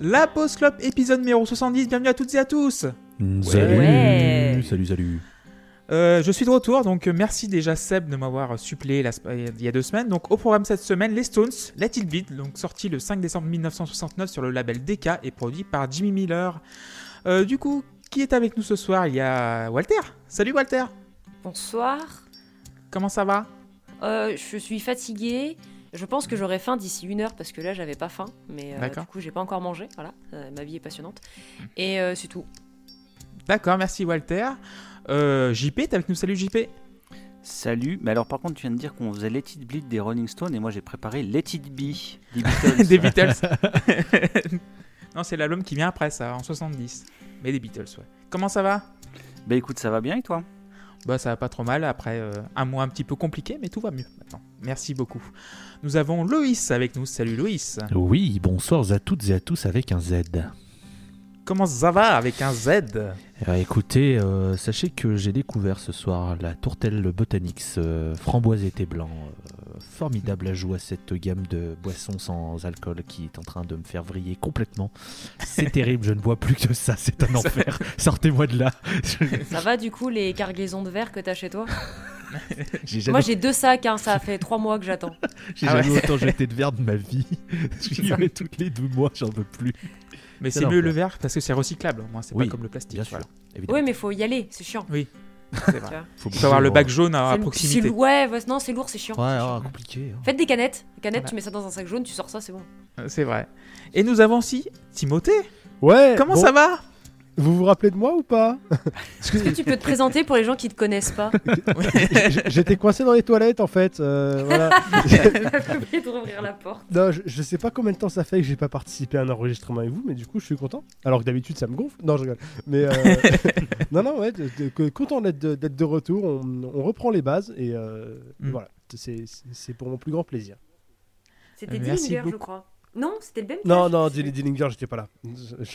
La Pause Club, épisode numéro 70. Bienvenue à toutes et à tous. Salut, Ouais. salut, salut. Euh, je suis de retour, donc euh, merci déjà Seb de m'avoir suppléé la sp- il y a deux semaines. Donc au programme cette semaine, les Stones, Let It Beat, donc sorti le 5 décembre 1969 sur le label DK et produit par Jimmy Miller. Euh, du coup, qui est avec nous ce soir? Il y a Walter. Salut Walter. Bonsoir. Comment ça va? Euh, je suis fatiguée. Je pense que j'aurai faim d'ici une heure parce que là j'avais pas faim, mais euh, D'accord. du coup j'ai pas encore mangé. Voilà, Euh, ma vie est passionnante. Et euh, c'est tout. D'accord, merci Walter. Euh, JP, t'es avec nous. Salut JP. Salut, mais alors par contre tu viens de dire qu'on faisait Let It Bleed des Rolling Stones et moi j'ai préparé Let It Be des Beatles. des Beatles. non, c'est l'album qui vient après ça, en 70. Mais des Beatles, ouais. Comment ça va? Bah écoute, ça va bien et toi? Bah ça va pas trop mal après euh, un mois un petit peu compliqué, mais tout va mieux maintenant. Merci beaucoup. Nous avons Loïs avec nous. Salut Loïs. Oui, bonsoir à toutes et à tous avec un Z. Comment ça va avec un Z? Euh, écoutez, euh, sachez que j'ai découvert ce soir la tourtelle Botanix euh, framboise et thé blanc. euh, formidable ajout à cette gamme de boissons sans alcool qui est en train de me faire vriller complètement. C'est terrible, je ne bois plus que ça, c'est un enfer. Sortez-moi de là. Ça va du coup les cargaisons de verre que t'as chez toi? Jamais, Moi j'ai deux sacs, hein, ça fait trois mois que j'attends. j'ai Ah jamais ouais. autant jeté de verre de ma vie. Je y vais toutes les 12 mois, j'en peux plus. Mais C'est mieux le verre parce que c'est recyclable. Moi, c'est Oui, pas comme le plastique. Bien sûr, voilà. évidemment. Oui mais faut y aller, c'est chiant. Oui, vrai. Faut Il faut avoir le bac jaune à, proximité. Ouais, ouais, non c'est lourd, c'est chiant. Ouais, chiant. compliqué. hein. Faites des canettes. Des canettes, Voilà. tu mets ça dans un sac jaune, tu sors ça, c'est bon. C'est vrai. Et nous avons aussi Timothée. Ouais. Comment bon, ça va? Vous vous rappelez de moi ou pas? Est-ce que tu peux te présenter pour les gens qui te connaissent pas? J'étais coincé dans les toilettes en fait. euh, voilà. Oublié de rouvrir la porte. non, je, je sais pas combien de temps ça fait que j'ai pas participé à un enregistrement avec vous, mais du coup je suis content. Alors que d'habitude ça me gonfle. Non, je rigole. Mais euh, non, non, ouais, de- de- que- content d'être de, retour. On, on reprend les bases et euh, Mm. voilà. C'est- pour mon plus grand plaisir. C'était Merci Dillinger, je beaucoup. crois. Non, c'était le BMTH. Non, non, je sais Dilly plus. Dillinger, j'étais pas là. Bah,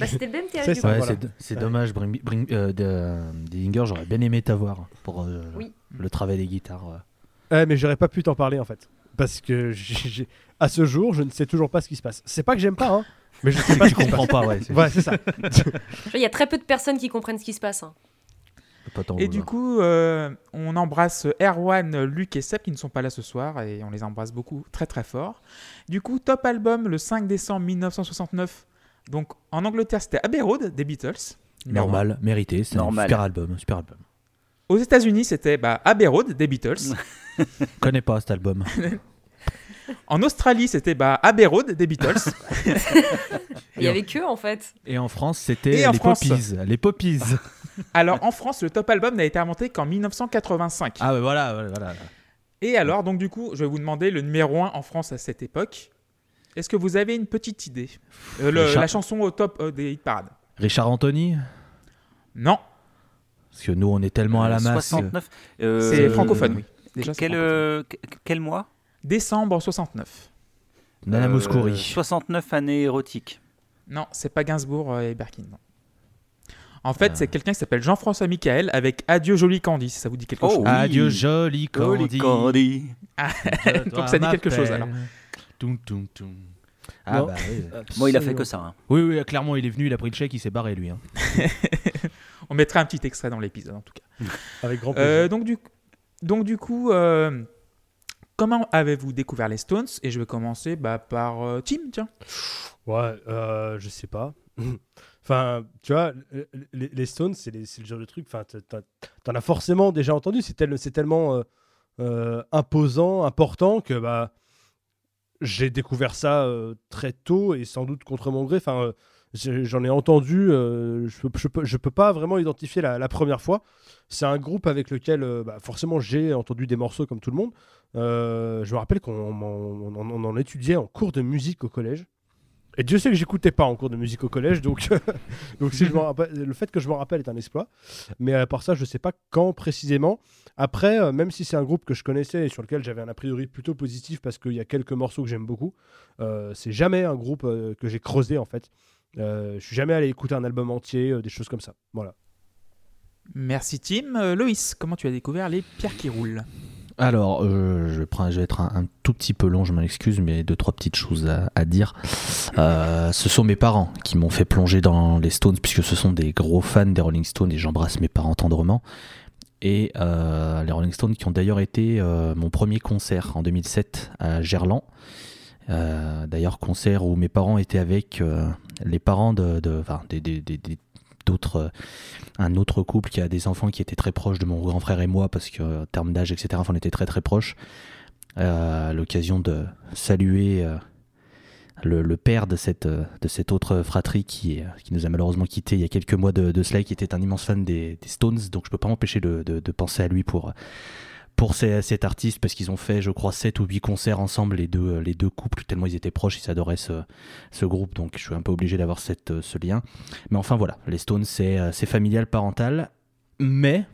c'était le BMTH C'est. Ouais, voilà. Ouais. dommage, Bring, Bring- euh, de, Dillinger, j'aurais bien aimé t'avoir pour euh, Oui. le travail des guitares. ouais. Mais j'aurais pas pu t'en parler en fait. Parce que à ce jour, je ne sais toujours pas ce qui se passe. C'est pas que j'aime pas, hein, mais je sais pas tu comprends pas, ouais. c'est- Ouais, c'est ça. Il y a très peu de personnes qui comprennent ce qui se passe. hein. Et du coup, euh, on embrasse Erwan, Luc et Seb qui ne sont pas là ce soir et on les embrasse beaucoup, très très fort. Du coup, top album le 5 décembre 1969. Donc en Angleterre, c'était Abbey Road des Beatles. un. Normal, mérité, c'est un Normal. super album, un super album. Aux États-Unis, c'était bah, Abbey Road des Beatles. Je connais pas cet album. en Australie, c'était bah, Abbey Road des Beatles. Il y avait que en fait. Et en France, c'était les France. Poppies. Les Poppies. alors en France, le top album n'a été inventé qu'en 1985. ah, ouais, voilà, voilà, voilà. Et alors, donc du coup, je vais vous demander le numéro 1 en France à cette époque. Est-ce que vous avez une petite idée? Euh, le- Richard- La chanson au top euh, des hit parades Richard Anthony? Non, Parce que nous, on est tellement à la masse. 69. euh, c'est euh, francophone, oui. Déjà, c'est Quel, francophone. euh, que- quel mois? Décembre 69. Nana Euh, Mouskouri. 69 années érotiques. Non, c'est pas Gainsbourg euh, et Berkin, non. En fait, Ah. c'est quelqu'un qui s'appelle Jean-François Michael avec Adieu joli Candy, si ça vous dit quelque Oh, chose. oui. Adieu, joli Holy Candy. Candy. Je Donc ça dit quelque chose, alors. Toum, toum, toum. Ah bah oui. Moi, il a fait que ça. hein. Oui, oui, clairement, il est venu, il a pris le chèque, il s'est barré, lui. hein. On mettra un petit extrait dans l'épisode, en tout cas. Avec grand plaisir. Euh, donc, du, donc, du coup, euh, comment avez-vous découvert les Stones? Et je vais commencer bah, par euh, Tim, tiens. Ouais, euh, je sais pas. enfin, tu vois, les, Stones, c'est le genre de truc. Enfin, t'en as forcément déjà entendu. C'est tel- c'est tellement euh, imposant, important que bah j'ai découvert ça très tôt et sans doute contre mon gré. Enfin, j'en ai entendu. euh, je, je, peux, pas vraiment identifier la, première fois. C'est un groupe avec lequel, euh, bah, forcément, j'ai entendu des morceaux comme tout le monde. Euh, je me rappelle qu'on on, on- on en étudiait en cours de musique au collège. Et Dieu sait que j'écoutais pas en cours de musique au collège, donc, donc si le fait que je m'en rappelle est un exploit. Mais à part ça, je sais pas quand précisément. Après, même si c'est un groupe que je connaissais et sur lequel j'avais un a priori plutôt positif parce qu'il y a quelques morceaux que j'aime beaucoup, euh, c'est jamais un groupe que j'ai creusé en fait. Euh, je suis jamais allé écouter un album entier, euh, des choses comme ça. Voilà. Merci Tim. Euh, Loïs, comment tu as découvert les pierres qui roulent Alors, euh, je, prends, je vais être un, un tout petit peu long, je m'en excuse, mais deux, trois petites choses à, à dire. Euh, ce sont mes parents qui m'ont fait plonger dans les Stones, puisque ce sont des gros fans des Rolling Stones et j'embrasse mes parents tendrement. Et euh, les Rolling Stones qui ont d'ailleurs été euh, mon premier concert en 2007 à Gerland. Euh, d'ailleurs, concert où mes parents étaient avec euh, les parents de, d'autres, euh, un autre couple qui a des enfants qui étaient très proches de mon grand frère et moi, parce qu'en termes d'âge, etc., on était très très proches. L'occasion de saluer le, père de cette, autre fratrie qui, nous a malheureusement quitté il y a quelques mois de, de cela, qui était un immense fan des, Stones, donc je peux pas m'empêcher de penser à lui pour, pour cet artiste, parce qu'ils ont fait, je crois, 7 ou 8 concerts ensemble, les deux, les deux couples, tellement ils étaient proches, ils adoraient ce, ce groupe, donc je suis un peu obligé d'avoir euh, ce lien. Mais enfin voilà, les Stones, c'est euh, c'est familial, parental, mais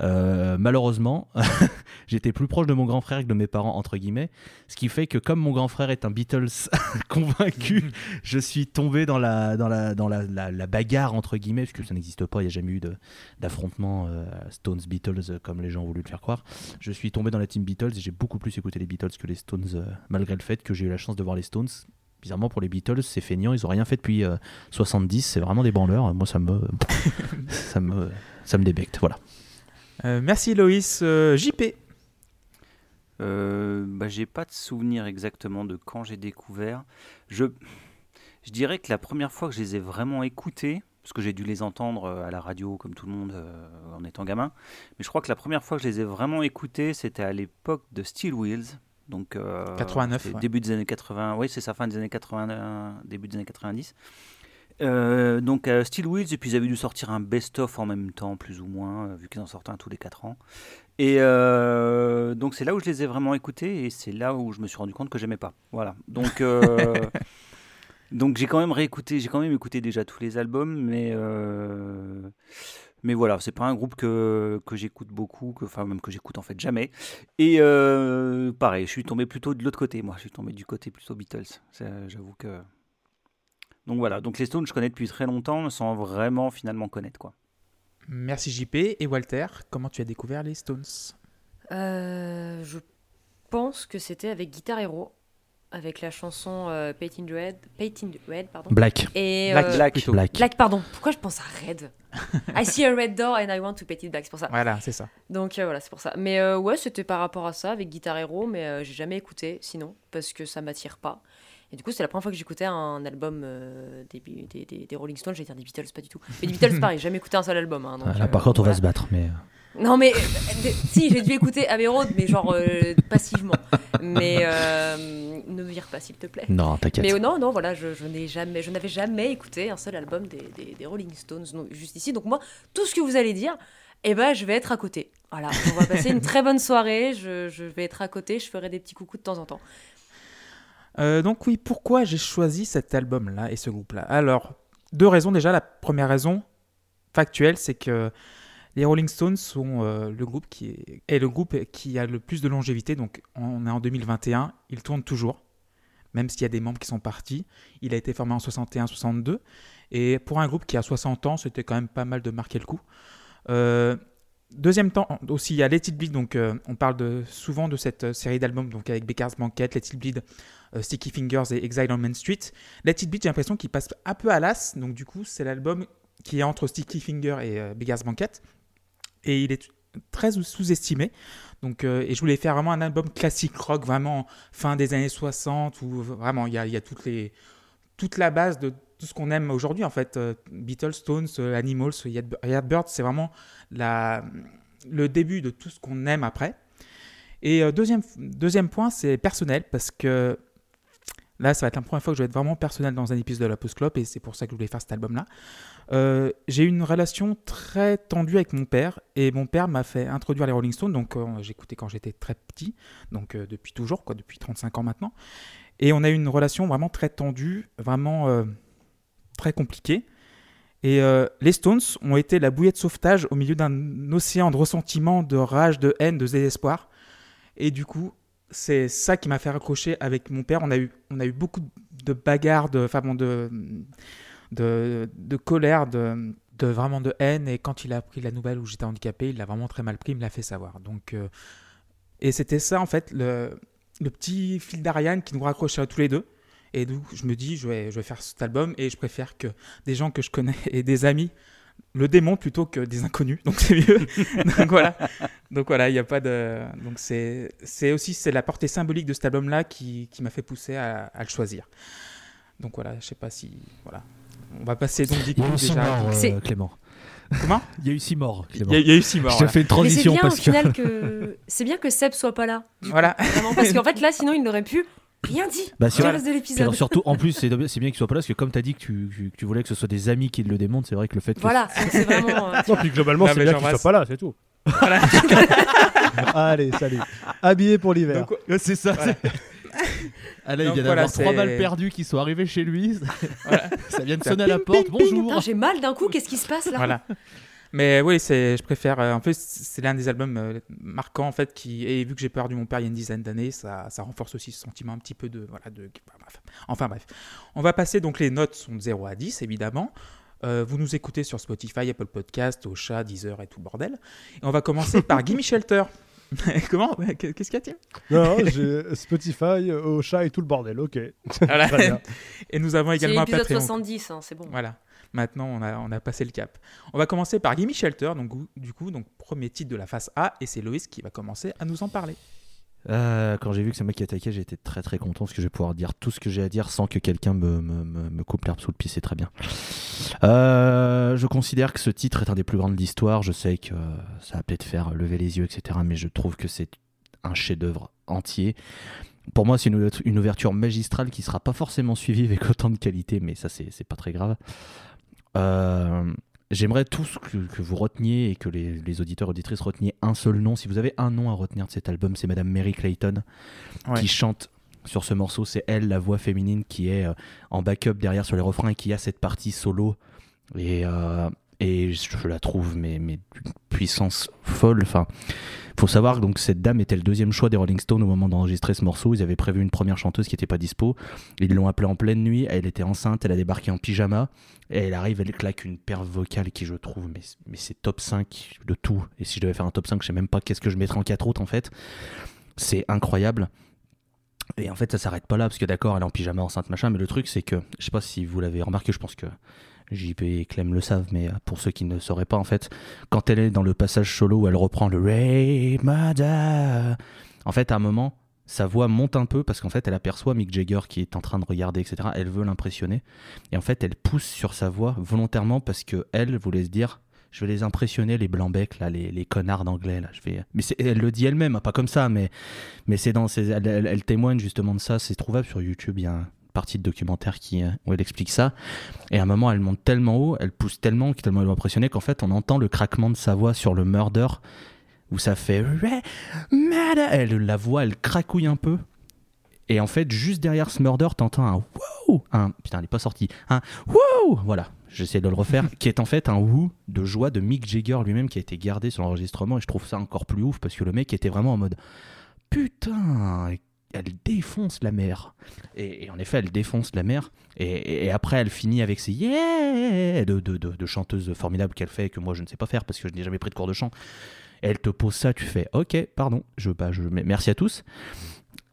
euh, malheureusement, j'étais plus proche de mon grand frère que de mes parents, entre guillemets. Ce qui fait que, comme mon grand frère est un Beatles convaincu, je suis tombé dans la, dans la, dans la, la- bagarre, entre guillemets, parce que ça n'existe pas, il n'y a jamais eu d'affrontement euh, Stones-Beatles euh, comme les gens ont voulu le faire croire. Je suis tombé dans la team Beatles et j'ai beaucoup plus écouté les Beatles que les Stones, malgré le fait que j'ai eu la chance de voir les Stones. Bizarrement, pour les Beatles, c'est feignant, ils ont rien fait depuis euh, 70, c'est vraiment des branleurs. Moi, ça me, ça me, ça me débecte, voilà. Euh, merci Loïs. Euh, JP. Euh, bah, j'ai pas de souvenir exactement de quand j'ai découvert. Je, je dirais que la première fois que je les ai vraiment écoutés, parce que j'ai dû les entendre euh, à la radio comme tout le monde euh, en étant gamin, mais je crois que la première fois que je les ai vraiment écoutés, c'était à l'époque de Steel Wheels. Donc, euh, 89, c'est ouais. début des années 80, oui, c'est ça, fin des années 80, début des années 90. Euh, donc euh, Steel Wheels, et puis ils avaient dû sortir un best-of en même temps, plus ou moins, euh, vu qu'ils en sortent un tous les 4 ans. Et euh, donc c'est là où je les ai vraiment écoutés, et c'est là où je me suis rendu compte que j'aimais pas. Voilà. Donc, donc j'ai quand même réécouté, j'ai quand même écouté déjà tous les albums, mais mais voilà, c'est pas un groupe que, que j'écoute beaucoup, que, enfin même que j'écoute en fait jamais. Et pareil, je suis tombé plutôt de l'autre côté, moi, je suis tombé du côté plutôt Beatles. J'avoue que. Donc voilà, donc les Stones, je connais depuis très longtemps, sans vraiment finalement connaître quoi. Merci JP. Et Walter, comment tu as découvert les Stones? Euh, je pense que c'était avec Guitar Hero, avec la chanson euh, Red, Paint in Red, pardon. Black. Et Black, euh, Black plutôt. Black. Black, pardon. Pourquoi je pense à Red? I see a red door and I want to paint it black, c'est pour ça. Voilà, c'est ça. Donc euh, voilà, c'est pour ça. Mais euh, ouais, c'était par rapport à ça avec Guitar Hero, mais euh, j'ai jamais écouté sinon parce que ça m'attire pas. Et du coup, c'est la première fois que j'écoutais un album euh, des, des, des- des Rolling Stones, j'allais dire des Beatles, pas du tout. Mais des Beatles, pareil, j'ai jamais écouté un seul album. hein, donc, Là, euh, par contre, on va se battre, mais. euh, Non, mais euh, si, j'ai dû écouter Abbey Road, mais genre euh, passivement. Mais euh, ne me vire pas, s'il te plaît. Non, t'inquiète. Mais non, non, voilà, je, je n'ai jamais, je n'avais jamais écouté un seul album des, des- des Rolling Stones juste ici. Donc moi, tout ce que vous allez dire, eh ben, je vais être à côté. Voilà, on va passer une très bonne soirée. Je, je vais être à côté. Je ferai des petits coucous de temps en temps. Euh, donc oui, pourquoi j'ai choisi cet album-là et ce groupe-là? Alors, deux raisons déjà. La première raison factuelle, c'est que les Rolling Stones sont euh, le groupe qui est, le groupe qui a le plus de longévité. Donc on est en 2021, il tourne toujours, même s'il y a des membres qui sont partis. Il a été formé en 61-62. Et pour un groupe qui a 60 ans, c'était quand même pas mal de marquer le coup. Euh, Deuxième temps, aussi, il y a Let It Bleed, donc euh, on parle souvent de cette euh, série d'albums, donc avec Baker's Banquet, Let It Bleed, euh, Sticky Fingers et Exile on Main Street. Let It Bleed, j'ai l'impression qu'il passe un peu à l'as, donc du coup, c'est l'album qui est entre Sticky Finger et euh, Baker's Banquet, et il est très sous- sous-estimé. Donc, et je voulais faire vraiment un album classique rock, vraiment fin des années 60, où vraiment il y a, toute la base de tout ce qu'on aime aujourd'hui, en fait. Euh, Beatles, Stones, euh, Animals, Yard- Yardbirds, c'est vraiment la, le début de tout ce qu'on aime après. Et euh, deuxième, deuxième point, c'est personnel, parce que là, ça va être la première fois que je vais être vraiment personnel dans un épisode de la Post Club, et c'est pour ça que je voulais faire cet album-là. Euh, j'ai eu une relation très tendue avec mon père, et mon père m'a fait introduire les Rolling Stones, donc euh, j'écoutais quand j'étais très petit, donc euh, depuis toujours, quoi, depuis 35 ans maintenant. Et on a eu une relation vraiment très tendue, vraiment euh, très compliquée. Et euh, les Stones ont été la bouée de sauvetage au milieu d'un océan de ressentiment, de rage, de haine, de désespoir. Et du coup, c'est ça qui m'a fait raccrocher avec mon père. On a eu, on a eu beaucoup de bagarres, de, enfin bon, de, de, de colère, de, de vraiment de haine. Et quand il a appris la nouvelle où j'étais handicapé, il l'a vraiment très mal pris, il me l'a fait savoir. Donc, euh, Et c'était ça, en fait, le, le petit fil d'Ariane qui nous raccrochait à tous les deux. Et donc, je me dis, je vais, je vais faire cet album et je préfère que des gens que je connais et des amis le démontent plutôt que des inconnus. Donc, c'est mieux. donc, voilà. Donc, voilà, il n'y a pas de. Donc, c'est c'est aussi c'est la portée symbolique de cet album-là qui, qui m'a fait pousser à, à le choisir. Donc, voilà, je sais pas si. Voilà. On va passer donc du Il y coup a eu six déjà. morts, euh, C'est- Clément. Comment Il y a eu six morts, Il y, a- il y a eu six morts. Je voilà. fais une Mais c'est transition bien au parce que. final que c'est bien que Seb soit pas là. Voilà. Vraiment, parce qu'en fait là, sinon il n'aurait pu rien dit. Bah, le reste de l'épisode. alors surtout, en plus, c'est c'est bien qu'il soit pas là parce que comme tu as dit que tu, que tu voulais que ce soit des amis qui le démontent, c'est vrai que le fait que Voilà, c'est vraiment. euh, Non, puis globalement, Non, c'est bien qu'il soit pas là, c'est tout. Voilà. Allez, salut. Habillé pour l'hiver. Donc, c'est ça. Voilà. Ah là, il vient voilà, d'avoir trois balles perdues qui sont arrivées chez lui. Voilà. ça vient de sonner à la porte. ping, ping. Bonjour. J'ai mal d'un coup, qu'est-ce qui se passe là Voilà. Mais oui, c'est, je préfère. euh, en fait, c'est l'un des albums euh, marquants en fait qui. Et vu que j'ai perdu mon père il y a une dizaine d'années, ça, ça renforce aussi ce sentiment un petit peu de voilà de. enfin, bref. On va passer donc les notes sont de 0 à 10 évidemment. Euh, vous nous écoutez sur Spotify, Apple Podcast, Ocha, Deezer et tout le bordel. Et on va commencer par Gimme Shelter. Comment? Qu'est-ce qu'il y a-t-il Non, j'ai Spotify, Ocha et tout le bordel, ok. Voilà. Très bien. Et nous avons C'est également un l'épisode Patreon. 70, hein, c'est bon. Voilà. Maintenant, on a, passé le cap. On va commencer par Gimme Shelter, donc du coup, donc premier titre de la face A, et c'est Loïs qui va commencer à nous en parler. Euh, quand j'ai vu que c'est moi qui attaquais, été très très content parce que je vais pouvoir dire tout ce que j'ai à dire sans que quelqu'un me, coupe l'herbe sous le pied, c'est très bien. Euh, je considère que ce titre est un des plus grands de l'histoire. Je sais que ça va peut-être faire lever les yeux, etc. Mais je trouve que c'est un chef-d'œuvre entier. Pour moi, c'est une, ouverture magistrale qui sera pas forcément suivie avec autant de qualité, mais ça, c'est pas très grave. Euh, J'aimerais tous que, que vous reteniez et que les, les auditeurs auditrices reteniez un seul nom. Si vous avez un nom à retenir de cet album, c'est Madame Mary Clayton Ouais. qui chante sur ce morceau. C'est elle, la voix féminine, qui est euh, en backup derrière sur les refrains et qui a cette partie solo. Et, euh, et je la trouve mais, mais d'une puissance folle. Enfin, faut savoir donc cette dame était le deuxième choix des Rolling Stones au moment d'enregistrer ce morceau. Ils avaient prévu une première chanteuse qui n'était pas dispo. Ils l'ont appelée en pleine nuit. Elle était enceinte. Elle a débarqué en pyjama. Et elle arrive, elle claque une perf vocale qui, je trouve, mais, mais c'est top 5 de tout. Et si je devais faire un top 5, je sais même pas qu'est-ce que je mettrais en 4 autres en fait. C'est incroyable. Et en fait, ça s'arrête pas là, parce que d'accord, elle est en pyjama enceinte, machin, mais le truc, c'est que, je sais pas si vous l'avez remarqué, je pense que JP et Clem le savent, mais euh, pour ceux qui ne sauraient pas, en fait, quand elle est dans le passage solo où elle reprend le Ray Mada, en fait, à un moment, sa voix monte un peu parce qu'en fait, elle aperçoit Mick Jagger qui est en train de regarder, etc. Elle veut l'impressionner. Et en fait, elle pousse sur sa voix volontairement parce que elle voulait se dire je vais les impressionner, les blancs-becs, là, les, connards d'anglais. Là. Je vais... Mais elle le dit elle-même, hein, pas comme ça, mais, mais c'est dans ses... elle, témoigne justement de ça. C'est trouvable sur YouTube. Partie de documentaire qui, euh, où elle explique ça. Et à un moment, elle monte tellement haut, elle pousse tellement, tellement elle est impressionnée qu'en fait, on entend le craquement de sa voix sur le murder où ça fait. Elle, la voix, elle cracouille un peu. Et en fait, juste derrière ce murder, t'entends un wow, un putain, il est pas sorti, un wow, voilà, j'essaie de le refaire, qui est en fait un woo de joie de Mick Jagger lui-même qui a été gardé sur l'enregistrement. Et je trouve ça encore plus ouf parce que le mec était vraiment en mode putain, elle défonce la mer. Et, en effet, elle défonce la mer. Et, après, elle finit avec ses yeah de, de, de, chanteuse formidable qu'elle fait, que moi je ne sais pas faire parce que je n'ai jamais pris de cours de chant. Elle te pose ça, tu fais ok, pardon, je, bah, je, merci à tous.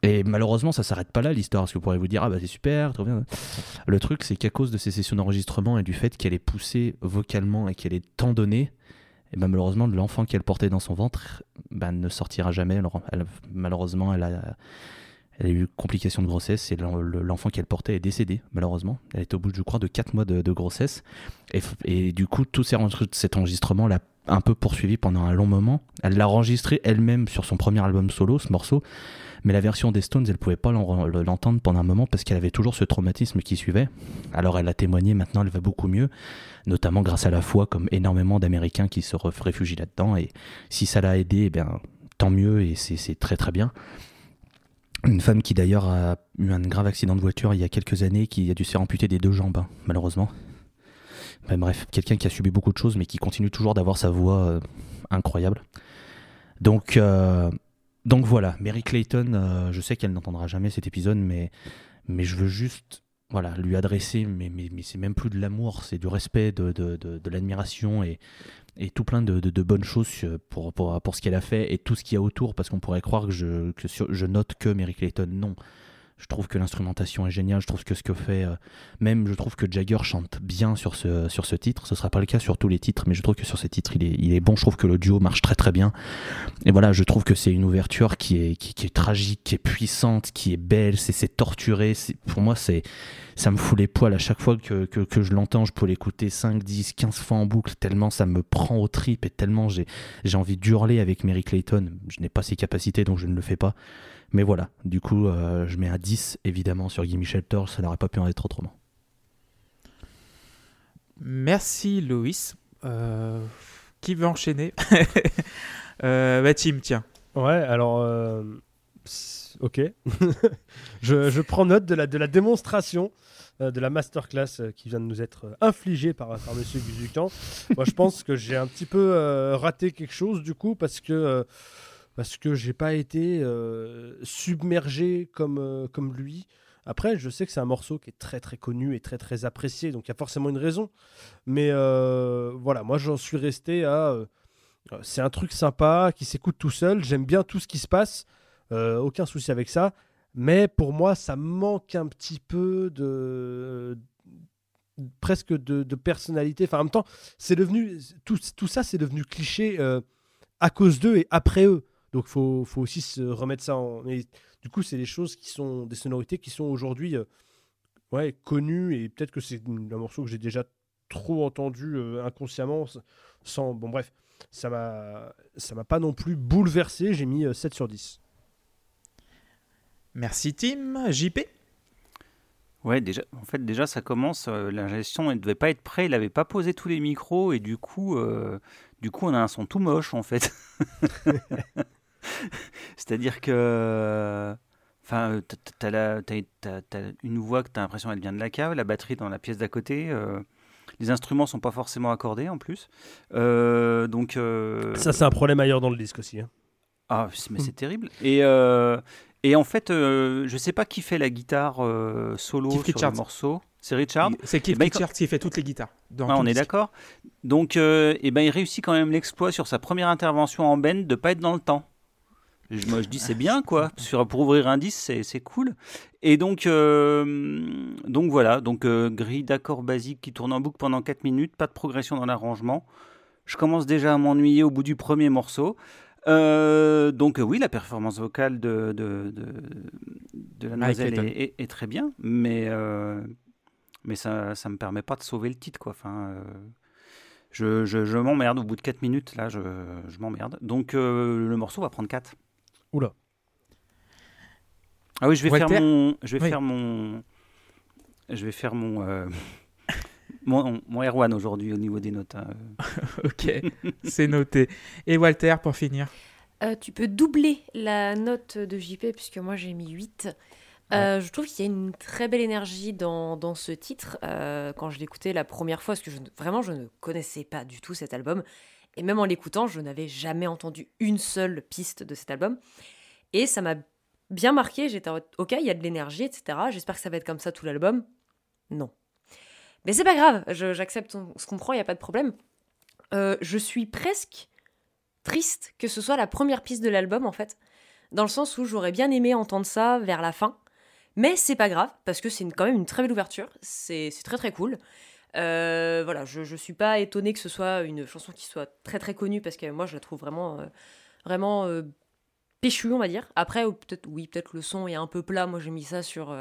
Et malheureusement, ça s'arrête pas là l'histoire, parce que vous pourrez vous dire, ah bah c'est super. Le truc, c'est qu'à cause de ces sessions d'enregistrement et du fait qu'elle est poussée vocalement et qu'elle est tant donnée, et ben malheureusement, l'enfant qu'elle portait dans son ventre ben, ne sortira jamais. Malheureusement, elle a, elle a eu complication de grossesse et l'en- le- l'enfant qu'elle portait est décédé, malheureusement. Elle est au bout, je crois, de 4 mois de, grossesse. Et, du coup, tout cet enregistrement l'a un peu poursuivi pendant un long moment. Elle l'a enregistré elle-même sur son premier album solo, ce morceau. Mais la version des Stones, elle pouvait pas l'en- l'entendre pendant un moment parce qu'elle avait toujours ce traumatisme qui suivait. Alors elle a témoigné, maintenant elle va beaucoup mieux, notamment grâce à la foi, comme énormément d'Américains qui se réfugient là-dedans. Et si ça l'a aidé, eh bien, tant mieux et c'est très très bien. Une femme qui d'ailleurs a eu un grave accident de voiture il y a quelques années, qui a dû se faire amputer des deux jambes, hein, malheureusement. Ben, bref, quelqu'un qui a subi beaucoup de choses, mais qui continue toujours d'avoir sa voix euh, incroyable. Donc, euh, donc voilà, Mary Clayton, euh, je sais qu'elle n'entendra jamais cet épisode, mais, mais je veux juste voilà, lui adresser, mais, mais, mais c'est même plus de l'amour, c'est du respect, de, de, de, de l'admiration et, et tout plein de, de, bonnes choses pour, pour, pour ce qu'elle a fait et tout ce qu'il y a autour, parce qu'on pourrait croire que je, que je note que Mary Clayton. Non, je trouve que l'instrumentation est géniale. Je trouve que ce que fait, euh, même je trouve que Jagger chante bien sur ce, sur ce titre. Ce sera pas le cas sur tous les titres, mais je trouve que sur ces titres, il est, il est bon. Je trouve que le duo marche très très bien. Et voilà, je trouve que c'est une ouverture qui est, qui, est tragique, qui est puissante, qui est belle. C'est torturé. Pour moi, c'est ça me fout les poils à chaque fois que, que, que je l'entends. Je peux l'écouter 5, 10, 15 fois en boucle, tellement ça me prend au trip et tellement j'ai envie d'hurler avec Mary Clayton. Je n'ai pas ses capacités, donc je ne le fais pas. Mais voilà, du coup, euh, je mets un 10 évidemment sur Gimme Shelter, ça n'aurait pas pu en être autrement. Merci Loïs. Euh, qui veut enchaîner euh, bah, Tim, tiens. Ouais, alors. Euh, ok. je, prends note de la, de la démonstration de la masterclass qui vient de nous être infligée par, par Monsieur Guzucan. Moi, je pense que j'ai un petit peu raté quelque chose du coup parce que parce que j'ai pas été euh, submergé comme, euh, comme lui. Après, je sais que c'est un morceau qui est très très connu et très très apprécié, donc il y a forcément une raison. Mais euh, voilà, moi j'en suis resté à. c'est un truc sympa qui s'écoute tout seul. J'aime bien tout ce qui se passe. aucun souci avec ça. Mais pour moi, ça manque un petit peu de. presque de, personnalité. Enfin, en même temps, c'est devenu. Tout, ça, c'est devenu cliché à cause d'eux et après eux. Donc faut, faut aussi se remettre ça en. du coup, c'est des choses qui sont des sonorités qui sont aujourd'hui euh, ouais, connues et peut-être que c'est un morceau que j'ai déjà trop entendu euh, inconsciemment sans. Bon, bref, ça m'a ça m'a pas non plus bouleversé. J'ai mis 7 euh, sur 10. Merci Tim. JP Ouais, déjà, en fait, déjà, ça commence. la gestion ne devait pas être prêt. Il n'avait pas posé tous les micros et du coup, du coup, on a un son tout moche en fait. C'est-à-dire que. Enfin, t'as, une voix que t'as l'impression qu'elle vient de la cave, la batterie dans la pièce d'à côté. Euh, les instruments sont pas forcément accordés en plus. Euh, donc. Euh, Ça, c'est un problème ailleurs dans le disque aussi. Hein. Ah, mais c'est terrible. Et, et en fait, je sais pas qui fait la guitare solo sur le morceau. C'est Richard C'est Keith eh ben, Richards qui fait toutes les guitares. ah, on est d'accord. Donc, et eh ben, il réussit quand même l'exploit sur sa première intervention en band de pas être dans le temps. Moi, je dis c'est bien, quoi. pour ouvrir un disque, c'est cool. Et donc, euh, donc voilà, donc euh, grille d'accords basiques qui tourne en boucle pendant 4 minutes, pas de progression dans l'arrangement. Je commence déjà à m'ennuyer au bout du premier morceau. Euh, donc oui, la performance vocale de, de, de, la noiselle est, est, très bien, mais, mais ça ne me permet pas de sauver le titre. Quoi. Enfin, je, je, je m'emmerde au bout de 4 minutes, là, je, je m'emmerde. Donc le morceau va prendre 4. Oula. Ah oui, je vais faire mon, je vais faire mon, je vais faire mon, euh, mon, mon R1 aujourd'hui au niveau des notes. Hein. ok, c'est noté. Et Walter, pour finir? Euh, Tu peux doubler la note de JP puisque moi j'ai mis 8. Euh, je trouve qu'il y a une très belle énergie dans, dans ce titre. quand je l'écoutais la première fois, parce que je, vraiment je ne connaissais pas du tout cet album, et même en l'écoutant, je n'avais jamais entendu une seule piste de cet album. Et ça m'a bien marqué. J'étais ok, il y a de l'énergie, etc. J'espère que ça va être comme ça tout l'album. Non. Mais c'est pas grave, j'accepte ce qu'on prend, il n'y a pas de problème. Euh, je suis presque triste que ce soit la première piste de l'album, en fait. Dans le sens où j'aurais bien aimé entendre ça vers la fin. Mais c'est pas grave, parce que c'est quand même une très belle ouverture. C'est très très cool. Euh, voilà, je, suis pas étonnée que ce soit une chanson qui soit très très connue parce que moi je la trouve vraiment, euh, vraiment péchue, on va dire. Après, peut-être, oui, peut-être le son est un peu plat. Moi j'ai mis ça sur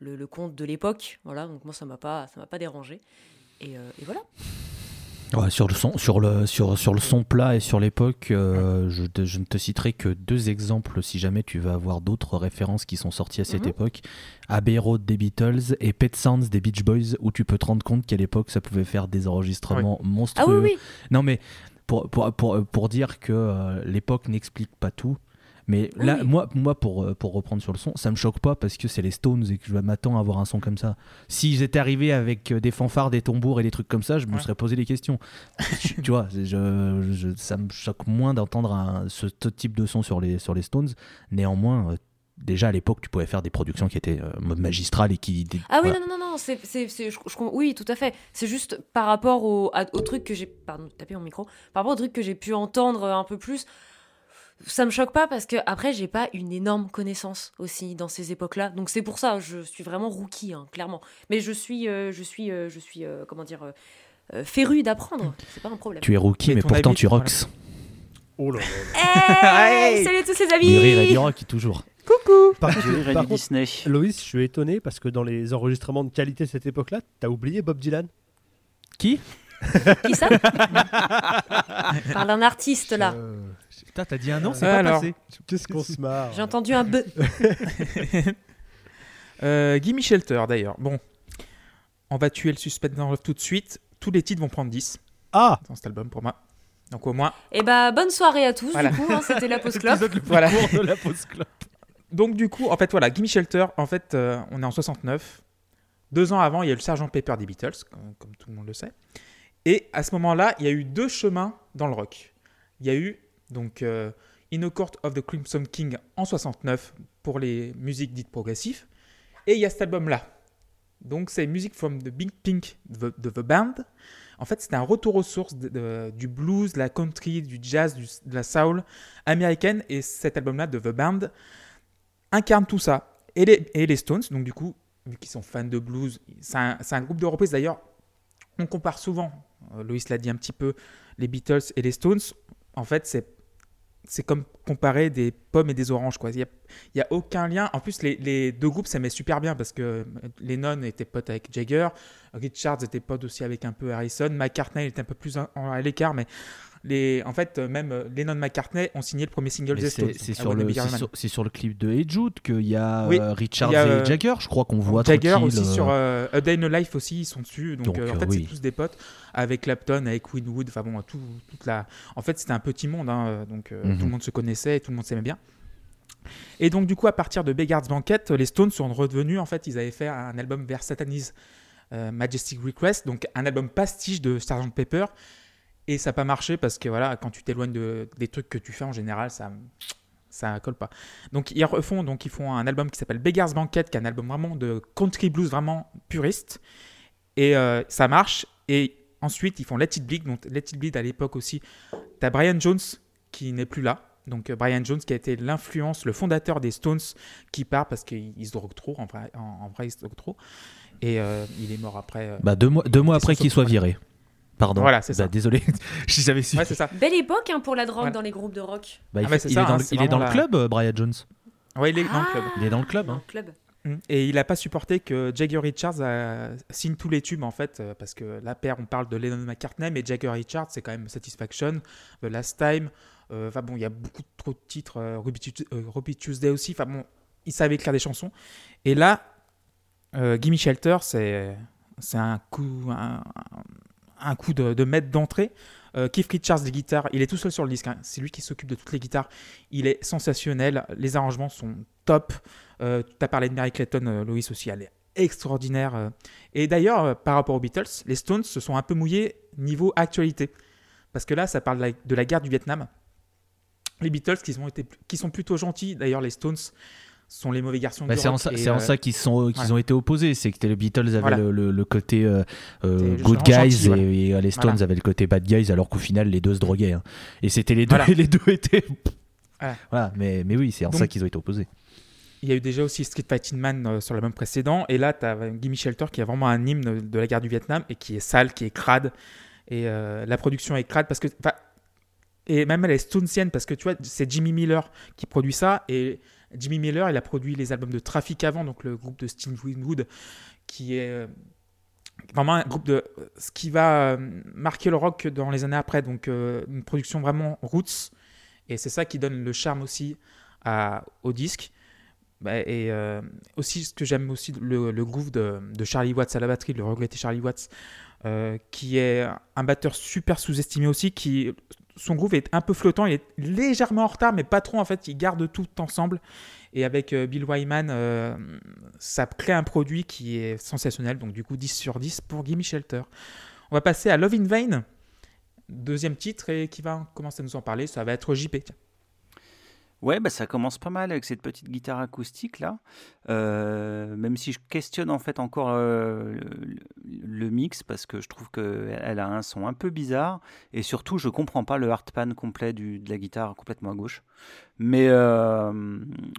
le, le, compte de l'époque. Voilà, donc moi ça m'a pas, ça m'a pas dérangé. Et, et voilà sur, le son, sur, le, sur, sur le son plat et sur l'époque, euh, je, je, ne te citerai que deux exemples si jamais tu veux avoir d'autres références qui sont sorties à cette mhm. époque. Abbey Road des Beatles et Pet Sounds des Beach Boys, où tu peux te rendre compte qu'à l'époque ça pouvait faire des enregistrements monstrueux. Ah oui, oui. Non mais pour, pour, pour, pour dire que euh, l'époque n'explique pas tout, mais là, moi, moi pour, euh, pour reprendre sur le son, ça me choque pas parce que c'est les Stones et que je m'attends à avoir un son comme ça. Si j'étais arrivé avec euh, des fanfares, des tambours et des trucs comme ça, je me serais posé des questions. tu vois, je, ça me choque moins d'entendre ce, type de son sur les, sur les Stones. Néanmoins, euh, déjà à l'époque, tu pouvais faire des productions qui étaient magistrales et qui. Ah oui, voilà. non, non, non, non, c'est, c'est, c'est- je- oui, tout à fait. C'est juste par rapport au, à- au truc que j'ai. Pardon, taper mon micro. Par rapport au truc que j'ai pu entendre un peu plus, ça me choque pas parce que, après, j'ai pas une énorme connaissance aussi dans ces époques-là. Donc c'est pour ça, je suis vraiment rookie, hein, clairement. Mais je suis, euh, je suis, euh, je suis, euh, comment dire, féru d'apprendre. C'est pas un problème. Tu es rookie, mais pourtant tu voilà. rocks. Oh là là. Hey, salut à tous les amis rire et du rock, toujours. Coucou Par contre, par contre, Disney. Loïs, je suis étonné parce que dans les enregistrements de qualité de cette époque-là, t'as oublié Bob Dylan. Qui? Qui ça? Parle d'un artiste là. Putain, t'as dit un nom, c'est pas Alors. Qu'est-ce qu'on se marre. J'ai entendu un be. Euh, Gimme Shelter d'ailleurs. Bon, on va tuer le suspect dans tout de suite. Tous les titres vont prendre 10 Ah dans cet album pour moi. Donc au moins. Et bah, bonne soirée à tous, Voilà. du coup, hein, c'était la pause clope. Voilà. de la pause club. Donc du coup, en fait voilà, Gimme Shelter, en fait euh, on est en 69. Deux ans avant, il y a eu le Sergent Pepper des Beatles, comme, comme tout le monde le sait. Et à ce moment-là, il y a eu deux chemins dans le rock. Il y a eu donc euh, In a Court of the Crimson King en 69 pour les musiques dites progressives. Et il y a cet album-là. Donc c'est Music from the Big Pink de the, Band. En fait, c'était un retour aux sources du blues, de la country, du jazz, du- de la soul américaine. Et cet album-là de The Band incarne tout ça. Et les, Stones, donc du coup, vu qu'ils sont fans de blues, c'est un, c'est un groupe de reprises d'ailleurs. On compare souvent, euh, Loïs l'a dit un petit peu, les Beatles et les Stones. En fait, c'est c'est comme comparer des pommes et des oranges. quoi. Il n'y a, aucun lien. En plus, les, deux groupes s'aimaient super bien parce que Lennon était pote avec Jagger, Richards était pote aussi avec un peu Harrison, McCartney était un peu plus à l'écart, mais les, en fait, euh, même euh, Lennon McCartney ont signé le premier single des Stones. C'est sur, le- sur- clip de Hey Jude qu'il y a Oui, euh, Richards il y a, et Jagger, je crois qu'on voit Jagger aussi sur euh, A Day in a Life aussi, ils sont dessus. Donc, Donc, euh, en fait, oui. c'est tous des potes avec Clapton, avec Winwood. Enfin bon, tout, toute la. En fait, c'était un petit monde, hein, donc euh, Mhm. tout le monde se connaissait et tout le monde s'aimait bien. Et donc, du coup, à partir de Beggar's Banquet, les Stones sont revenus. En fait, ils avaient fait un album vers Satani's euh, Majestic Request, donc un album pastiche de Sgt Pepper. Et ça n'a pas marché parce que voilà, quand tu t'éloignes de, des trucs que tu fais en général, ça ça colle pas. Donc ils refont, donc ils font un album qui s'appelle Beggar's Banquet, qui est un album vraiment de country blues vraiment puriste. Et euh, ça marche. Et ensuite ils font Let It Bleed. Donc Let It Bleed à l'époque aussi, t'as Brian Jones qui n'est plus là. Donc euh, Brian Jones qui a été l'influence, le fondateur des Stones, qui part parce qu'il il se drogue trop. En vrai, en, en vrai, il se drogue trop. Et euh, il est mort après. euh, Bah, deux mois, deux mois après qu'il soit viré. Pardon. Voilà, c'est Bah, ça. Désolé, si j'avais su. Ouais, c'est ça. Belle époque hein, pour la drogue Voilà. dans les groupes de rock. Bah, il Ah, fait- mais c'est il ça, est dans, hein, il est dans le club, euh, Brian Jones. Ouais, il est dans le club. Il est dans le club. Dans hein. le club. Mm. Et il n'a pas supporté que Jagger Richards euh, signe tous les tubes en fait, euh, parce que la paire, on parle de Lennon McCartney, mais Jagger Richards, c'est quand même Satisfaction, The Last Time. euh, Enfin bon, il y a beaucoup trop de titres, euh, Ruby, Tu- Ruby Tuesday aussi. Enfin bon, il savait écrire des chansons. Et là, euh, Gimme Shelter, c'est c'est un coup, un, un coup de, de maître d'entrée. Euh, Keith Richards, les guitares, il est tout seul sur le disque. hein. C'est lui qui s'occupe de toutes les guitares. Il est sensationnel. Les arrangements sont top. Euh, tu as parlé de Mary Clayton, euh, aussi, elle est extraordinaire. euh. Et d'ailleurs, euh, par rapport aux Beatles, les Stones se sont un peu mouillés niveau actualité. Parce que là, ça parle de la, guerre du Vietnam. Les Beatles, qui sont plutôt gentils, d'ailleurs, les Stones sont les mauvais garçons Bah, du c'est en ça, Et, euh, ça qu'ils sont, qu'ils voilà. ont été opposés. C'est que les Beatles avaient Voilà. le, le- le côté euh, euh, good gentil, guys voilà. et, et les Stones Voilà. avaient le côté bad guys, alors qu'au final, les deux se droguaient. hein. Et c'était les deux, Voilà. les deux étaient. Voilà. Mais, mais oui, c'est en Donc- ça qu'ils ont été opposés. Il y a eu déjà aussi Street Fighting Man euh, sur l'album précédent. Et là, tu as Gimme Shelter qui est vraiment un hymne de la guerre du Vietnam et qui est sale, qui est crade. Et euh, la production est crade parce que. Et même elle est stonesienne parce que tu vois, c'est Jimmy Miller qui produit ça. Et Jimmy Miller, il a produit les albums de Traffic avant, donc le groupe de Steve Winwood, qui est euh, vraiment un groupe de. Ce qui va euh, marquer le rock dans les années après. Donc euh, une production vraiment roots. Et c'est ça qui donne le charme aussi au disque. Bah, et aussi, ce que j'aime aussi, le, le groove de, Charlie Watts à la batterie, le regretté Charlie Watts, qui est un batteur super sous-estimé aussi, qui son groove est un peu flottant, il est légèrement en retard, mais pas trop en fait, il garde tout ensemble. Et avec euh, Bill Wyman, euh, ça crée un produit qui est sensationnel, donc du coup 10 sur 10 pour Gimme Shelter. On va passer à Love in Vain, deuxième titre, et qui va commencer à nous en parler, ça va être JP. Ouais, bah ça commence pas mal avec cette petite guitare acoustique là. Euh, même si je questionne en fait encore euh, le, mix parce que je trouve qu'elle a un son un peu bizarre et surtout je comprends pas le hard pan complet de la guitare complètement à gauche. Mais, euh,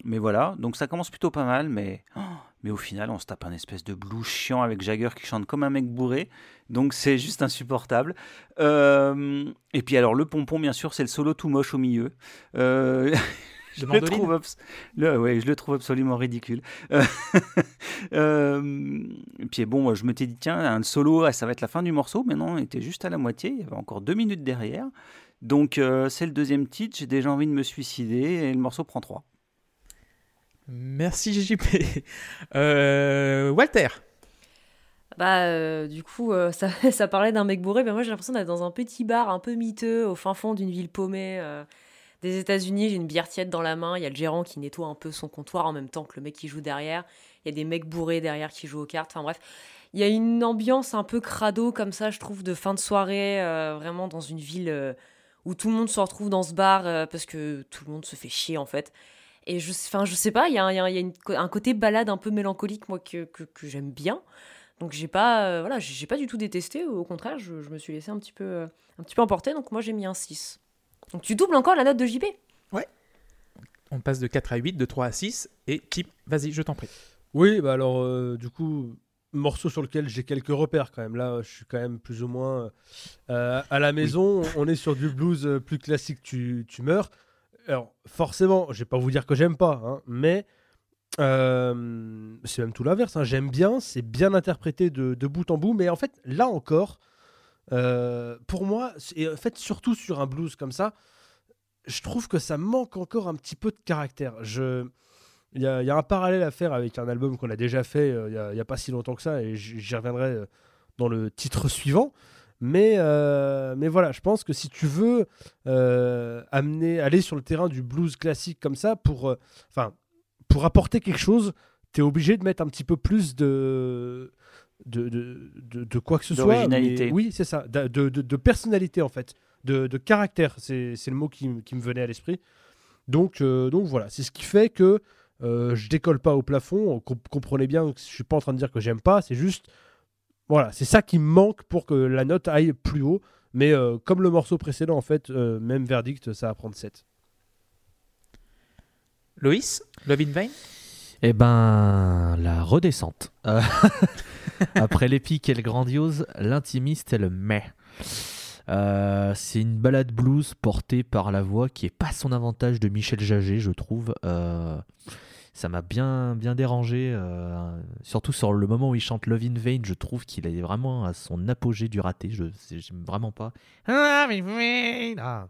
mais voilà, donc ça commence plutôt pas mal, mais, oh, mais au final on se tape un espèce de blues chiant avec Jagger qui chante comme un mec bourré, donc c'est juste insupportable. Euh, et puis alors le pompon bien sûr c'est le solo tout moche au milieu. Euh, je, le trouve le, ouais, je le trouve absolument ridicule. Euh, euh, et puis bon, moi, je m'étais dit, tiens, un solo, ah, ça va être la fin du morceau, mais non, il était juste à la moitié, il y avait encore deux minutes derrière. Donc c'est le deuxième titre, j'ai déjà envie de me suicider et le morceau prend trois. Merci JJP. Euh, Walter. Bah, euh, du coup, euh, ça, ça parlait d'un mec bourré, mais moi j'ai l'impression d'être dans un petit bar un peu miteux au fin fond d'une ville paumée des États-Unis. J'ai une bière tiède dans la main, il y a le gérant qui nettoie un peu son comptoir en même temps que le mec qui joue derrière. Il y a des mecs bourrés derrière qui jouent aux cartes. Enfin bref, il y a une ambiance un peu crado comme ça, je trouve, de fin de soirée, vraiment dans une ville où tout le monde se retrouve dans ce bar parce que tout le monde se fait chier en fait. Et je, enfin, je sais pas, il y a, un- il y a un- il y a une- un côté balade un peu mélancolique, moi, que, que, que j'aime bien. Donc j'ai pas, euh, voilà, j'ai pas du tout détesté, au contraire, je, je me suis laissé un petit peu, euh, un petit peu emporter, donc moi j'ai mis un 6. Donc tu doubles encore la note de JP On passe de 4 à 8, de 3 à 6. Et Kim, vas-y, je t'en prie. Oui, bah alors, euh, du coup, morceau sur lequel j'ai quelques repères quand même. Là, je suis quand même plus ou moins euh, à la maison. On est sur du blues plus classique, tu, tu meurs. Alors, forcément, je vais pas vous dire que j'aime pas, hein, mais euh, c'est même tout l'inverse. hein. J'aime bien, c'est bien interprété de, bout en bout, mais en fait, là encore, euh, pour moi, et en fait, surtout sur un blues comme ça, je trouve que ça manque encore un petit peu de caractère. Je. Il y, a, un parallèle à faire avec un album qu'on a déjà fait euh, il n'y a, pas si longtemps que ça, et j'y reviendrai dans le titre suivant. Mais, euh, mais voilà, je pense que si tu veux euh, amener, aller sur le terrain du blues classique comme ça, pour, euh, pour apporter quelque chose, tu es obligé de mettre un petit peu plus de, de, de, de- de quoi que ce soit. Mais- Oui, c'est ça, de, de- personnalité en fait, de, de caractère, c'est le mot qui, qui me venait à l'esprit. Donc, donc voilà, c'est ce qui fait que je décolle pas au plafond. Com- comprenez bien que je suis pas en train de dire que j'aime pas, c'est juste voilà, c'est ça qui manque pour que la note aille plus haut. Mais euh, comme le morceau précédent, en fait, euh, même verdict, ça va prendre 7. Loïs, Love in Vain? Eh ben, la redescente. Euh, Après l'épique et le grandiose, l'intimiste et le mais. Euh, c'est une balade blues portée par la voix qui est pas son avantage de Michel Jaget, je trouve. Euh, ça m'a bien, bien dérangé, euh, surtout sur le moment où il chante Love in Vain. Je trouve qu'il est vraiment à son apogée du raté. Je j'aime vraiment pas. Love in Vain Ah,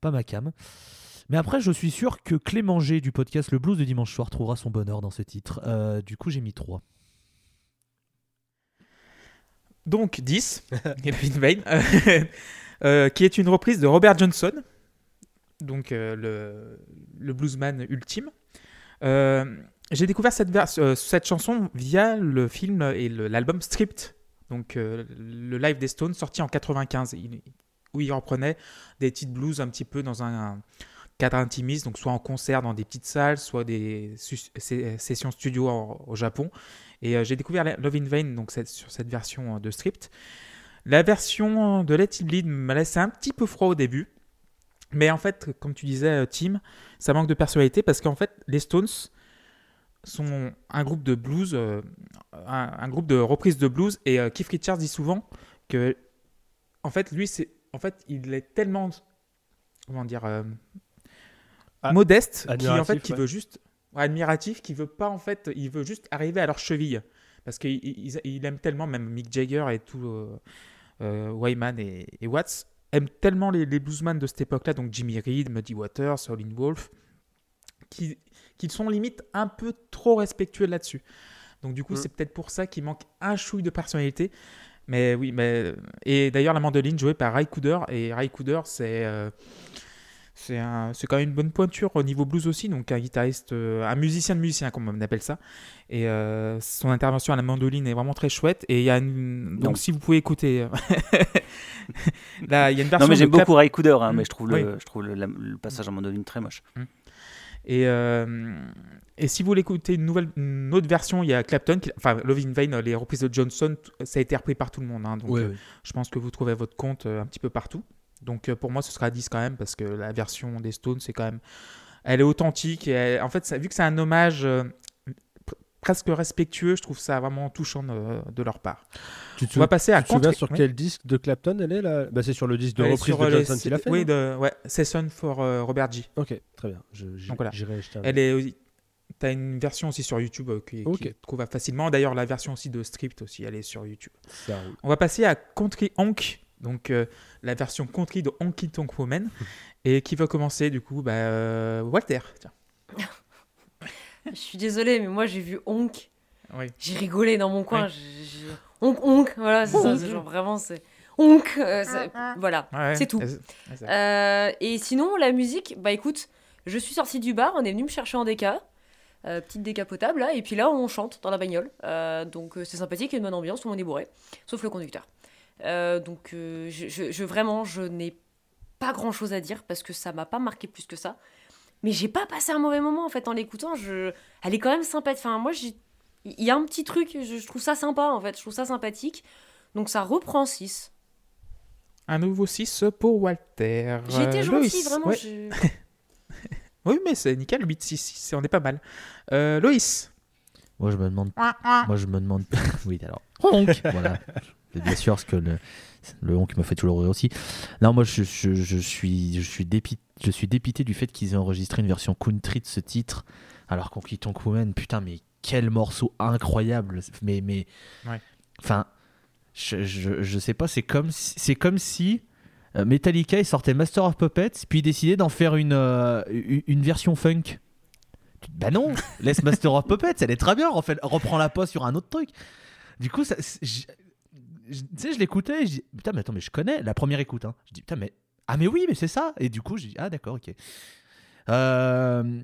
pas ma cam. Mais après, je suis sûr que Clément G du podcast Le Blues de dimanche soir trouvera son bonheur dans ce titre. Euh, du coup, j'ai mis 3. Donc 10, Love in Vain, euh, euh, qui est une reprise de Robert Johnson, donc euh, le, le bluesman ultime. Euh, J'ai découvert euh, cette chanson via le film et l'album Stripped, donc euh, le live des Stones sorti en 95, il- où il reprenait des titres blues un petit peu dans un, cadre intimiste, donc soit en concert dans des petites salles, soit des sessions studio au Japon. Et j'ai découvert Love in Vain donc sur cette version de Stripped. La version de Let It Bleed m'a laissé un petit peu froid au début. Mais en fait, comme tu disais, euh, Tim, ça manque de personnalité parce qu'en fait, les Stones sont un groupe de blues, euh, un, un groupe de reprises de blues. Et euh, Keith Richards dit souvent que, en fait, lui, c'est, en fait, il est tellement, comment dire, euh, Ah, modeste, qui en admiratif, fait, qui ouais. veut juste, admiratif, qui veut pas en fait, il veut juste arriver à leur cheville parce qu'il il- il aime tellement, même Mick Jagger et tout, Wyman et, et Watts aiment tellement les, les bluesman de cette époque-là, donc Jimmy Reed, Muddy Waters, Howlin' Wolf, qui, qui sont limite un peu trop respectueux là-dessus. Donc du coup, Mm. c'est peut-être pour ça qu'il manque un chouille de personnalité. Mais oui, mais et d'ailleurs la mandoline jouée par Ray Cooder et Ray Cooder, c'est euh, c'est quand même une bonne pointure au niveau blues aussi, donc un guitariste, euh, un musicien de musicien comme on appelle ça. Et euh, son intervention à la mandoline est vraiment très chouette. Et il y a une... donc si vous pouvez écouter, là il y a une version. Non, mais j'aime beaucoup Ray Cooder, hein, Mm. mais je trouve, le, Oui. je trouve le, la- le passage en mandoline très moche. Et, euh, et si vous voulez écouter une, nouvelle, une autre version, il y a Clapton, qui- enfin Love in Vain, les reprises de Johnson, ça a été repris par tout le monde. hein, donc euh, je pense que vous trouvez votre compte euh, un petit peu partout. Donc euh, pour moi, ce sera 10 quand même, parce que la version des Stones, c'est quand même. Elle est authentique. Et elle- en fait, ça- vu que c'est un hommage euh, pr- presque respectueux, je trouve ça vraiment touchant de, de leur part. Tu te, On va passer à tu te souviens sur oui. quel disque de Clapton elle est là? Bah, C'est sur le disque de Elle reprise sur, de euh, Johnson les- qu'il a fait. Oui, de, ouais, Session for euh, Robert G. Ok, très bien. Voilà. J'irai un Elle est T'as une version aussi sur YouTube euh, qui, qui Ok. est trouvable facilement. D'ailleurs, la version aussi de Script aussi, elle est sur YouTube. Ça. On va passer à Country Honk, donc euh, la version country de Honky Tonk Woman. et qui va commencer du coup bah, euh, Walter. Tiens. Je suis désolée, mais moi j'ai vu Honk. Oui. J'ai rigolé dans mon coin. Ouais. j'ai- Honk, honk, voilà, c'est ça. c'est Genre vraiment, c'est. Honk, euh, c'est- voilà. Ouais, C'est tout. c'est- Euh, et sinon, la musique, bah écoute, je suis sortie du bar, on est venu me chercher en déca. euh, petite décapotable là, et puis là on chante dans la bagnole. Euh, donc euh, c'est sympathique, il y a une bonne ambiance, tout le monde est bourré, sauf le conducteur. Euh, donc euh, je, je- je- vraiment, je n'ai pas grand chose à dire parce que ça m'a pas marqué plus que ça. Mais j'ai pas passé un mauvais moment en fait en l'écoutant. Je... Elle est quand même sympathique. Enfin, moi, il y a un petit truc, je, je trouve ça sympa en fait, je trouve ça sympathique. Donc ça reprend 6. Un nouveau 6 pour Walter. Été Euh, gentille, Loïs. vraiment. Ouais. je- Oui, mais c'est nickel, 8, 6, 6, on est pas mal. Euh, Loïs. Moi, je me demande. Moi, je me demande. oui, alors. Honk Voilà. Bien sûr, parce que le, le honk me fait toujours rire aussi. Non, moi, je, je, je suis, je, suis dépité, je suis dépité du fait qu'ils aient enregistré une version country de ce titre. Alors qu'on quitte Woman, putain, mais quel morceau incroyable. Mais. mais Ouais. Enfin, je, je, je sais pas, c'est comme, si- c'est comme si. euh, Metallica, ils sortaient Master of Puppets, puis ils décidaient d'en faire une, euh, une version funk. Bah non, laisse Master of Puppets, elle est très bien, refait- reprends la pas sur un autre truc. Du coup, ça, tu sais, je l'écoutais, je dis putain, mais attends, mais je connais la première écoute. Hein. Je dis putain, mais ah, mais oui, mais c'est ça. Et du coup, je dis ah, d'accord, ok. Euh,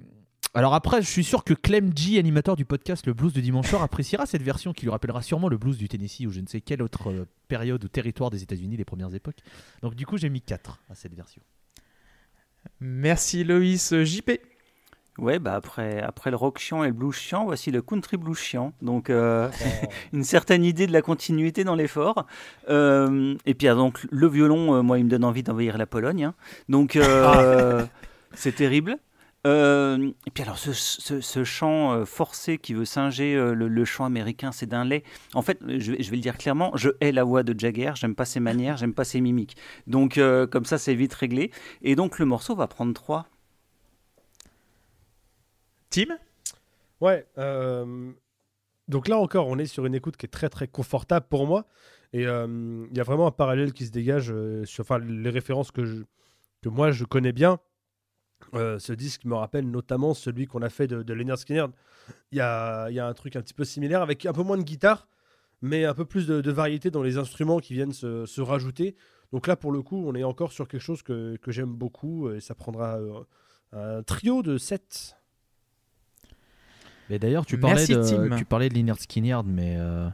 alors après, je suis sûr que Clem G, animateur du podcast Le Blues du Dimanche soir, appréciera cette version qui lui rappellera sûrement le blues du Tennessee ou je ne sais quelle autre euh, période ou territoire des États-Unis des premières époques. Donc du coup, j'ai mis 4 à cette version. Merci Loïs. JP. Ouais, bah après, après le rock chiant et le blues chiant, voici le country blues chiant. Donc, euh, une certaine idée de la continuité dans l'effort. Euh, et puis, ah, donc, le violon, euh, moi, il me donne envie d'envahir la Pologne. hein. Donc, euh, c'est terrible. Et puis alors ce, ce- ce chant forcé qui veut singer le, le chant américain, c'est d'un lait. En fait, je, vais- je vais le dire clairement, je hais la voix de Jagger, j'aime pas ses manières, j'aime pas ses mimiques. Donc comme ça, c'est vite réglé. Et donc le morceau va prendre 3. Tim. Ouais. euh, Donc là encore, on est sur une écoute qui est très très confortable pour moi. Et euh, il y a vraiment un parallèle qui se dégage euh, sur les références que, que moi je connais bien. Ce disque me rappelle notamment celui qu'on a fait de, de Leonard Skinner. Il y a, y a un truc un petit peu similaire avec un peu moins de guitare, mais un peu plus de, variété dans les instruments qui viennent se, se rajouter. Donc là, pour le coup, on est encore sur quelque chose que, que j'aime beaucoup et ça prendra un trio de 7. Mais d'ailleurs, tu parlais Merci, de, Tim. tu parlais de Lynyrd Skynyrd, mais euh,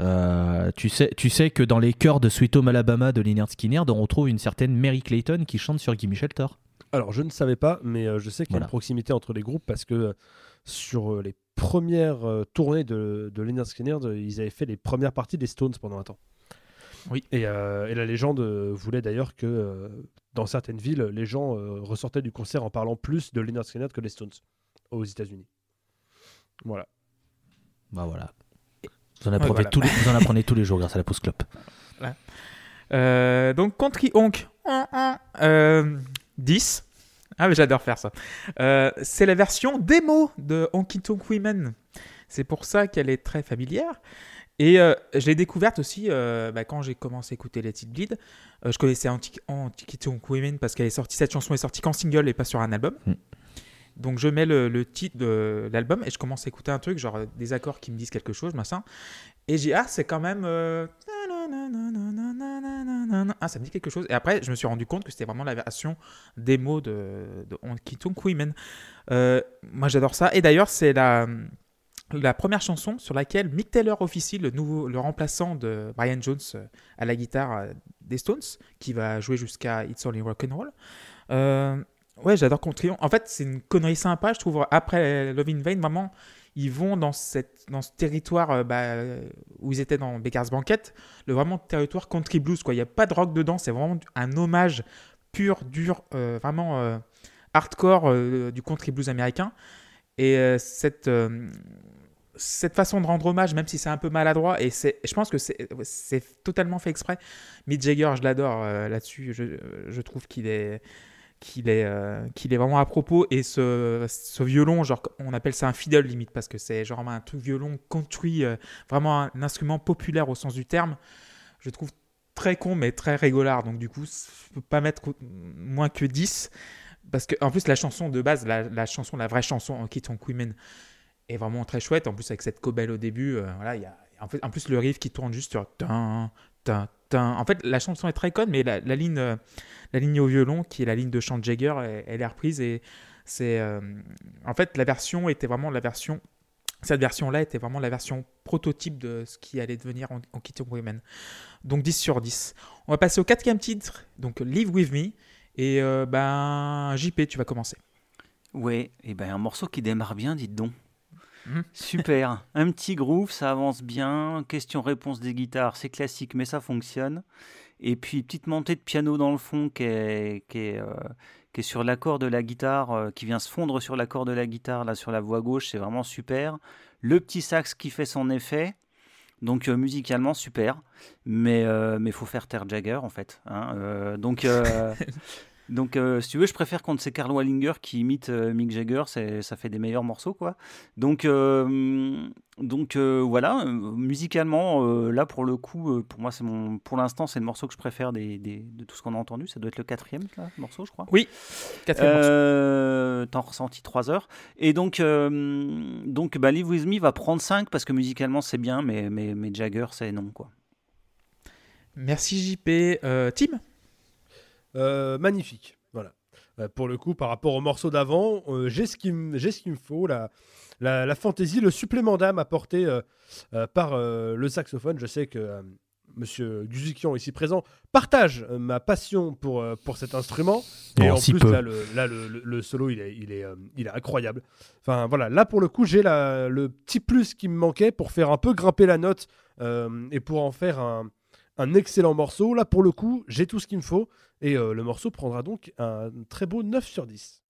euh, tu sais, tu sais que dans les chœurs de Sweet Home Alabama de Lynyrd Skynyrd, on retrouve une certaine Mary Clayton qui chante sur Gimme Shelter. Alors, je ne savais pas, mais euh, je sais qu'il y a Voilà. une proximité entre les groupes parce que euh, sur euh, les premières euh, tournées de, de Leonard Skinner, de- ils avaient fait les premières parties des Stones pendant un temps. Oui. Et, euh, et la légende euh, voulait d'ailleurs que euh, dans certaines villes, les gens euh, ressortaient du concert en parlant plus de Leonard Skinner que des Stones aux États-Unis. Voilà. Bah voilà. Vous en, apprenez voilà. tous les, vous en apprenez tous les jours grâce à la pause clope. Euh, donc Country Honk. Euh, 10. Ah mais j'adore faire ça. Euh, c'est la version démo de Honky Tonk Women. C'est pour ça qu'elle est très familière. Et euh, je l'ai découverte aussi euh, bah, quand j'ai commencé à écouter Let It Bleed. Euh, je connaissais Tonk Women parce qu'elle est sortie, cette chanson est sortie qu'en single et pas sur un album. Mm. Donc je mets le, titre de l'album et je commence à écouter un truc, genre des accords qui me disent quelque chose, machin. Et j'ai ah c'est quand même ah ça me dit quelque chose. Et après je me suis rendu compte que c'était vraiment la version démo de, de Honky Tonk Women. Moi j'adore ça. Et d'ailleurs c'est la première chanson sur laquelle Mick Taylor officie, le nouveau le remplaçant de Brian Jones à la guitare des Stones, qui va jouer jusqu'à It's Only Rock and Roll. Euh, Ouais, j'adore Country. En fait, c'est une connerie sympa, je trouve. Après Love in Vain, vraiment, ils vont dans, cette, dans ce territoire euh, bah, où ils étaient dans Baker's Banquet, le vraiment territoire country blues. Quoi. Il n'y a pas de rock dedans, c'est vraiment un hommage pur, dur, euh, vraiment euh, hardcore du country blues américain. Et cette, cette façon de rendre hommage, même si c'est un peu maladroit, et je pense que c'est totalement fait exprès. Mick Jagger, je l'adore là-dessus, je, je, trouve qu'il est qu'il est, euh, qu'il est vraiment à propos. Et ce, ce, violon, genre, on appelle ça un fiddle limite, parce que c'est genre un truc violon country, euh, vraiment un, instrument populaire au sens du terme. Je trouve très con, mais très rigolard. Donc, du coup, je peux pas mettre moins que 10. Parce que, en plus, la chanson de base, la, chanson, la vraie chanson en Kit Women, est vraiment très chouette. En plus, avec cette cobelle au début, euh, voilà, il y a, en plus, le riff qui tourne juste sur. En fait, la chanson est très conne, mais la, ligne, euh, la ligne au violon, qui est la ligne de chant de Jagger, elle, est reprise. Et c'est. Euh, en fait, la version était vraiment la version. Cette version-là était vraiment la version prototype de ce qui allait devenir en, en Kitty Women. Donc 10 sur 10. On va passer au quatrième titre, donc Live With Me. Et euh, ben, JP, tu vas commencer. Ouais, et ben un morceau qui démarre bien, dites donc. Mhm. Super. Un petit groove, ça avance bien. Question-réponse des guitares, c'est classique, mais ça fonctionne. Et puis, petite montée de piano dans le fond qui est, qui est, euh, qui est sur l'accord de la guitare, euh, qui vient se fondre sur l'accord de la guitare, là sur la voix gauche, c'est vraiment super. Le petit sax qui fait son effet. Donc euh, musicalement super, mais il faut faire taire Jagger en fait. Hein. donc Donc, euh, si tu veux, je préfère quand c'est Carl Wallinger qui imite euh, Mick Jagger, ça fait des meilleurs morceaux, quoi. Donc, euh, donc voilà, musicalement, là pour le coup, pour moi, c'est mon, pour l'instant, c'est le morceau que je préfère des, de tout ce qu'on a entendu. Ça doit être le quatrième morceau, je crois. Oui, quatrième morceau. T'en ressenti trois heures. Et donc, donc bah, Live With Me va prendre 5 parce que musicalement, c'est bien, mais, mais, mais Jagger, c'est non, quoi. Merci JP. Tim? Euh, magnifique. Voilà. Euh, pour le coup, par rapport au morceau d'avant, euh, j'ai ce qu'il me faut. La, la, fantaisie, le supplément d'âme apporté par le saxophone. Je sais que Monsieur Guzukian, ici présent, partage ma passion pour, pour cet instrument. Et en plus, là, le, le, solo, il est, il, est, il est incroyable. Enfin, voilà, là, pour le coup, j'ai le petit plus qui me manquait pour faire un peu grimper la note et pour en faire un, un excellent morceau. Là, pour le coup, j'ai tout ce qu'il me faut. Et euh, le morceau prendra donc un très beau 9 sur 10.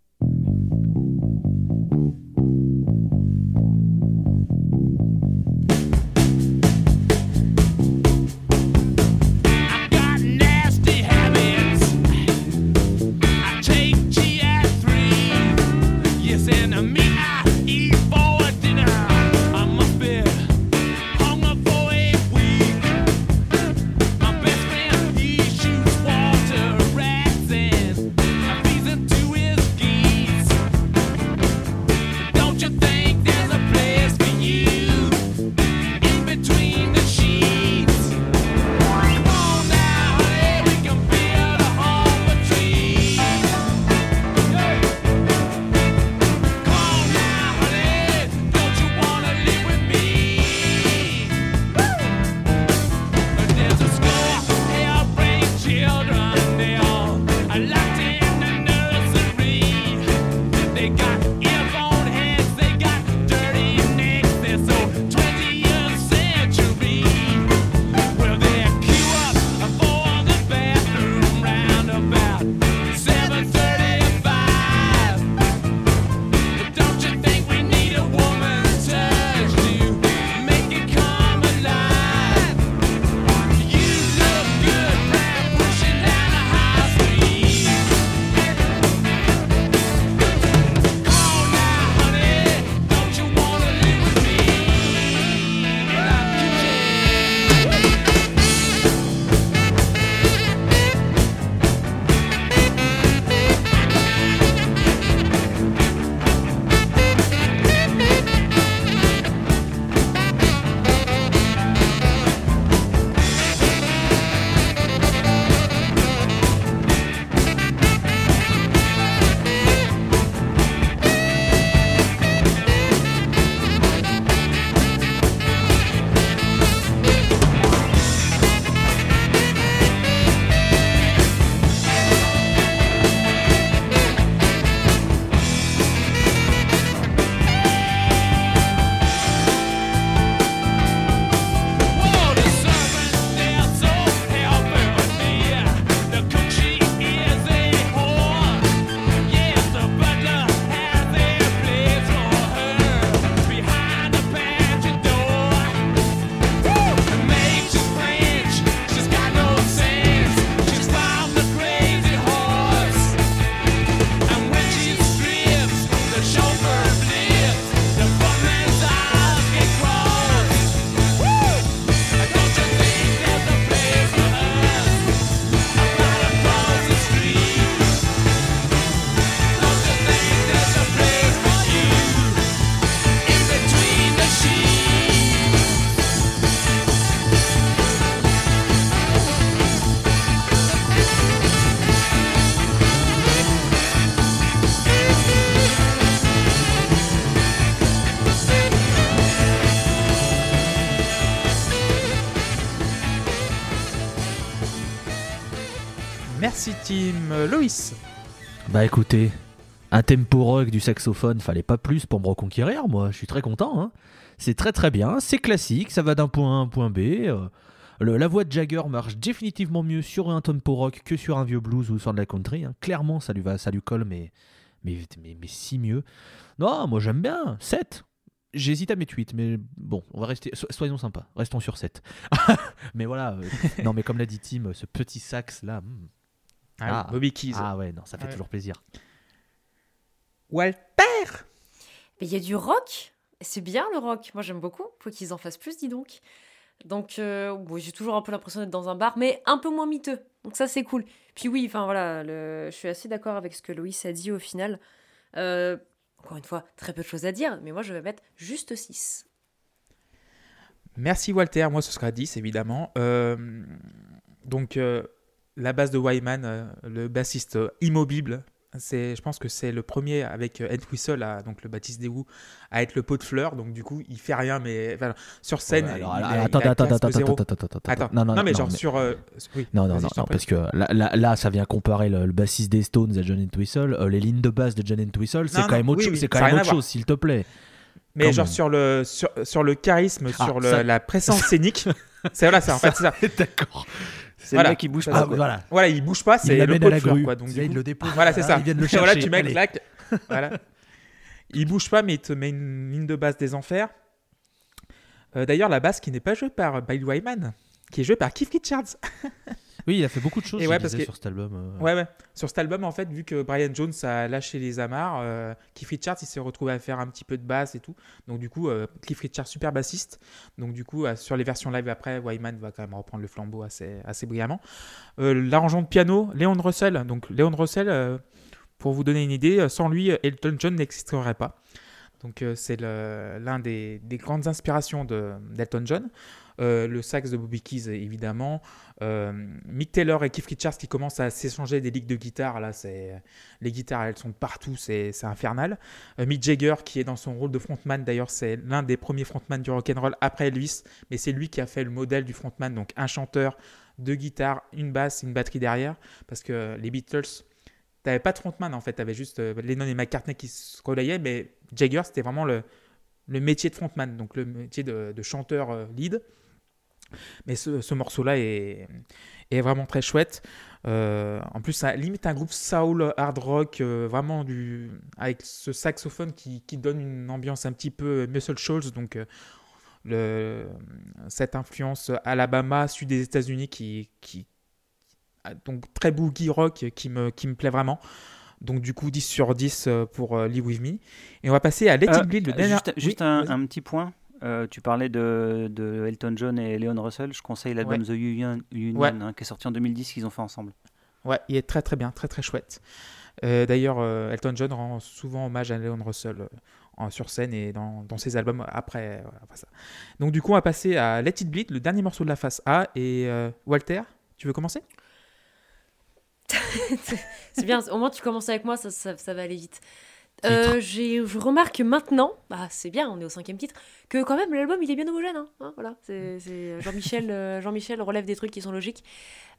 Loïs. Bah écoutez, un tempo rock du saxophone, fallait pas plus pour me reconquérir, moi. Je suis très content. hein. C'est très très bien, c'est classique, ça va d'un point A à un point B. euh, le- la voix de Jagger marche définitivement mieux sur un tempo rock que sur un vieux blues ou sur de la country. hein. Clairement, ça lui va, ça lui colle, mais mais mais, mais si mieux. Non, moi j'aime bien. 7 J'hésite à mettre 8, mais bon, on va rester. so- soyons sympas, restons sur 7. mais voilà, euh, non, mais comme l'a dit Tim, ce petit sax là. hmm. Ah, Ah. Bobby Keys. Ah ouais, non, ça fait Ouais. toujours plaisir. Walter. Mais il y a du rock. C'est bien le rock. Moi, j'aime beaucoup. Faut qu'ils en fassent plus, dis donc. Donc, euh, bon, j'ai toujours un peu l'impression d'être dans un bar, mais un peu moins miteux. Donc, ça, c'est cool. Puis, oui, enfin, voilà, le... je suis assez d'accord avec ce que Loïs a dit au final. Euh, encore une fois, très peu de choses à dire, mais moi, je vais mettre juste 6. Merci Walter, moi ce sera 10 évidemment. Euh, donc euh, la base de Wyman, euh, le bassiste euh, immobile, c'est, je pense que c'est le premier avec euh, Ed Whistle, à- donc le Baptiste Desgout, à être le pot de fleurs. Donc du coup, il fait rien, mais enfin, sur scène, Ouais, alors, il, alors, il a attendez, attendez, charisme attendez, zéro. attends, attends, attends, Attends, non, non, mais non, genre mais- sur, euh, oui. Non, non, non, parce que là, là, là, ça vient comparer le, le bassiste des Stones à John Entwistle. Euh, les lignes de basse de John Entwistle, c'est quand même autre oui, chose, oui, c'est quand ça même autre chose, s'il te plaît. Mais genre sur le sur, sur le charisme, Ah, sur le- ça- la présence scénique, c'est voilà, c'est en fait c'est ça. D'accord. C'est Voilà. le mec qui bouge Ah, pas. Ah, voilà. Voilà, il bouge pas, Il c'est le pot de la fleurs grue. quoi. Donc Là, du il coup- le dépose. Voilà, c'est ça. Ils viennent le Et voilà, chercher. tu mets clac. voilà. Il bouge pas, mais il te met une ligne de basse des enfers. Euh, D'ailleurs, la basse qui n'est pas jouée par Bill Wyman, qui est jouée par Keith Richards. Oui, il a fait beaucoup de choses Et je ouais, parce disais, que- sur cet album. euh. Ouais, ouais. Sur cet album, en fait, vu que Brian Jones a lâché les amarres, euh, Keith Richards, il s'est retrouvé à faire un petit peu de basse et tout. Donc, du coup, euh, Keith Richards, super bassiste. Donc, du coup, euh, sur les versions live après, Wyman va quand même reprendre le flambeau assez, assez brillamment. Euh, L'arrangement de piano, Léon Russell. Donc, Léon Russell, pour vous donner une idée, sans lui, Elton John n'existerait pas. Donc, c'est l'un des, des grandes inspirations de- d'Elton John. Euh, le sax de Bobby Keys, évidemment. Euh, Mick Taylor et Keith Richards qui commencent à s'échanger des ligues de guitare. Là, les guitares, elles sont partout, c'est infernal. Euh, Mick Jagger qui est dans son rôle de frontman. D'ailleurs, c'est l'un des premiers frontman du rock and roll après Elvis, mais c'est lui qui a fait le modèle du frontman. Donc un chanteur, deux guitares, une basse, une batterie derrière, parce que les Beatles. T'avais pas de frontman en fait, t'avais juste Lennon et McCartney qui se relayaient, mais Jagger c'était vraiment le, le métier de frontman, donc le métier de, chanteur lead. Mais ce, ce morceau-là est, est vraiment très chouette. Euh, en plus, ça limite un groupe soul, hard rock, euh, vraiment du, avec ce saxophone qui, qui donne une ambiance un petit peu Muscle Shoals, donc euh, le, cette influence Alabama, sud des États-Unis qui, qui donc très boogie rock qui me, qui me plaît vraiment. Donc du coup 10 sur 10 euh, pour Live With Me. Et on va passer à Let It Bleed, le dernier... Juste, juste un petit point. Euh, tu parlais de, de Elton John et Leon Russell. Je conseille l'album Ouais. The Union, Union, Ouais. hein, qui est sorti en 2010 qu'ils ont fait ensemble. Ouais, il est très très bien, très très chouette. Euh, D'ailleurs, euh, Elton John rend souvent hommage à Leon Russell euh, en- sur scène et dans, dans ses albums après, voilà, ça. Donc du coup, on va passer à Let It Bleed, le dernier morceau de la face A. Et euh, Walter, tu veux commencer? C'est bien, au moins tu commences avec moi, ça, ça, ça va aller vite. Euh, je remarque maintenant, bah c'est bien, on est au cinquième titre, que quand même l'album il est bien homogène. Hein, Hein, voilà, c'est c'est Jean-Michel, euh, Jean-Michel relève des trucs qui sont logiques.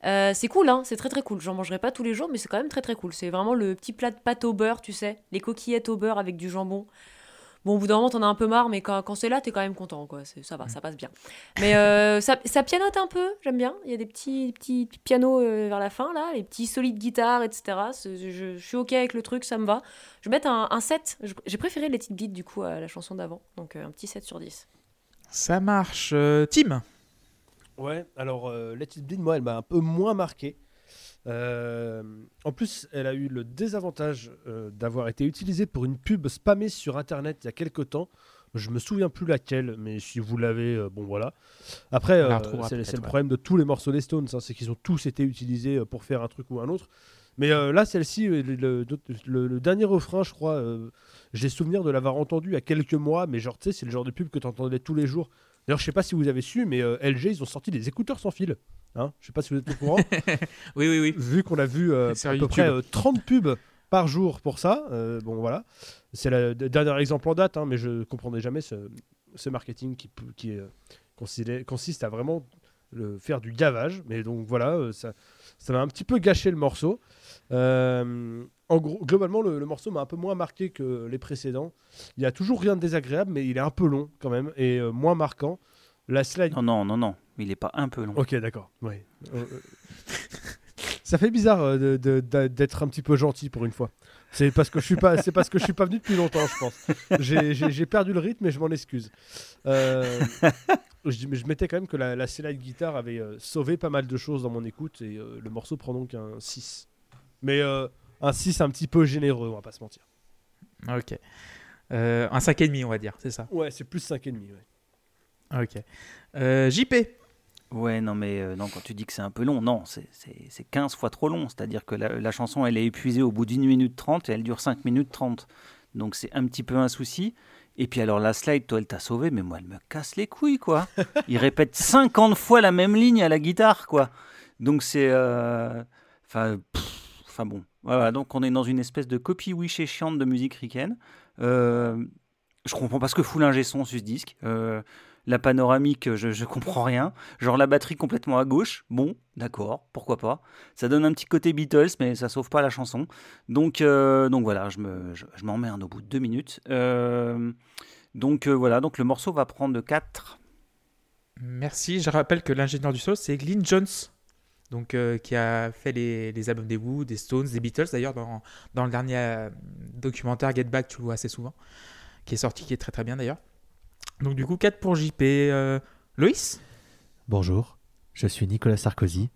Euh, c'est cool, hein, c'est très très cool. J'en mangerai pas tous les jours, mais c'est quand même très très cool. C'est vraiment le petit plat de pâte au beurre, tu sais, les coquillettes au beurre avec du jambon. Bon, au bout d'un moment, t'en as un peu marre, mais quand, quand c'est là, t'es quand même content, quoi. C'est- Ça va, ça passe bien. Mais euh, ça, ça pianote un peu, j'aime bien. Il y a des petits, petits pianos euh, vers la fin, là, les petits solides guitares, etc. Je, je suis OK avec le truc, ça me va. Je vais mettre un, un 7. Je- J'ai préféré Let It Bleed, du coup, à la chanson d'avant. Donc, euh, un petit 7 sur 10. Ça marche. Euh, Tim? Ouais, alors euh, Let It Bleed, moi, elle m'a un peu moins marqué. Euh, en plus, elle a eu le désavantage euh, d'avoir été utilisée pour une pub spammée sur Internet il y a quelques temps. Je me souviens plus laquelle, mais si vous l'avez, euh, bon voilà. Après, c'est le ouais. problème de tous les morceaux des Stones, hein, c'est qu'ils ont tous été utilisés pour faire un truc ou un autre. Mais là, celle-ci, le, le- le- le dernier refrain, je crois, j'ai souvenir de l'avoir entendu il y a quelques mois, mais genre, tu sais, c'est le genre de pub que tu entendais tous les jours. D'ailleurs, je sais pas si vous avez su, mais LG, ils ont sorti des écouteurs sans fil. Hein je sais pas si vous êtes au courant. Oui, oui, oui. Vu qu'on a vu euh, à peu près euh, 30 pubs par jour pour ça, euh, bon voilà. C'est le dernier exemple en date, hein, mais je comprendrai jamais ce, ce marketing qui, euh, consiste à vraiment le, faire du gavage. Mais donc voilà, euh, ça, ça m'a un petit peu gâché le morceau. Euh, en gros, globalement, le, le morceau m'a un peu moins marqué que les précédents. Il y a toujours rien de désagréable, mais il est un peu long quand même et euh, moins marquant. La slide. Non, non, non, non. Il est pas un peu long. Ok, d'accord. Ouais. Euh, euh, ça fait bizarre euh, de- de- de- d'être un petit peu gentil pour une fois. C'est parce que je suis pas, c'est parce que je suis pas venu depuis longtemps, je pense. J'ai- perdu le rythme et je m'en excuse. Euh, je, mais je mettais quand même que la, la slide guitare avait euh, sauvé pas mal de choses dans mon écoute et euh, le morceau prend donc un 6. Mais euh, un 6 un petit peu généreux, on va pas se mentir. Ok. Euh, un 5,5, on va dire, c'est ça? Ouais, c'est plus 5,5. Ouais. Ok. Euh, JP. Ouais, non, mais euh, non, quand tu dis que c'est un peu long, non, c'est- c'est c'est 15 fois trop long. C'est-à-dire que la, la chanson, elle est épuisée au bout d'une minute 30 et elle dure 5 minutes 30. Donc c'est un petit peu un souci. Et puis alors la slide, toi, elle t'a sauvé, mais moi, elle me casse les couilles, quoi. Il répète 50 fois la même ligne à la guitare, quoi. Donc c'est... euh, Enfin, pff, enfin bon. Voilà, donc on est dans une espèce de copie wish et chiante de musique ricaine. Euh, je comprends pas ce que fout l'ingé son sur ce disque. Euh, la panoramique, je, je comprends rien. Genre la batterie complètement à gauche, bon, d'accord, pourquoi pas. Ça donne un petit côté Beatles, mais ça sauve pas la chanson. Donc, euh, donc voilà, je me, je, je m'emmerde au bout de deux minutes. Euh, donc euh, voilà, donc le morceau va prendre 4. Merci. Je rappelle que l'ingénieur du sol, c'est Glyn Jones. Donc, qui a fait les, les albums des Who, des Stones, des Beatles. D'ailleurs, dans, dans le dernier documentaire Get Back, tu le vois assez souvent. Qui est sorti, qui est très très bien d'ailleurs. Donc, du coup, 4 pour JP. Euh, Loïs? Bonjour, je suis Nicolas Sarkozy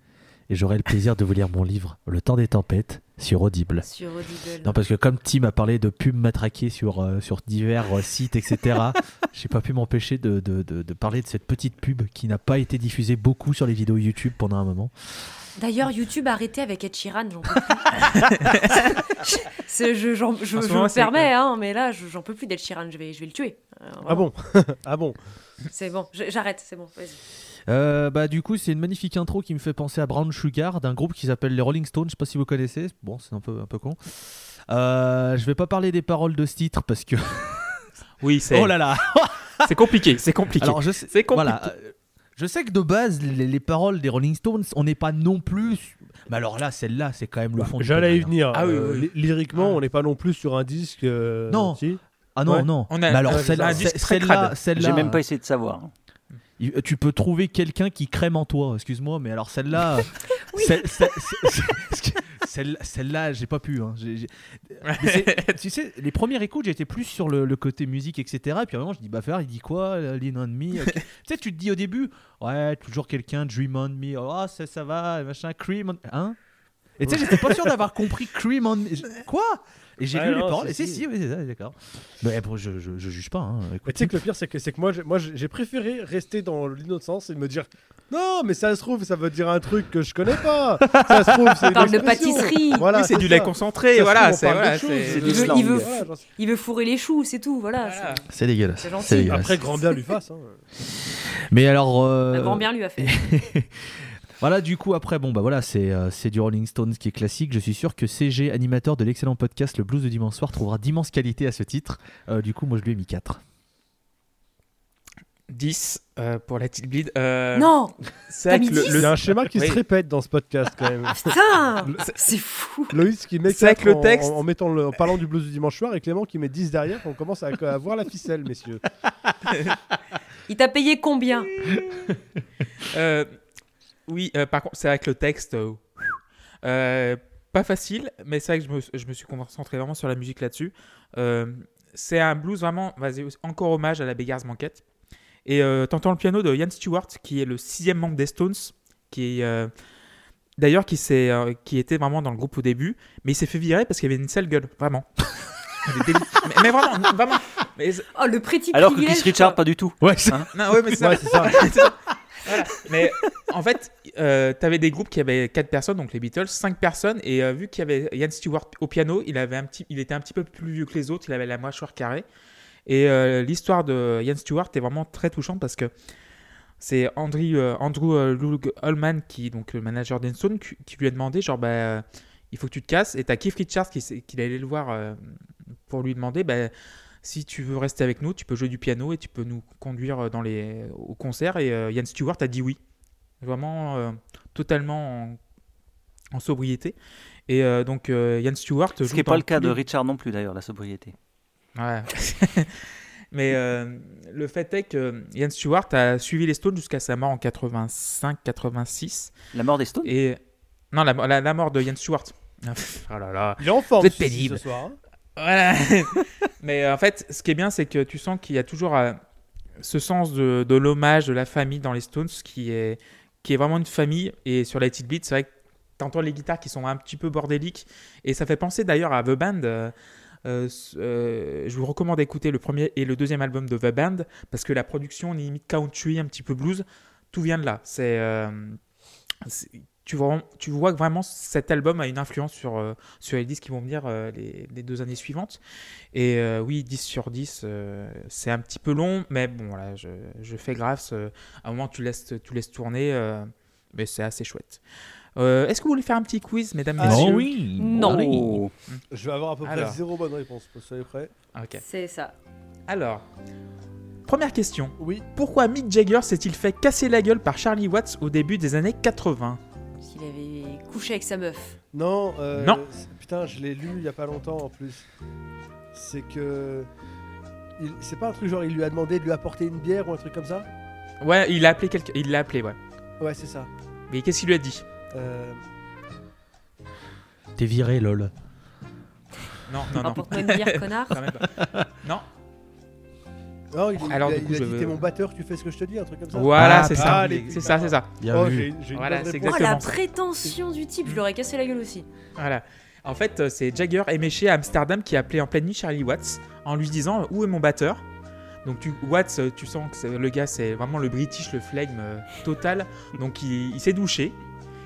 et j'aurai le plaisir de vous lire mon livre Le temps des tempêtes sur Audible. Sur Audible. Non, parce que comme Tim a parlé de pubs matraquées sur, euh, sur divers euh, sites, etc., j'ai pas pu m'empêcher de, de- de- de parler de cette petite pub qui n'a pas été diffusée beaucoup sur les vidéos YouTube pendant un moment. D'ailleurs, YouTube a arrêté avec Ed Sheeran, j'en peux plus. Je moment, me permets, hein, mais là, je- j'en peux plus d'Ed Sheeran, je vais, je vais le tuer. Euh, Ah vraiment. bon? Ah bon? C'est bon, j'arrête, c'est bon, vas-y. Euh, bah, du coup, c'est une magnifique intro qui me fait penser à Brown Sugar d'un groupe qui s'appelle les Rolling Stones. Je sais pas si vous connaissez. Bon, c'est un peu, un peu con. Euh, je vais pas parler des paroles de ce titre parce que. Oui, c'est Oh là là c'est compliqué. C'est compliqué. Alors, je sais, c'est compliqué. Voilà. Je sais que de base, les, les paroles des Rolling Stones, on n'est pas non plus. Mais alors là, celle-là, c'est quand même le fond du J'allais y tonnerre. venir. Ah oui, Euh, oui, Lyriquement, Ah. on n'est pas non plus sur un disque. euh, Non. si Ah non, Ouais. non. On a- Mais alors, euh, celle-là, celle-là, J'ai même pas essayé de savoir. Tu peux trouver quelqu'un qui crème en toi, excuse-moi, mais alors celle-là. celle- celle- celle- celle- Celle-là, j'ai pas pu. hein. Tu sais, les premières écoutes, j'étais plus sur le, le côté musique, etc. Et puis à un moment, je dis, bah faire, il dit quoi euh, Lean on me. Tu sais, tu te dis au début, ouais, toujours quelqu'un, dream on me, oh, ça, ça va, machin, cream on. Hein Et tu sais, j'étais pas sûr d'avoir compris cream on me. Quoi? Et j'ai Ouais, lu les paroles, si, et si, si. oui, c'est ça, d'accord. Mais bon, je, je, je juge pas. Hein. Tu sais que le pire, c'est que, c'est que moi, j'ai- moi, j'ai préféré rester dans l'innocence et me dire non, mais ça se trouve, ça veut dire un truc que je connais pas. ça se trouve, c'est parle de pâtisserie. Voilà, c'est du lait concentré. Voilà, c'est c'est- C'est Il du veut, il, veut, fourrer les choux, c'est tout, voilà. C'est dégueulasse. C'est. C'est. Après, grand bien lui fasse. hein. Mais alors. euh, Un grand bien lui a fait. Voilà, du coup, après, bon, bah voilà, c'est euh, c'est du Rolling Stones qui est classique. Je suis sûr que CG, animateur de l'excellent podcast Le Blues de Dimanche Soir, trouvera d'immenses qualités à ce titre. Euh, du coup, moi, je lui ai mis 4. 10 euh, pour la Till Bleed. Euh, Non c'est le- 10? Il y le- a un schéma qui Oui. se répète dans ce podcast quand même. Putain C'est fou Loïs qui met C'est avec 4 le en, texte. en- en mettant le, en parlant du blues du dimanche soir et Clément qui met 10 derrière. On commence à, à voir la ficelle, messieurs. Il t'a payé combien? Euh, oui, euh, par contre, c'est avec le texte. euh, euh, pas facile, mais c'est vrai que je me, je me suis concentré vraiment sur la musique là-dessus. Euh, c'est un blues vraiment, vas-y, encore hommage à la Beggars Banquet. Et euh, t'entends le piano de Ian Stewart, qui est le sixième membre des Stones, qui est, euh, d'ailleurs qui, euh, était vraiment dans le groupe au début, mais il s'est fait virer parce qu'il avait une sale gueule, vraiment. Mais, mais vraiment, vraiment. Mais Oh, le petit Alors que Chris Richard, quoi. pas du tout. Ouais, non, ouais, mais c'est ça. Ouais, c'est ça. Mais en fait, euh, tu avais des groupes qui avaient 4 personnes, donc les Beatles, 5 personnes, et euh, vu qu'il y avait Ian Stewart au piano, il, avait un petit, il était un petit peu plus vieux que les autres, il avait la mâchoire carrée. Et euh, l'histoire de Ian Stewart est vraiment très touchante parce que c'est Andrew, euh, Andrew Loog Holman, qui donc le manager d'Enstone, qui, qui lui a demandé genre, bah, il faut que tu te casses. Et tu as Keith Richards qui, qui allait le voir pour lui demander bah, si tu veux rester avec nous, tu peux jouer du piano et tu peux nous conduire dans les, au concert. Et euh, Ian Stewart a dit oui. vraiment euh, totalement en, en sobriété. Et euh, donc euh, Ian Stewart Ce qui n'est pas le cas de Richard non plus d'ailleurs, la sobriété. Ouais. Mais euh, le fait est que Ian Stewart a suivi les Stones jusqu'à sa mort en 85-86. La mort des Stones? Et non, la, la- la mort de Ian Stewart. oh là là. Il est en forme Vous êtes pénible. ce soir. Voilà. Mais euh, en fait, ce qui est bien, c'est que tu sens qu'il y a toujours euh, ce sens de, l'hommage, de la famille dans les Stones, qui est, vraiment une famille. Et sur Let It Beat, c'est vrai que tu entends les guitares qui sont un petit peu bordéliques. Et ça fait penser d'ailleurs à The Band. euh, je vous recommande d'écouter le premier et le deuxième album de The Band parce que la production limite country, un petit peu blues, tout vient de là. C'est- tu, vois, tu vois que vraiment cet album a une influence sur, euh, sur les disques qui vont venir euh, les, les deux années suivantes. Et euh, oui, 10 sur 10, euh, c'est un petit peu long, mais bon, voilà, je, je fais grâce. euh, à un moment, tu laisses, tu laisses tourner, euh, mais c'est assez chouette. Euh, Est-ce que vous voulez faire un petit quiz, mesdames, Ah, messieurs oui Non. Oh. Je vais avoir à peu près Alors. zéro bonne réponse. Soyez prêts Ok. C'est ça. Alors, première question. Oui. Pourquoi Mick Jagger s'est-il fait casser la gueule par Charlie Watts au début des années 80 S'il avait couché avec sa meuf. Non. euh, Non. c'est- Putain, je l'ai lu il y a pas longtemps en plus. C'est que. il- C'est pas un truc genre il lui a demandé de lui apporter une bière ou un truc comme ça? Ouais, il a appelé quelqu'un. Il l'a appelé, ouais. Ouais, c'est ça. Mais qu'est-ce qu'il lui a dit? Euh, T'es viré, lol. Non, non, non. Apporte-moi une bière, connard. Quand même pas. Non. Non, il, il Alors, du coup, il a je dit veux- t'es mon batteur, tu fais ce que je te dis, un truc comme ça. Voilà, Ah, c'est ça. C'est ça, c'est ça. Bien Oh, vu. j'ai j'ai une Voilà, bonne c'est réponse. Oh la Exactement prétention du type, je l'aurais cassé la gueule aussi. Voilà. En fait, euh, c'est Jagger éméché à Amsterdam qui a appelé en pleine nuit Charlie Watts en lui disant Où est mon batteur? Donc, tu, Watts, euh, tu sens que c'est- le gars, c'est vraiment le British, le flegme euh, total. Donc, il, il s'est douché.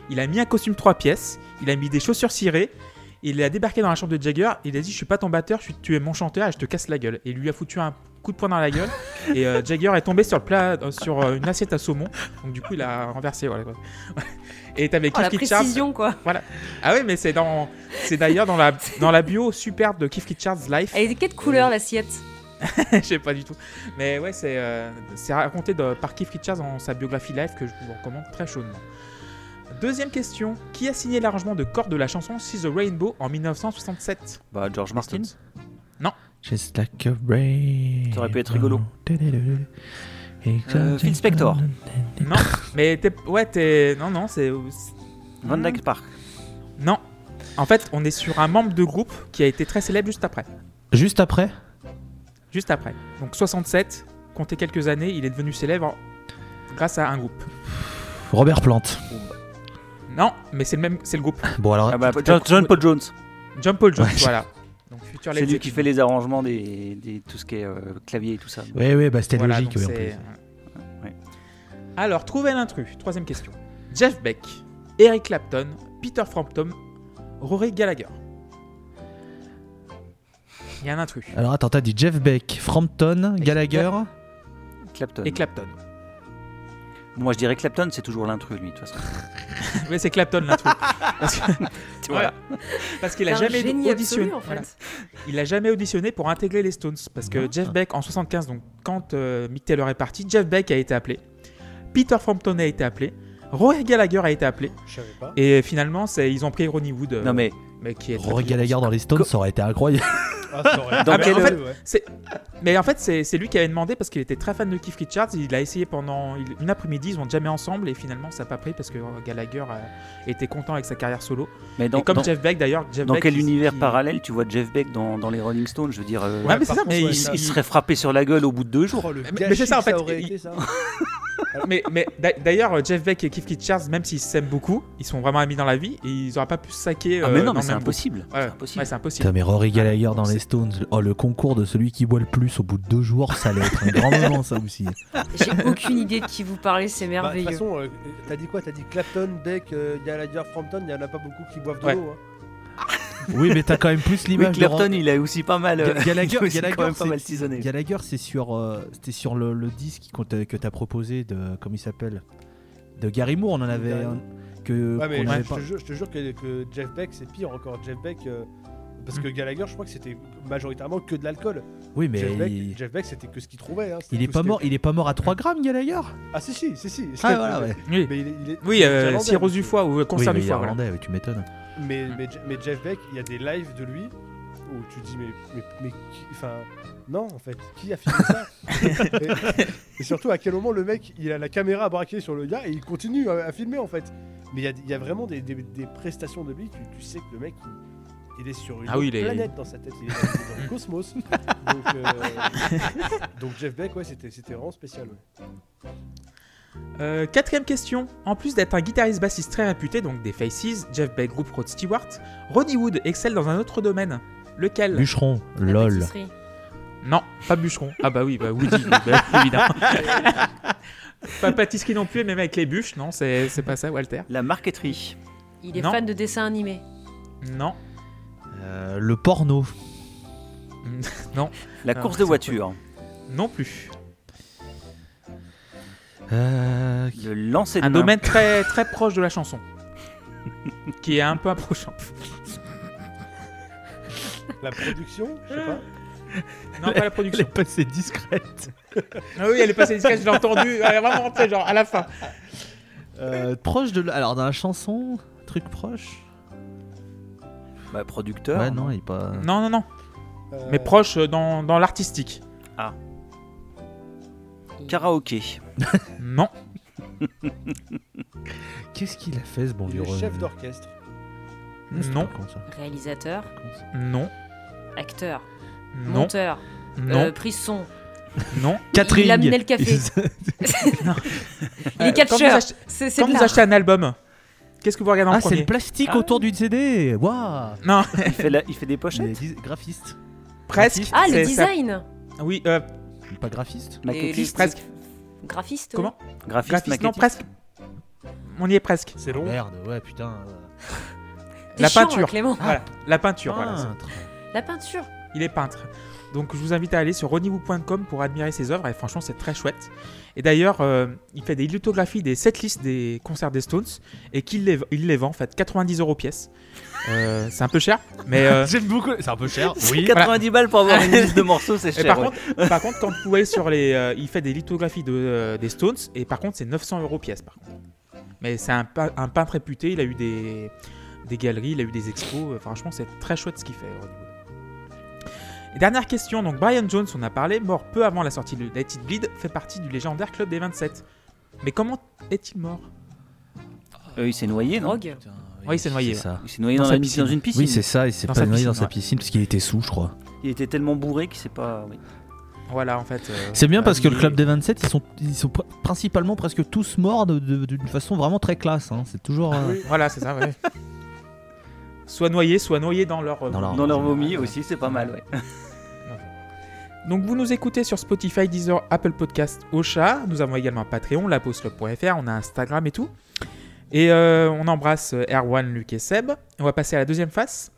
Il a mis un costume trois pièces. Il a mis des chaussures cirées. Il a débarqué dans la chambre de Jagger. Il a dit Je suis pas ton batteur, je suis, tu es mon chanteur et je te casse la gueule. Et il lui a foutu un coup de poing dans la gueule. et euh, Jagger est tombé sur, le plat, euh, sur euh, une assiette à saumon. Donc, du coup, il a renversé. Voilà, quoi. Et t'avais Oh la Keith Richards. précision quoi. Ah oui, mais c'est dans, c'est d'ailleurs dans la dans la bio superbe de Keith Richards Life. Elle était quelle couleur l'assiette? Je sais pas du tout. Mais ouais, c'est euh, c'est raconté de- par Keith Richards dans sa biographie live que je vous recommande très chaudement. Deuxième question qui a signé l'arrangement de cordes de la chanson See the Rainbow en 1967 Bah, George Martin. Stones. Just like a rain. Ça aurait pu être rigolo. Euh, Phil Spector. Non, mais t'es ouais t'es non non c'est Van Dyke Park. non. En fait, on est sur un membre de groupe qui a été très célèbre juste après. Juste après? Juste après. Donc 67, comptez quelques années, il est devenu célèbre grâce à un groupe. Robert Plante. Non, mais c'est le même, c'est le groupe. Bon alors, Ah bah, John, John Paul Jones. John Paul Jones, Ouais. voilà. C'est lui qui fait les arrangements des, des- tout ce qui est euh, clavier et tout ça. ouais ouais bah c'était Voilà, logique ouais, en plus. Ouais. Alors, trouvez l'intrus. Troisième question. Jeff Beck, Eric Clapton, Peter Frampton, Rory Gallagher. Il y a un intrus. Alors attends, t'as dit Jeff Beck, Frampton, Gallagher. Clapton. Et Clapton. Moi je dirais Clapton, c'est toujours l'intrus lui de toute façon. Mais c'est Clapton l'intrus. Parce que- voilà. Parce qu'il a jamais génie auditionné. absolu, en fait. voilà. Il a jamais auditionné pour intégrer les Stones. Parce que Ah. Jeff Beck, en 75, donc quand euh, Mick Taylor est parti, Jeff Beck a été appelé. Peter Frampton a été appelé. Rory Gallagher a été appelé. Je savais pas. Et finalement, ils ont pris Ronnie Wood. euh, Non mais mais qui est Rory Gallagher dans les Stones, Co- ça aurait été incroyable. Ah, Ah, mais en fait, ouais. C'est- Mais en fait, c'est c'est lui qui avait demandé parce qu'il était très fan de Keith Richards. Il a essayé pendant il- une après-midi, ils vont jamais ensemble et finalement ça n'a pas pris parce que euh, Gallagher a- était content avec sa carrière solo. mais dans, et comme dans- Jeff Beck d'ailleurs, Jeff dans Beck, quel il- univers parallèle tu vois Jeff Beck dans, dans les Rolling Stones Je veux dire, euh, Ouais, mais ça, contre, mais il, il, serait frappé sur la gueule au bout de deux jours. Oh, le Mais- mais c'est ça, en fait, aurait il- été, ça. mais, mais d'a- d'ailleurs, Jeff Beck et Keith Richards, même s'ils s'aiment beaucoup, ils sont vraiment amis dans la vie et ils auraient pas pu se saquer. Ah euh, mais non, dans mais c'est impossible. Ouais, C'est ouais, impossible. c'est impossible. Putain, mais Rory Gallagher dans les Stones, oh le concours de celui qui boit le plus au bout de deux jours, ça allait être un grand moment ça aussi. J'ai aucune idée de qui vous parlez, c'est Bah, De toute merveilleux. façon, euh, t'as dit quoi? T'as dit Clapton, Beck, euh, Gallagher, Frampton, il y en a pas beaucoup qui boivent de Ouais. l'eau. hein. Oui, mais t'as quand même plus Oui, l'image de Clapton, il a aussi pas mal. euh, Ga- Gallagher, aussi Gallagher, quand même pas c'est- mal saisonné. Gallagher, c'est sur, euh, c'était sur le, le disque que t'as proposé de, comment il s'appelle, de Gary Moore. On en avait Gary un Moore. Que Ouais, mais qu'on je, pas- te jure, je te jure que, que Jeff Beck, c'est pire encore. Jeff Beck, euh, Parce que Gallagher, je crois que c'était majoritairement que de l'alcool. Oui, mais Jeff Beck, il... Jeff Beck, c'était que ce qu'il trouvait. hein. Il est pas mort. Il est pas mort à 3 grammes, Gallagher? Ah si si si si. Ah voilà, ouais. Oui, Mais il est, il est- oui il est euh, cirrhose du monsieur. foie ou euh, Oui, cancer mais du foie. voilà. irlandais, ouais, tu m'étonnes. Mais, mais, mais Jeff Beck, il y a des lives de lui où tu te dis mais mais, mais qui- enfin non en fait qui a filmé ça? Et, et surtout à quel moment le mec il a la caméra braquée sur le gars et il continue à, à filmer en fait? Mais il y a, il y a vraiment des, des- des prestations de lui tu, tu sais que le mec il, il est sur une Ah oui, autre il est- planète dans sa tête il est dans, le cosmos. Donc, euh, donc Jeff Beck ouais c'était c'était vraiment spécial. ouais. Euh, quatrième question. En plus d'être un guitariste bassiste très réputé, donc des Faces, Jeff Beck, groupe Rod Stewart, Ronnie Wood excelle dans un autre domaine. Lequel? Bûcheron, lol. Non, pas bûcheron. Ah bah oui, bah Woody, bah, évidemment. Pas pâtisserie non plus, même avec les bûches, non, c'est c'est pas ça, Walter? La marqueterie. Il est Non. fan de dessins animés. Non. Euh, le porno. La Ah, course de pas- voiture. Non plus. Euh, Le lancer de Un main. domaine très très proche de la chanson. qui est un peu approchant. La production je sais pas. Non, pas la Elle est production. passée discrète. Ah oui, elle est passée discrète, je l'ai entendu. Ouais, vraiment, tu sais, genre à la fin. Euh, proche de. la- Alors, dans la chanson, truc proche? Bah, producteur. Ouais, non, il est pas. Non, non, non. Euh, Mais proche euh, dans, dans l'artistique. Karaoké. Non. Qu'est-ce qu'il a fait ce bon vieux est chef d'orchestre. C'est Non. pas con, ça. Réalisateur, Non. acteur, Non. monteur, Non. euh, prise son? Non. Catherine. Il a amené le café. Il est quand vous catcheur. achetez, C'est c'est quand de vous l'art. achetez un album, qu'est-ce que vous regardez en Ah, c'est premier le plastique Ah. autour du CD. Waouh. Non, Il fait, la- il fait des pochettes. dis- graphiste. presque. Ah, le C'est- ça- design. Oui, euh, Pas graphiste. Maquettiste. presque. Graphiste. oui. Comment Graphiste, Graphiste, non, maquettiste. presque. On y est presque. C'est long. Merde, ouais, putain. T'es La chiant, peinture. Clément. Voilà, la peinture. voilà, c'est- Peintre. La peinture. il est peintre. Donc je vous invite à aller sur ronniewoo.com pour admirer ses œuvres et franchement c'est très chouette. Et d'ailleurs euh, il fait des lithographies des setlists des concerts des Stones et qu'il les, il les vend en fait 90 euros pièce. Euh, c'est un peu cher, mais euh, J'aime beaucoup. C'est un peu cher. Oui. 90 balles pour avoir une liste de morceaux, c'est Et cher. par, ouais. contre, par contre, quand vous voyez sur les. euh, il fait des lithographies de, euh, des Stones, et par contre, c'est 900 euros pièce, par contre. Mais c'est un, pein- un peintre réputé, il a eu des, des galeries, il a eu des expos. franchement, c'est très chouette ce qu'il fait. Et dernière question, donc Brian Jones, on a parlé, mort peu avant la sortie de Let It Bleed, fait partie du légendaire club des 27. Mais comment est-il mort? Euh, il s'est noyé, non? Drogue. Oui, il s'est noyé, ça. Il s'est noyé Dans dans, sa piscine. dans une piscine. Oui, c'est ça. Il s'est pas noyé dans piscine, sa ouais. piscine parce qu'il était sous, je crois. Il était tellement bourré qu'il s'est pas. oui. Voilà, en fait. euh, C'est bien parce que le club des 27, ils sont, ils sont pr- principalement presque tous morts d'une façon vraiment très classe. hein. C'est toujours. euh, Oui. Voilà, c'est ça, ouais. soit noyés, soit noyés dans leur. euh, Dans leur- Dans leur vomi général. aussi, c'est pas mal, ouais. Donc vous nous écoutez sur Spotify, Deezer, Apple Podcast, Ocha. Nous avons également Patreon, lapostclub.fr, on a Instagram et tout. Et euh, on embrasse euh, Erwan, Luc et Seb. On va passer à la deuxième phase.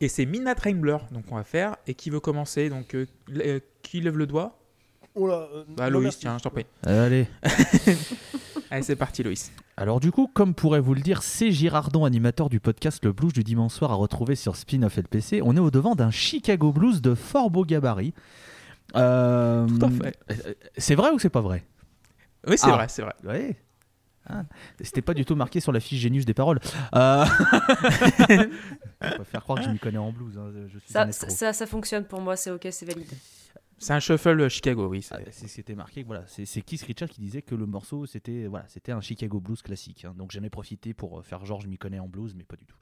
Et c'est Midnight Rambler, donc on va faire. Et qui veut commencer? Donc euh, euh, qui lève le doigt? Oh là, euh, Bah Loïs, tiens, je t'en prie. Allez. Allez, c'est parti Loïs. Alors du coup, comme pourrait vous le dire, c'est Girardon, animateur du podcast Le Blues du dimanche soir à retrouver sur Spin-off LPC. On est au devant d'un Chicago Blues de fort beau gabarit. Euh, Tout à fait. euh, C'est vrai ou c'est pas vrai? Oui, c'est Ah. vrai, c'est vrai. Ouais. Ah, C'était pas du tout marqué sur la fiche Genius des paroles. Euh... On va faire croire que je m'y connais en blues. hein, Je suis un Ça, ça, ça fonctionne pour moi, c'est ok, c'est valide. C'est un shuffle Chicago, oui. c'est- Ah, c'est ce qui était marqué. Voilà, c'est Keith Richards qui disait que le morceau c'était voilà, un Chicago blues classique. hein. donc j'en ai profité pour euh, faire genre je m'y connais en blues, mais pas du tout.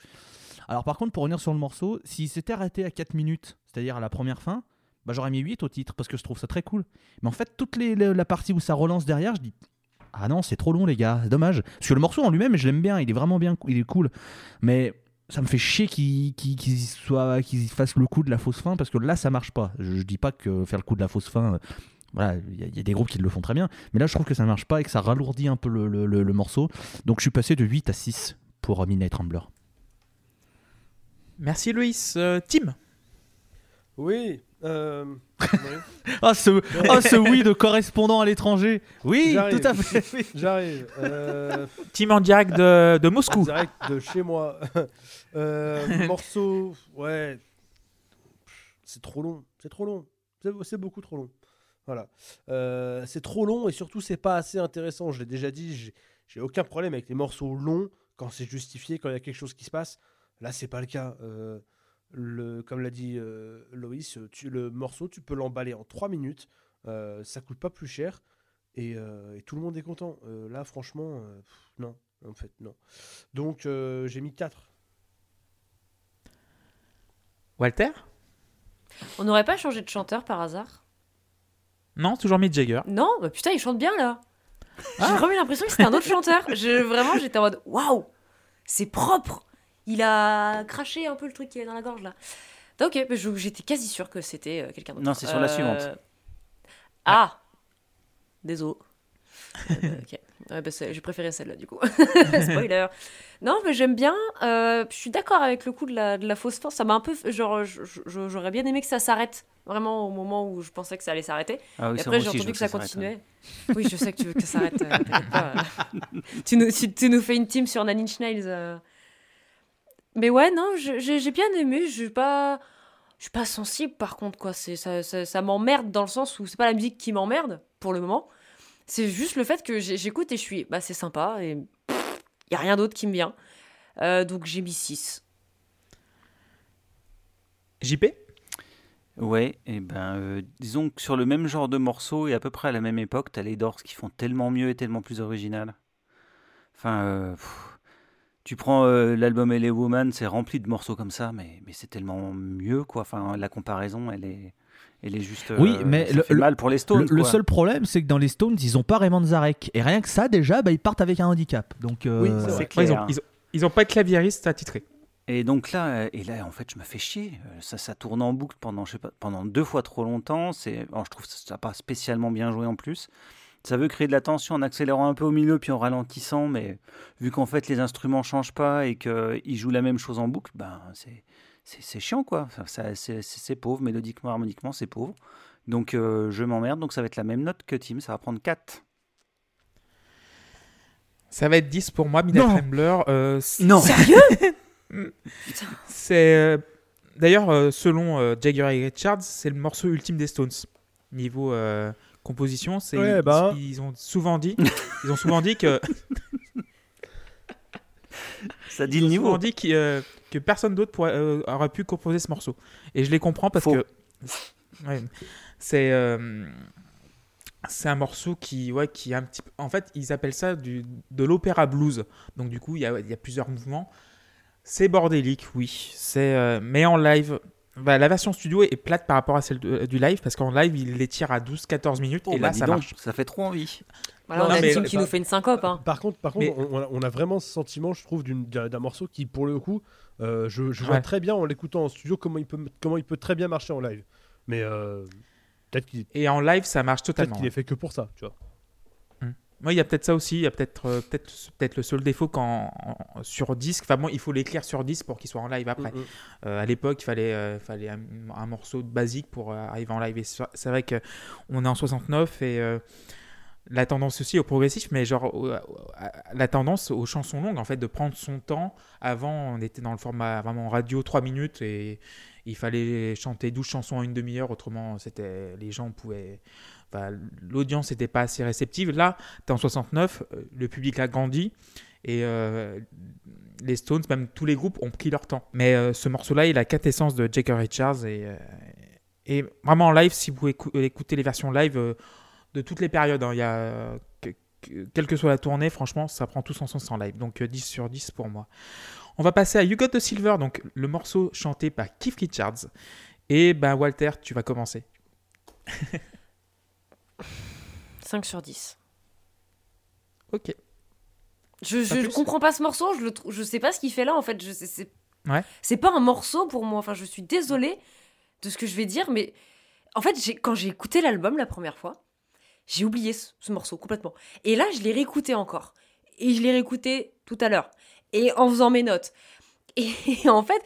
Alors par contre, pour revenir sur le morceau, s'il s'était arrêté à 4 minutes, c'est-à-dire à la première fin, bah, j'aurais mis 8 au titre parce que je trouve ça très cool. Mais en fait, toute la partie où ça relance derrière, je dis ah non, c'est trop long les gars, dommage. Parce que le morceau en lui-même, je l'aime bien, il est vraiment bien, il est cool. Mais ça me fait chier qu'il qu'il- qu'il soit qu'il fasse le coup de la fausse fin parce que là ça marche pas. Je, je dis pas que faire le coup de la fausse fin, euh, voilà, il y, a- il y a des groupes qui le font très bien, mais là je trouve que ça marche pas et que ça ralourdit un peu le, le- le- le morceau. Donc je suis passé de 8 à 6 pour Midnight Rambler. Merci Loïs. Euh, Tim? Oui. Euh. Ah, ce, ah, ce oui de correspondant à l'étranger. Oui, tout à fait. oui. J'arrive. Euh, Team en direct de, de en Moscou. direct de chez moi. Euh, morceau, ouais. C'est trop long. C'est trop long. C'est- C'est beaucoup trop long. Voilà. Euh, c'est trop long et surtout c'est pas assez intéressant. Je l'ai déjà dit. j'ai- J'ai aucun problème avec les morceaux longs quand c'est justifié, quand il y a quelque chose qui se passe. Là, c'est pas le cas. Le, comme l'a dit euh, Loïs, tu, le morceau, tu peux l'emballer en 3 minutes. Euh, ça coûte pas plus cher et, euh, et tout le monde est content. Euh, là, franchement, euh, pff, non, en fait, non. Donc, euh, j'ai mis 4. Walter? On n'aurait pas changé de chanteur par hasard? Non, toujours Mick Jagger. Non, bah putain, il chante bien là. J'ai vraiment eu l'impression que c'était un autre chanteur. Je, vraiment, j'étais en mode waouh, c'est propre. Il a craché un peu le truc qui est dans la gorge là. Donc, ok, bah, je- j'étais quasi sûre que c'était euh, quelqu'un d'autre. Non, c'est sur la suivante. Ah Désolé. Euh, bah, ok. Ouais, bah, j'ai préféré celle-là du coup. Spoiler. Non, mais j'aime bien. euh, je suis d'accord avec le coup de la, de la fausse fin. Ça m'a un peu. Genre, j'aurais bien aimé que ça s'arrête. Vraiment au moment où je pensais que ça allait s'arrêter. Ah oui, Et ça, après, j'ai entendu que ça continuait. Oui, je sais que tu veux que ça s'arrête. euh, tu, nous, tu, tu nous fais une team sur Nails. euh. Mais ouais, non, j'ai bien aimé. Je suis pas. Je suis pas sensible par contre, quoi. C'est Ça, ça, ça m'emmerde dans le sens où c'est pas la musique qui m'emmerde pour le moment. C'est juste le fait que j'écoute et je suis. Bah, c'est sympa et. Il y a rien d'autre qui me vient. Euh, donc j'ai mis 6. JP Ouais, et ben, euh, disons que sur le même genre de morceau et à peu près à la même époque, t'as les Doors qui font tellement mieux et tellement plus original. Enfin, euh, pff, tu prends euh, l'album LA Woman, c'est rempli de morceaux comme ça, mais, mais c'est tellement mieux, quoi. Enfin, la comparaison, elle est, elle est juste. euh, Oui, mais ça le- fait le- mal pour les Le, Stones. le quoi. seul problème, c'est que dans les Stones, ils ont pas Raymond Zarek. Et rien que ça, déjà, bah, ils partent avec un handicap. Donc, euh, Oui, c'est Ouais, clair. ils, ont, ils, ont, ils ont pas de claviériste attitré. Et donc là, euh, et là, en fait, je me fais chier. Euh, Ça, ça tourne en boucle pendant, je sais pas, pendant deux fois trop longtemps. C'est, alors, je trouve que ça n'a pas spécialement bien joué en plus. Ça veut créer de la tension en accélérant un peu au milieu puis en ralentissant, mais vu qu'en fait les instruments changent pas et qu'ils jouent la même chose en boucle, ben c'est, c'est, chiant quoi. Ça, c'est, pauvre, mélodiquement, harmoniquement, c'est pauvre. Donc euh, je m'emmerde, donc ça va être la même note que Tim, ça va prendre 4. Ça va être 10 pour moi, Mina Non. Trembler. euh, Non C'est euh, d'ailleurs selon euh, Jagger et Richards, c'est le morceau ultime des Stones niveau euh, composition. C'est Ouais, ils, bah. ils ont souvent dit, ils ont souvent dit que Ça dit le ils ont souvent niveau. dit que, euh, que personne d'autre euh, aurait pu composer ce morceau. Et je les comprends parce Faux. que ouais, c'est euh, c'est un morceau qui ouais qui est un petit peu- en fait ils appellent ça du, de l'opéra blues. Donc du coup il y a, il y a plusieurs mouvements. C'est bordélique, oui. C'est euh, mais en live. Bah, la version studio est plate par rapport à celle de- du live parce qu'en live il les tire à 12-14 minutes Oh, et bah, là ça donc, marche. ça fait trop envie. Voilà, Non, on a mais- une team qui bah- nous fait une syncope. Hein. Par contre, par contre Mais- on, on a, on a vraiment ce sentiment, je trouve, d'une- d'un d'un morceau qui, pour le coup, euh, je, je vois Ouais. très bien en l'écoutant en studio comment il, peut, comment il peut très bien marcher en live. Mais euh, peut-être qu'il Et en live ça marche peut-être totalement. qu'il est fait que pour ça, tu vois. Moi, il y a peut-être ça aussi. Il y a peut-être euh, peut-être peut-être le seul défaut quand en- sur disque. Enfin bon, il faut l'écrire sur disque pour qu'il soit en live après. Mm, mm. Euh, à l'époque, il fallait euh, fallait un, un morceau basique pour arriver en live. Et c'est vrai que on est en 69 et la tendance aussi au progressif, mais genre la tendance aux chansons longues en fait de prendre son temps. Avant, on était dans le format vraiment radio 3 minutes et il fallait chanter 12 chansons en une demi-heure. Autrement, c'était les gens pouvaient l'audience n'était pas assez réceptive. Là, tu en 69, euh, le public a grandi et euh, les Stones, même tous les groupes, ont pris leur temps. Mais euh, ce morceau-là, il a quatre essences de Jagger Richards et, vraiment en live, si vous écou- écoutez les versions live de toutes les périodes, hein, quelle que soit la tournée, franchement, ça prend tout son sens en live. Donc euh, 10 sur 10 pour moi. On va passer à You Got the Silver, donc le morceau chanté par Keith Richards. Et ben Walter, tu vas commencer. 5 sur 10. Ok. Je, je comprends pas ce morceau, je, le je sais pas ce qu'il fait là en fait. Je sais- C'est Ouais. c'est pas un morceau pour moi. Enfin, je suis désolée de ce que je vais dire, mais en fait, j'ai- quand j'ai écouté l'album la première fois, j'ai oublié ce, ce morceau complètement. Et là, je l'ai réécouté encore. Et je l'ai réécouté tout à l'heure. Et en faisant mes notes. Et, en fait,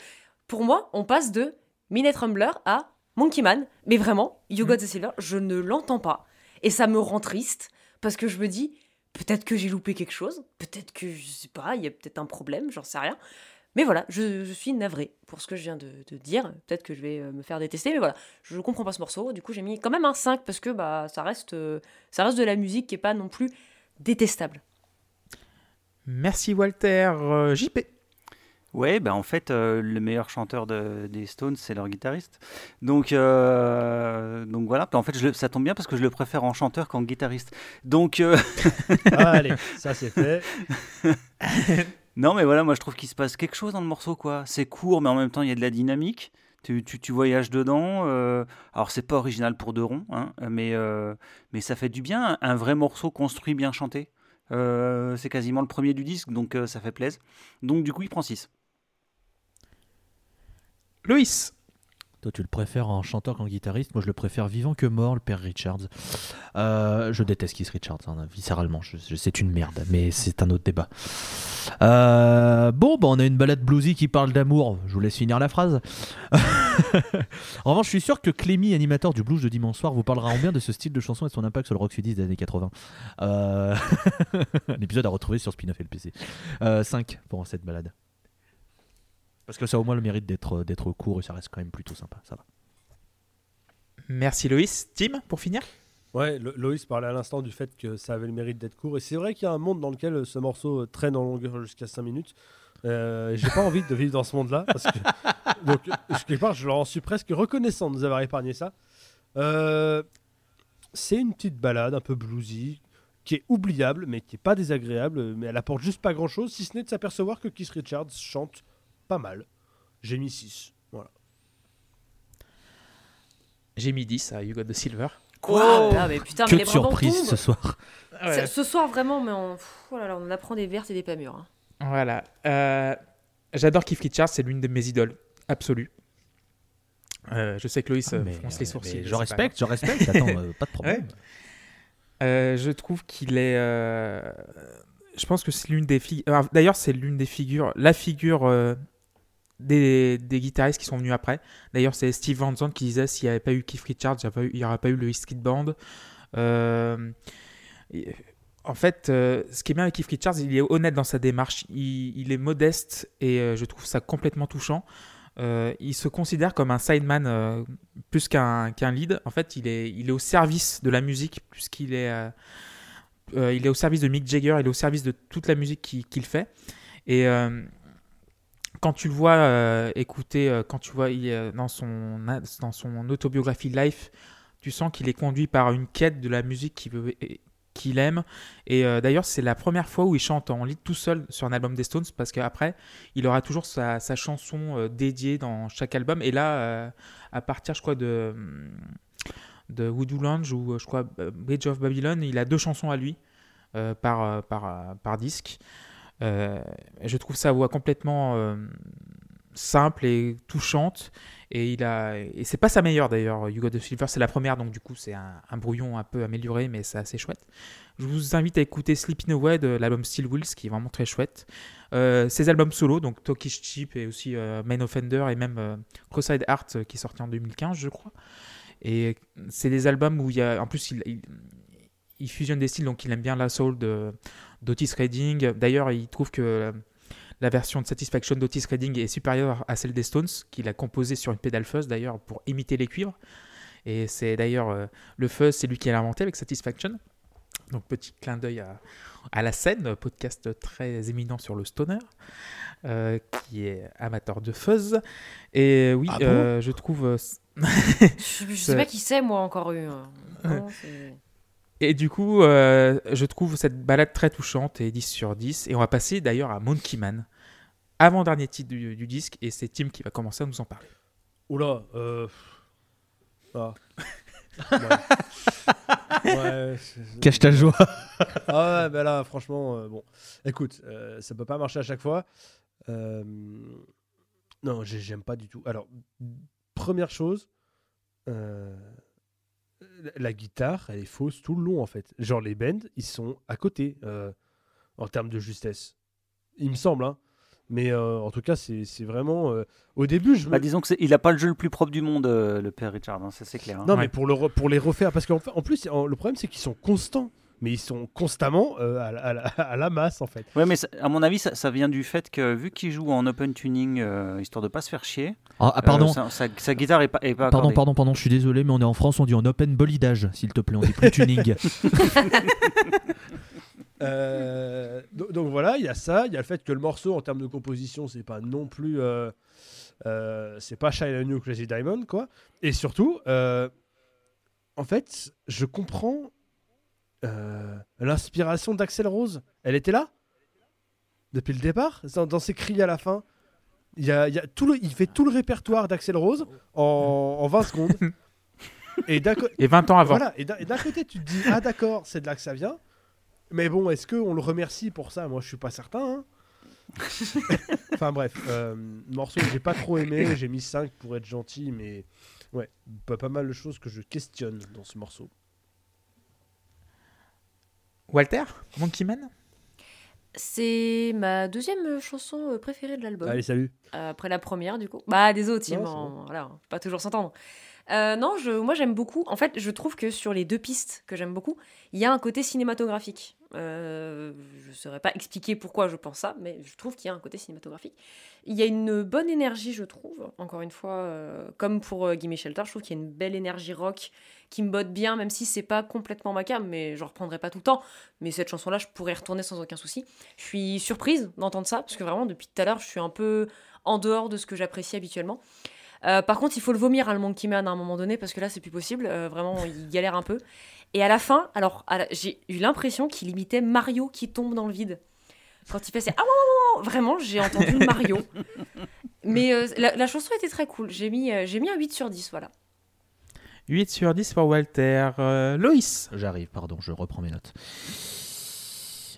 pour moi, on passe de Minute Rumbler à Monkey Man, mais vraiment, You Got the Silver, je ne l'entends pas. Et ça me rend triste parce que je me dis, peut-être que j'ai loupé quelque chose, peut-être que, je sais pas, il y a peut-être un problème, j'en sais rien. Mais voilà, je, suis navrée pour ce que je viens de, dire. Peut-être que je vais euh, me faire détester, mais voilà, je comprends pas ce morceau. Du coup, j'ai mis quand même un 5 parce que bah, ça, reste, euh, ça reste de la musique qui est pas non plus détestable. Merci Walter. Euh, JP. Ouais, bah en fait, euh, le meilleur chanteur de- des Stones, c'est leur guitariste. Donc, euh, donc voilà. En fait, je le- ça tombe bien parce que je le préfère en chanteur qu'en guitariste. Donc, euh, Allez, ça c'est fait. non, mais voilà, moi je trouve qu'il se passe quelque chose dans le morceau, quoi. C'est court, mais en même temps, il y a de la dynamique. Tu, tu, tu voyages dedans. alors, c'est pas original pour deux ronds, hein, mais, mais ça fait du bien. Un vrai morceau construit, bien chanté. Euh, c'est quasiment le premier du disque, donc euh, ça fait plaisir. Donc, du coup, il prend 6. Loïs. Toi, tu le préfères en chanteur qu'en guitariste. Moi, je le préfère vivant que mort, le père Richards. Euh, je déteste Keith Richards, hein, viscéralement. C'est une merde, mais c'est un autre débat. Euh, bon, bah, on a une balade bluesy qui parle d'amour. Je vous laisse finir la phrase. en revanche, je suis sûr que Clémy, animateur du blues de dimanche soir, vous parlera en bien de ce style de chanson et de son impact sur le rock sudiste des années 80. Euh... L'épisode à retrouver sur Spin-off LPC. Euh, 5 pour cette balade. Parce que ça a au moins le mérite d'être, d'être court et ça reste quand même plutôt sympa. Ça va. Merci Loïs. Tim, pour finir? Ouais, Lo- Loïs parlait à l'instant du fait que ça avait le mérite d'être court. Et c'est vrai qu'il y a un monde dans lequel ce morceau traîne en longueur jusqu'à 5 minutes. Euh, J'ai pas envie de vivre dans ce monde-là. Parce que, donc, quelque part, je leur en suis presque reconnaissant de nous avoir épargné ça. Euh, c'est une petite balade un peu bluesy, qui est oubliable, mais qui est pas désagréable. Mais elle apporte juste pas grand-chose, si ce n'est de s'apercevoir que Keith Richards chante pas mal. J'ai mis 6. Voilà. J'ai mis 10 à You Got the Silver. Quoi Ah, mais putain, que mais les de bras m'en surprises tombent. ce soir. Ce- Ce soir, vraiment, mais on, pff, oh là là, on apprend des vertes et des pas mûres. hein. Voilà. Euh, J'adore Keith Richards, c'est l'une de mes idoles absolues. Euh, je sais que Loïs euh, Mais, fronce les euh, sourcils. mais je c'est pas respecte, je respecte. Attends, euh, pas de problème. Euh, je trouve qu'il est. euh, Je pense que c'est l'une des figures. D'ailleurs, c'est l'une des figures, la figure euh, des, des guitaristes qui sont venus après. D'ailleurs, c'est Steve Van Zandt qui disait s'il n'y avait pas eu Keith Richards, il n'y aurait pas eu- le East Kid Band. Euh, En fait, euh, ce qui est bien avec Keith Richards, il est honnête dans sa démarche. Il, est modeste et euh, je trouve ça complètement touchant. Il se considère comme un sideman plus qu'un qu'un lead. En fait, il est, il est au service de la musique plus qu'il est, il est au service de Mick Jagger. Il est au service de toute la musique qu'il fait. Et quand tu le vois euh, écouter, euh, quand tu vois il, est dans son dans son autobiographie Life, tu sens qu'il est conduit par une quête de la musique qu'il aime. Et euh, d'ailleurs, c'est la première fois où il chante en lead tout seul sur un album des Stones, parce qu'après, il aura toujours sa, chanson euh, dédiée dans chaque album. Et là, euh, à partir, je crois, de, de Lounge ou euh, je crois euh, Bridge of Babylon, il a deux chansons à lui euh, par, euh, par, euh, par disque. Euh, je trouve sa voix complètement euh, simple et touchante. Et il a et c'est pas sa meilleure d'ailleurs. Got the Silver, c'est la première, donc du coup c'est un, brouillon un peu amélioré, mais c'est assez chouette. Je vous invite à écouter Sleeping Away de l'album Steel Wheels, qui est vraiment très chouette. Euh, ses albums solo, donc Talkish Cheap et aussi euh, Main Offender et même euh, Cross-Eyed Heart euh, qui est sorti en 2015, je crois. Et c'est des albums où il y a, en plus, il, il fusionne des styles, donc il aime bien la soul de d'Otis Redding. D'ailleurs, il trouve que la version de Satisfaction d'Otis Redding est supérieure à celle des Stones, qu'il a composée sur une pédale fuzz d'ailleurs pour imiter les cuivres. Et c'est d'ailleurs euh, le fuzz, c'est lui qui l'a inventé avec Satisfaction. Donc petit clin d'œil à, à, la scène, podcast très éminent sur le stoner, euh, qui est amateur de fuzz. Et oui, ah bon? euh, je trouve. je, je sais pas qui c'est, moi, encore eu. hein. Non, et du coup, euh, je trouve cette balade très touchante et 10 sur 10. Et on va passer d'ailleurs à Monkey Man, avant-dernier titre du, du, disque, et c'est Tim qui va commencer à nous en parler. Oula, euh... Ah. Ouais. ouais, Cache ta joie. ah ouais, bah là, franchement, euh, bon. Écoute, euh, ça peut pas marcher à chaque fois. Euh... Non, j'aime pas du tout. Alors, première chose, euh, la guitare, elle est fausse tout le long, en fait. Genre, les bends, ils sont à côté, euh, en termes de justesse. Il me semble, hein. Mais euh, en tout cas, c'est vraiment. euh, au début, je me. Bah, disons qu'il n'a pas le jeu le plus propre du monde, euh, le père Richard, hein, ça c'est clair. hein. non, Ouais. mais pour, le re- pour les refaire. Parce qu'en fait, en plus, en- le problème, c'est qu'ils sont constants. Mais ils sont constamment euh, à, la- à la, à la masse, en fait. Ouais, mais ça- à mon avis, ça, ça vient du fait que vu qu'il joue en open tuning, euh, histoire de pas se faire chier, Ah, ah, pardon. euh, sa, sa- sa guitare est pas, est pas Pardon, pardon, pardon, je suis désolé, mais on est en France, on dit en open bolidage, s'il te plaît, on dit plus tuning. Euh, donc, donc voilà, il y a ça. Il y a le fait que le morceau, en termes de composition, c'est pas non plus. euh, euh, c'est pas Shine a New Crazy Diamond, quoi. Et surtout, euh, en fait, je comprends euh, l'inspiration d'Axel Rose. Elle était là? Depuis le départ, dans, dans ses cris à la fin? Il, y a, il y a tout le, il fait tout le répertoire d'Axel Rose en, en 20 secondes. Et Et 20 ans avant. voilà, et d'un côté, tu te dis, ah d'accord, c'est de là que ça vient. Mais bon, est-ce qu'on le remercie pour ça? Moi, je suis pas certain. hein. enfin bref, euh, morceau que j'ai pas trop aimé, j'ai mis 5 pour être gentil, mais ouais, pas, pas mal de choses que je questionne dans ce morceau. Walter Monkey Man C'est ma deuxième chanson euh, préférée de l'album. Allez, salut. Euh, après la première, du coup. Bah, des autres, Non, bon. voilà, pas toujours s'entendre. Euh, non, je, moi j'aime beaucoup. En fait, je trouve que sur les deux pistes que j'aime beaucoup, il y a un côté cinématographique. Euh, je ne saurais pas expliquer pourquoi je pense ça, mais je trouve qu'il y a un côté cinématographique. Il y a une bonne énergie, je trouve. Encore une fois, euh, comme pour euh, Gimme Shelter, je trouve qu'il y a une belle énergie rock qui me botte bien, même si c'est pas complètement ma cam, mais je reprendrai pas tout le temps. Mais cette chanson-là, je pourrais retourner sans aucun souci. Je suis surprise d'entendre ça, parce que vraiment, depuis tout à l'heure, je suis un peu en dehors de ce que j'apprécie habituellement. Euh, par contre, il faut le vomir, hein, le Monkey Man, à un moment donné, parce que là, c'est plus possible. Euh, vraiment, il galère un peu. Et à la fin, alors, la- j'ai eu l'impression qu'il imitait Mario qui tombe dans le vide. Quand il fait ses... Ah, ouais, ouais, ouais, vraiment, j'ai entendu Mario. Mais euh, la, la chanson était très cool. J'ai mis, euh, j'ai mis un 8 sur 10, voilà. 8 sur 10 pour Walter. Euh, Loïs J'arrive, pardon, je reprends mes notes.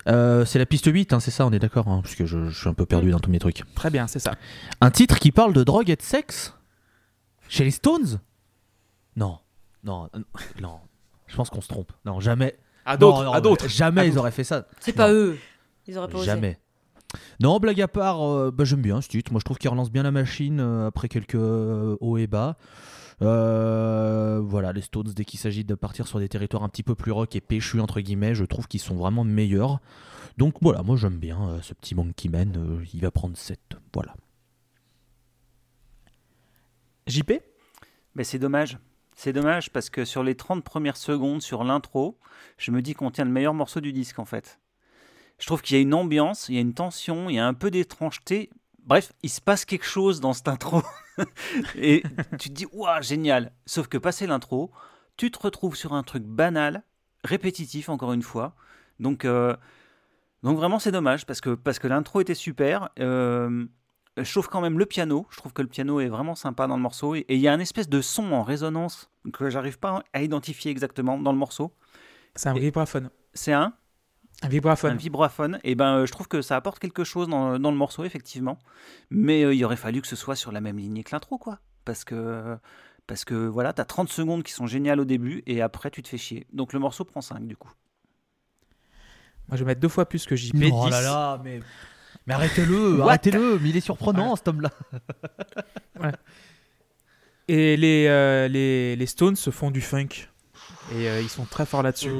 Euh, c'est la piste 8, hein, c'est ça, on est d'accord, hein, parce que je, je suis un peu perdu dans tous mes trucs. Très bien, c'est ça. Un titre qui parle de drogue et de sexe? Chez les Stones Non, non, euh, non. Je pense qu'on se trompe. Non, jamais. À d'autres, non, à d'autres. Jamais À ils auraient fait ça. C'est pas eux. Ils auraient pas osé. Jamais. Non, blague à part, euh, bah, j'aime bien ce titre. Moi, je trouve qu'il relance bien la machine euh, après quelques euh, hauts et bas. Euh, voilà, les Stones, dès qu'il s'agit de partir sur des territoires un petit peu plus rock et péchus, entre guillemets, je trouve qu'ils sont vraiment meilleurs. Donc voilà, moi j'aime bien euh, ce petit Monkey Man. euh, il va prendre 7. Voilà. JP Mais c'est dommage. C'est dommage parce que sur les 30 premières secondes, sur l'intro, je me dis qu'on tient le meilleur morceau du disque en fait. Je trouve qu'il y a une ambiance, il y a une tension, il y a un peu d'étrangeté. Bref, il se passe quelque chose dans cette intro. Et tu te dis, waouh, génial. Sauf que passé l'intro, tu te retrouves sur un truc banal, répétitif encore une fois. Donc, euh, donc vraiment, c'est dommage parce que, parce que l'intro était super. Euh, trouve quand même le piano. Je trouve que le piano est vraiment sympa dans le morceau. Et il y a un espèce de son en résonance que j'arrive pas à identifier exactement dans le morceau. C'est un Et- vibraphone. C'est un, Un un vibraphone. vibraphone. Et ben, euh, je trouve que ça apporte quelque chose dans, dans le morceau, effectivement. Mais euh, il aurait fallu que ce soit sur la même lignée que l'intro, quoi. Parce que, parce que voilà, t'as 30 secondes qui sont géniales au début et après, tu te fais chier. Donc le morceau prend 5 du coup. Moi, je vais mettre deux fois plus que JP. oh 10. là là, mais, mais arrêtez-le, arrêtez-le. Mais il est surprenant cet homme-là. Et les, euh, les, les Stones se font du funk. Et euh, ils sont très forts là-dessus.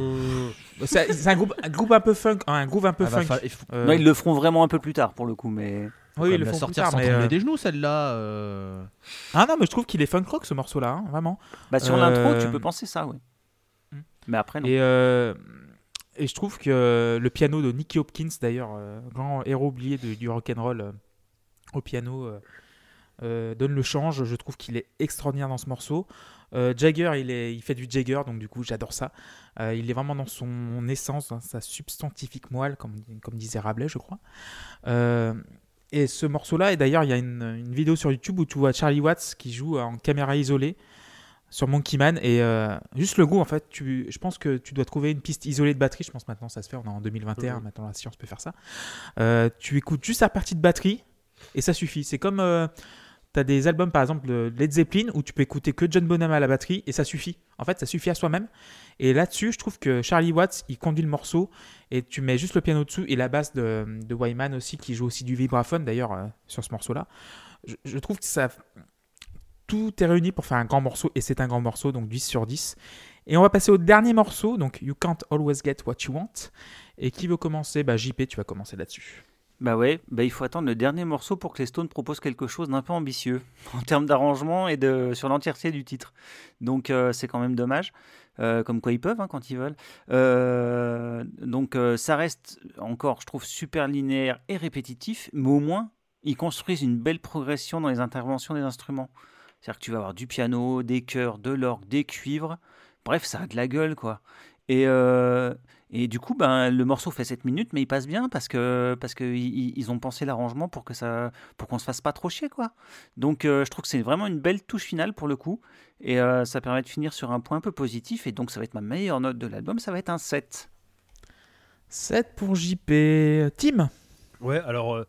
C'est c'est un groupe, un groupe un peu funk. hein, Un groupe un peu Ah, va funk. fa- il faut- Euh, Non, ils le feront vraiment un peu plus tard pour le coup, mais. oui, ils le sortir tard, sans mais, trembler euh, des genoux, celle-là. euh. Ah non, mais je trouve qu'il est funk rock ce morceau-là, hein, vraiment. Bah, sur Euh, l'intro, tu peux penser ça, oui. Hmm. Mais après, non. Et, euh, et je trouve que le piano de Nicky Hopkins, d'ailleurs, euh, grand héros oublié de- du rock'n'roll euh, au piano, euh, donne le change. Je trouve qu'il est extraordinaire dans ce morceau. Jagger, il, est, il fait du Jagger, donc du coup, j'adore ça. Il est vraiment dans son essence, dans sa substantifique moelle, comme, comme disait Rabelais, je crois. Et ce morceau-là, et d'ailleurs, il y a une, une vidéo sur YouTube où tu vois Charlie Watts qui joue en caméra isolée sur Monkey Man et euh, juste le goût en fait tu, je pense que tu dois trouver une piste isolée de batterie je pense maintenant ça se fait on est en 2021 Mhm. maintenant la science peut faire ça Euh, tu écoutes juste la partie de batterie et ça suffit c'est comme euh, T'as des albums par exemple de Led Zeppelin où tu peux écouter que John Bonham à la batterie et ça suffit. En fait, ça suffit à soi-même. Et là-dessus, je trouve que Charlie Watts, il conduit le morceau et tu mets juste le piano dessus et la basse de, de Wyman aussi qui joue aussi du vibraphone d'ailleurs euh, sur ce morceau-là. Je, je trouve que ça tout est réuni pour faire un grand morceau et c'est un grand morceau donc 10 sur 10. Et on va passer au dernier morceau donc You Can't Always Get What You Want. Et qui veut commencer? Bah JP, tu vas commencer là-dessus. Bah ouais, bah il faut attendre le dernier morceau pour que les Stones proposent quelque chose d'un peu ambitieux en termes d'arrangement et de sur l'entièreté du titre. Donc euh, c'est quand même dommage. Euh, comme quoi ils peuvent hein, quand ils veulent. Euh, donc ça reste encore, je trouve, super linéaire et répétitif, mais au moins ils construisent une belle progression dans les interventions des instruments. C'est-à-dire que tu vas avoir du piano, des chœurs, de l'orgue, des cuivres. Bref, ça a de la gueule, quoi. Et, euh, et du coup, ben, le morceau fait 7 minutes, mais il passe bien parce que parce que ils, ils ont pensé l'arrangement pour que ça pour qu'on se fasse pas trop chier, quoi. Donc, euh, je trouve que c'est vraiment une belle touche finale pour le coup, et euh, ça permet de finir sur un point un peu positif. Et donc, ça va être ma meilleure note de l'album, ça va être un 7. 7 pour JP. Tim? Ouais, alors, euh,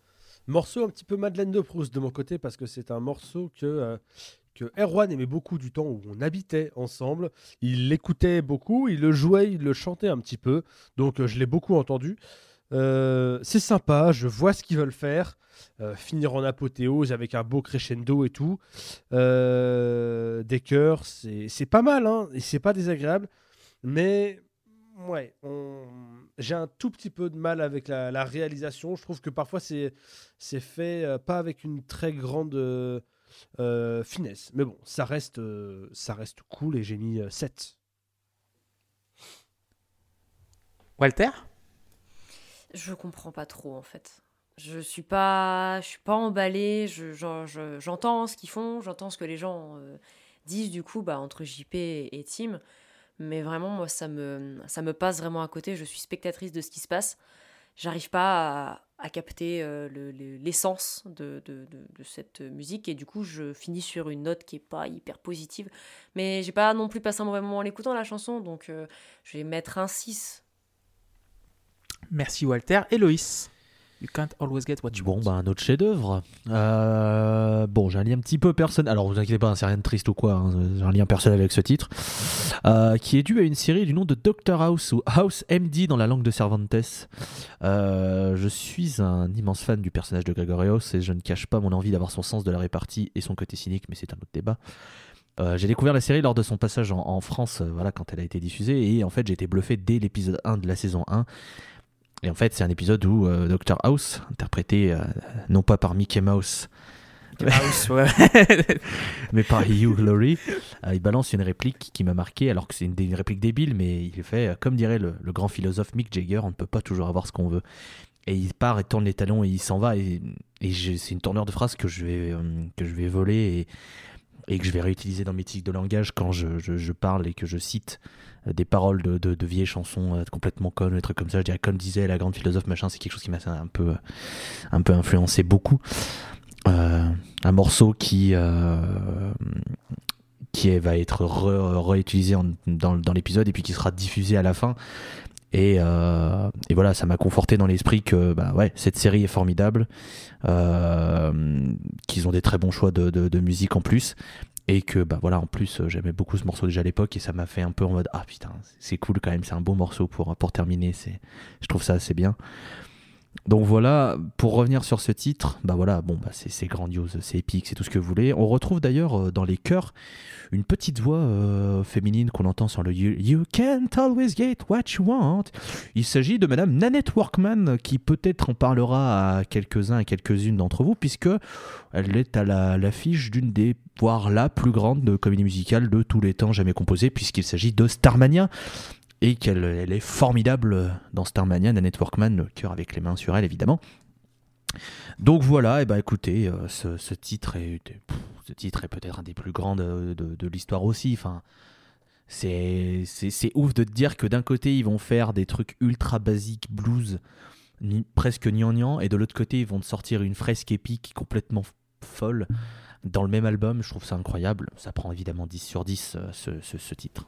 morceau un petit peu Madeleine de Proust de mon côté, parce que c'est un morceau que, euh, que Erwan aimait beaucoup du temps où on habitait ensemble. Il l'écoutait beaucoup, il le jouait, il le chantait un petit peu, donc euh, je l'ai beaucoup entendu. Euh, c'est sympa, je vois ce qu'ils veulent faire. Euh, finir en apothéose avec un beau crescendo et tout. Des chœurs, c'est pas mal, hein, et c'est pas désagréable. Mais ouais, j'ai un tout petit peu de mal avec la, la réalisation. Je trouve que parfois c'est fait pas avec une très grande euh, euh, finesse. Mais bon, ça reste, euh, ça reste cool et j'ai mis euh, 7. Walter? Je comprends pas trop en fait. Je suis pas, je suis pas emballée. Je, j'en- je- j'entends ce qu'ils font, j'entends ce que les gens euh, disent du coup, bah, entre JP et Tim. Mais vraiment, moi, ça me, ça me passe vraiment à côté. Je suis spectatrice de ce qui se passe. J'arrive pas à, à capter euh, le- le- l'essence de, cette musique et du coup, je finis sur une note qui est pas hyper positive. Mais j'ai pas non plus passé un mauvais moment en l'écoutant la chanson, donc euh, je vais mettre un 6. Merci Walter. Héloïs You can't always get what you Bon, want. bah, un autre chef-d'œuvre. Euh, bon, j'ai un lien un petit peu personnel. Alors, vous inquiétez pas, hein, c'est rien de triste ou quoi. hein, J'ai un lien personnel avec ce titre. Euh, qui est dû à une série du nom de Doctor House ou House MD dans la langue de Cervantes. Euh, je suis un immense fan du personnage de Gregory House et je ne cache pas mon envie d'avoir son sens de la répartie et son côté cynique, mais c'est un autre débat. Euh, j'ai découvert la série lors de son passage en, en France, euh, voilà, quand elle a été diffusée, et en fait j'ai été bluffé dès l'épisode 1 de la saison 1. Et en fait, c'est un épisode où euh, Dr House, interprété euh, non pas par Mickey Mouse, House, ouais. mais par Hugh Laurie, euh, il balance une réplique qui m'a marqué, alors que c'est une, une réplique débile, mais il fait, comme dirait le, le grand philosophe Mick Jagger, on ne peut pas toujours avoir ce qu'on veut. Et il part et tourne les talons et il s'en va. Et, c'est une tournure de phrase que je vais, que je vais voler et, et que je vais réutiliser dans mes tics de langage quand je, je- parle et que je cite euh, des paroles de, de- vieilles chansons euh, complètement connes, des trucs comme ça. Je dirais, comme disait la grande philosophe, machin, c'est quelque chose qui m'a un peu, un peu influencé beaucoup. Euh, un morceau qui, euh, qui va être re- réutilisé dans, dans l'épisode et puis qui sera diffusé à la fin. Et, euh, et voilà, ça m'a conforté dans l'esprit que bah ouais, cette série est formidable, euh, qu'ils ont des très bons choix de, musique en plus, et que bah voilà, en plus euh, j'aimais beaucoup ce morceau déjà à l'époque et ça m'a fait un peu en mode ah putain, c'est cool quand même, c'est un beau morceau pour, pour terminer, je trouve ça assez bien. Donc voilà, pour revenir sur ce titre, bah voilà, bon bah c'est, grandiose, c'est épique, c'est tout ce que vous voulez. On retrouve d'ailleurs euh, dans les chœurs une petite voix euh, féminine qu'on entend sur le you, can't always get what you want. Il s'agit de Madame Nanette Workman qui peut-être en parlera à quelques-uns et quelques-unes d'entre vous puisque elle est à la- l'affiche d'une des voire la plus grande de comédie musicale de tous les temps jamais composée puisqu'il s'agit de Starmania et qu'elle elle est formidable dans Starmania, Nanette Workman, le cœur avec les mains sur elle évidemment. Donc voilà, et bah écoutez, euh, ce, titre est ce titre est peut-être un des plus grands de, l'histoire aussi. Enfin, c'est ouf de te dire que d'un côté ils vont faire des trucs ultra basiques blues, ni- presque gnangnan, et de l'autre côté ils vont te sortir une fresque épique complètement folle dans le même album. Je trouve ça incroyable. Ça prend évidemment 10 sur 10 euh, ce titre.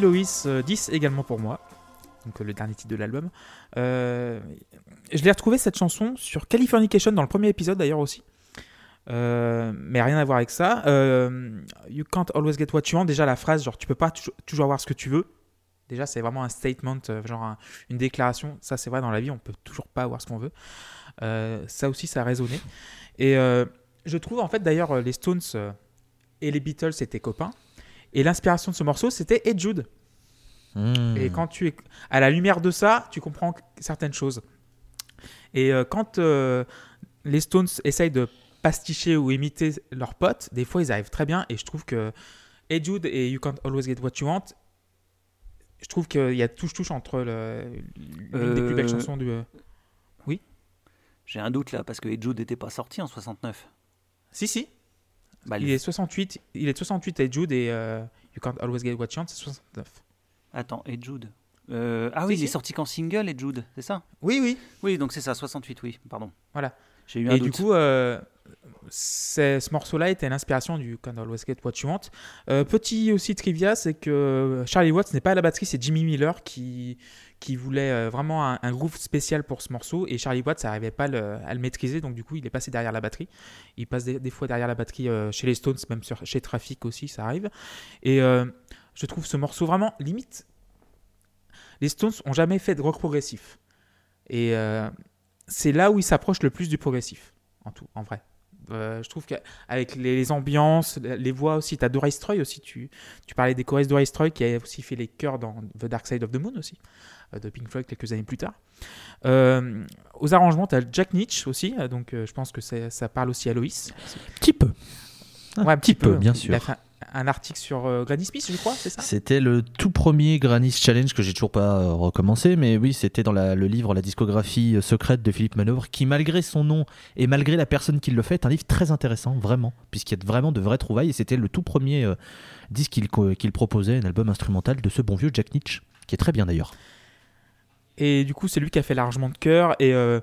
Merci Loïs, euh, 10 également pour moi. Donc euh, le dernier titre de l'album. Euh, je l'ai retrouvé cette chanson sur Californication dans le premier épisode d'ailleurs aussi. Euh, mais rien à voir avec ça. Euh, you can't always get what you want. Déjà la phrase, genre tu peux pas tou- toujours avoir ce que tu veux. Déjà c'est vraiment un statement, euh, genre un- une déclaration. Ça c'est vrai dans la vie, on peut toujours pas avoir ce qu'on veut. Euh, ça aussi ça a résonné. Et euh, je trouve en fait d'ailleurs euh, les Stones euh, et les Beatles étaient copains. Et l'inspiration de ce morceau c'était Ed Jude. Hmm. Et quand tu es à la lumière de ça, tu comprends certaines choses. Et euh, quand euh, les Stones essayent de pasticher ou imiter leurs potes, des fois ils arrivent très bien. Et je trouve que Hey Jude et You Can't Always Get What You Want, je trouve qu'il y a touche-touche entre le- l'une des plus belles Euh, chansons du. J'ai un doute là, parce que Ed Jude n'était pas sorti en 69. Si, si. Bah, Il est 68, il est de 68 Hey Jude et euh, You Can't Always Get What You Want, c'est 69. Attends, Ed Jude. Euh, ah oui, il est sorti qu'en single, Ed Jude, c'est ça? Oui, oui. Oui, donc c'est ça, 68, oui, pardon. Voilà. J'ai eu un Et doute. du coup, euh, ce morceau-là était l'inspiration du Can't Always Get What You Want. Petit aussi trivia, c'est que Charlie Watts n'est pas à la batterie, c'est Jimmy Miller qui, qui voulait euh, vraiment un, un groove spécial pour ce morceau. Et Charlie Watts n'arrivait pas à le, maîtriser, donc du coup, il est passé derrière la batterie. Il passe des, fois derrière la batterie euh, chez les Stones, même chez Traffic aussi, ça arrive. Et euh, je trouve ce morceau vraiment limite. Les Stones ont jamais fait de rock progressif. Et c'est là où ils s'approchent le plus du progressif, en tout, en vrai. Je trouve qu'avec les, les ambiances, les voix aussi, tu as Doris Troy aussi, tu, parlais des choristes Doris Troy qui a aussi fait les chœurs dans The Dark Side of the Moon aussi, de Pink Floyd quelques années plus tard. Euh, aux arrangements, tu as Jack Nietzsche aussi, euh, donc euh, je pense que ça parle aussi à Loïs. Petit peu. Un Ouais, un petit peu, bien Il sûr. a fait un, un article sur euh, Granny Smith, je crois, c'est ça? C'était le tout premier Granny Challenge que j'ai toujours pas euh, recommencé, mais oui, c'était dans la- le livre La discographie euh, secrète de Philippe Manœuvre, qui malgré son nom et malgré la personne qui le fait, est un livre très intéressant, vraiment, puisqu'il y a vraiment de vraies trouvailles, et c'était le tout premier euh, disque qu'il proposait, un album instrumental de ce bon vieux Jack Nietzsche, qui est très bien d'ailleurs. Et du coup, c'est lui qui a fait l'arrangement de chœur. Et euh,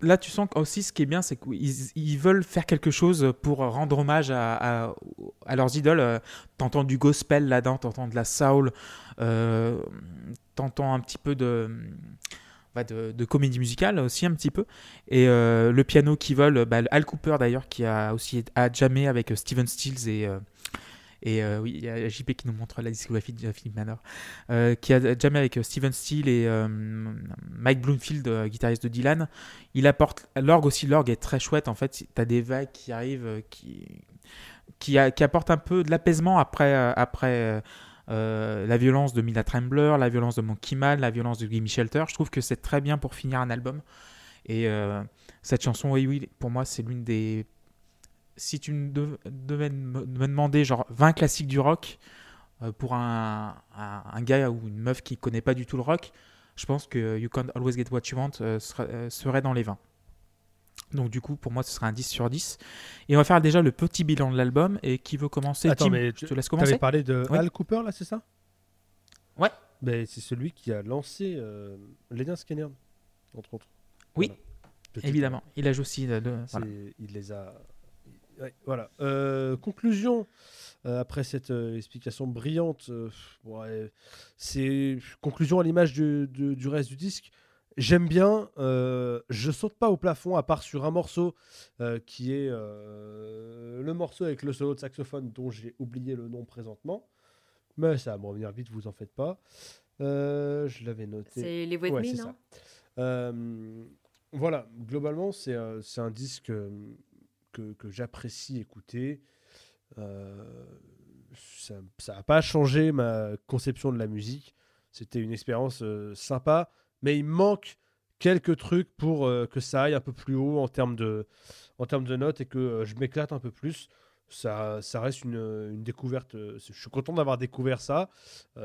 là, tu sens aussi ce qui est bien, c'est qu'ils ils veulent faire quelque chose pour rendre hommage à, à- à leurs idoles. Euh, T'entends du gospel là-dedans, t'entends de la soul, euh, t'entends un petit peu de, bah, comédie musicale aussi, un petit peu. Et euh, le piano qui vole, bah, Al Cooper d'ailleurs, qui a aussi a jamais avec Steven Stills et. Et euh, oui, il y a JP qui nous montre la discographie de Philippe Manor euh, qui a jamais avec euh, Steven Steele et Mike Bloomfield, guitariste de Dylan. Il apporte l'orgue aussi. L'orgue est très chouette en fait. T'as des vagues qui arrivent, qui qui, a- apportent un peu de l'apaisement après après la violence de Mila Trembler, la violence de Monkey Man, la violence de Gimme Shelter. Je trouve que c'est très bien pour finir un album. Et cette chanson, oui, oui, pour moi, c'est l'une des. Si tu me dev- devais me demander genre 20 classiques du rock, euh, pour un, un, un gars ou une meuf qui connaît pas du tout le rock, je pense que You Can't Always Get What You Want euh, serait, euh, serait dans les 20. Donc du coup, pour moi, ce serait un 10 sur 10. Et on va faire déjà le petit bilan de l'album. Et qui veut commencer? Attends, Tim, mais je tu- te laisse commencer. parlé de Oui. Al Cooper là, c'est ça? Ouais. Ben, c'est celui qui a lancé euh, Lennon Skinner, entre autres. Oui, Voilà. Évidemment, il a joué aussi voilà. Il les a. Ouais, voilà. Euh, conclusion. euh, après cette euh, explication brillante, ouais, c'est conclusion à l'image du, du- du reste du disque. J'aime bien. je saute pas au plafond à part sur un morceau qui est le morceau avec le solo de saxophone dont j'ai oublié le nom présentement. Mais ça va me revenir vite, vous en faites pas. Je l'avais noté. C'est les voix de Ouais, me, non. Euh, voilà, globalement, c'est un disque que, j'apprécie écouter. Euh, ça n'a pas changé ma conception de la musique. C'était une expérience euh, sympa, mais il manque quelques trucs pour euh, que ça aille un peu plus haut en termes de, en termes de notes et que je m'éclate un peu plus. Ça, ça reste une, une découverte. Je suis content d'avoir découvert ça.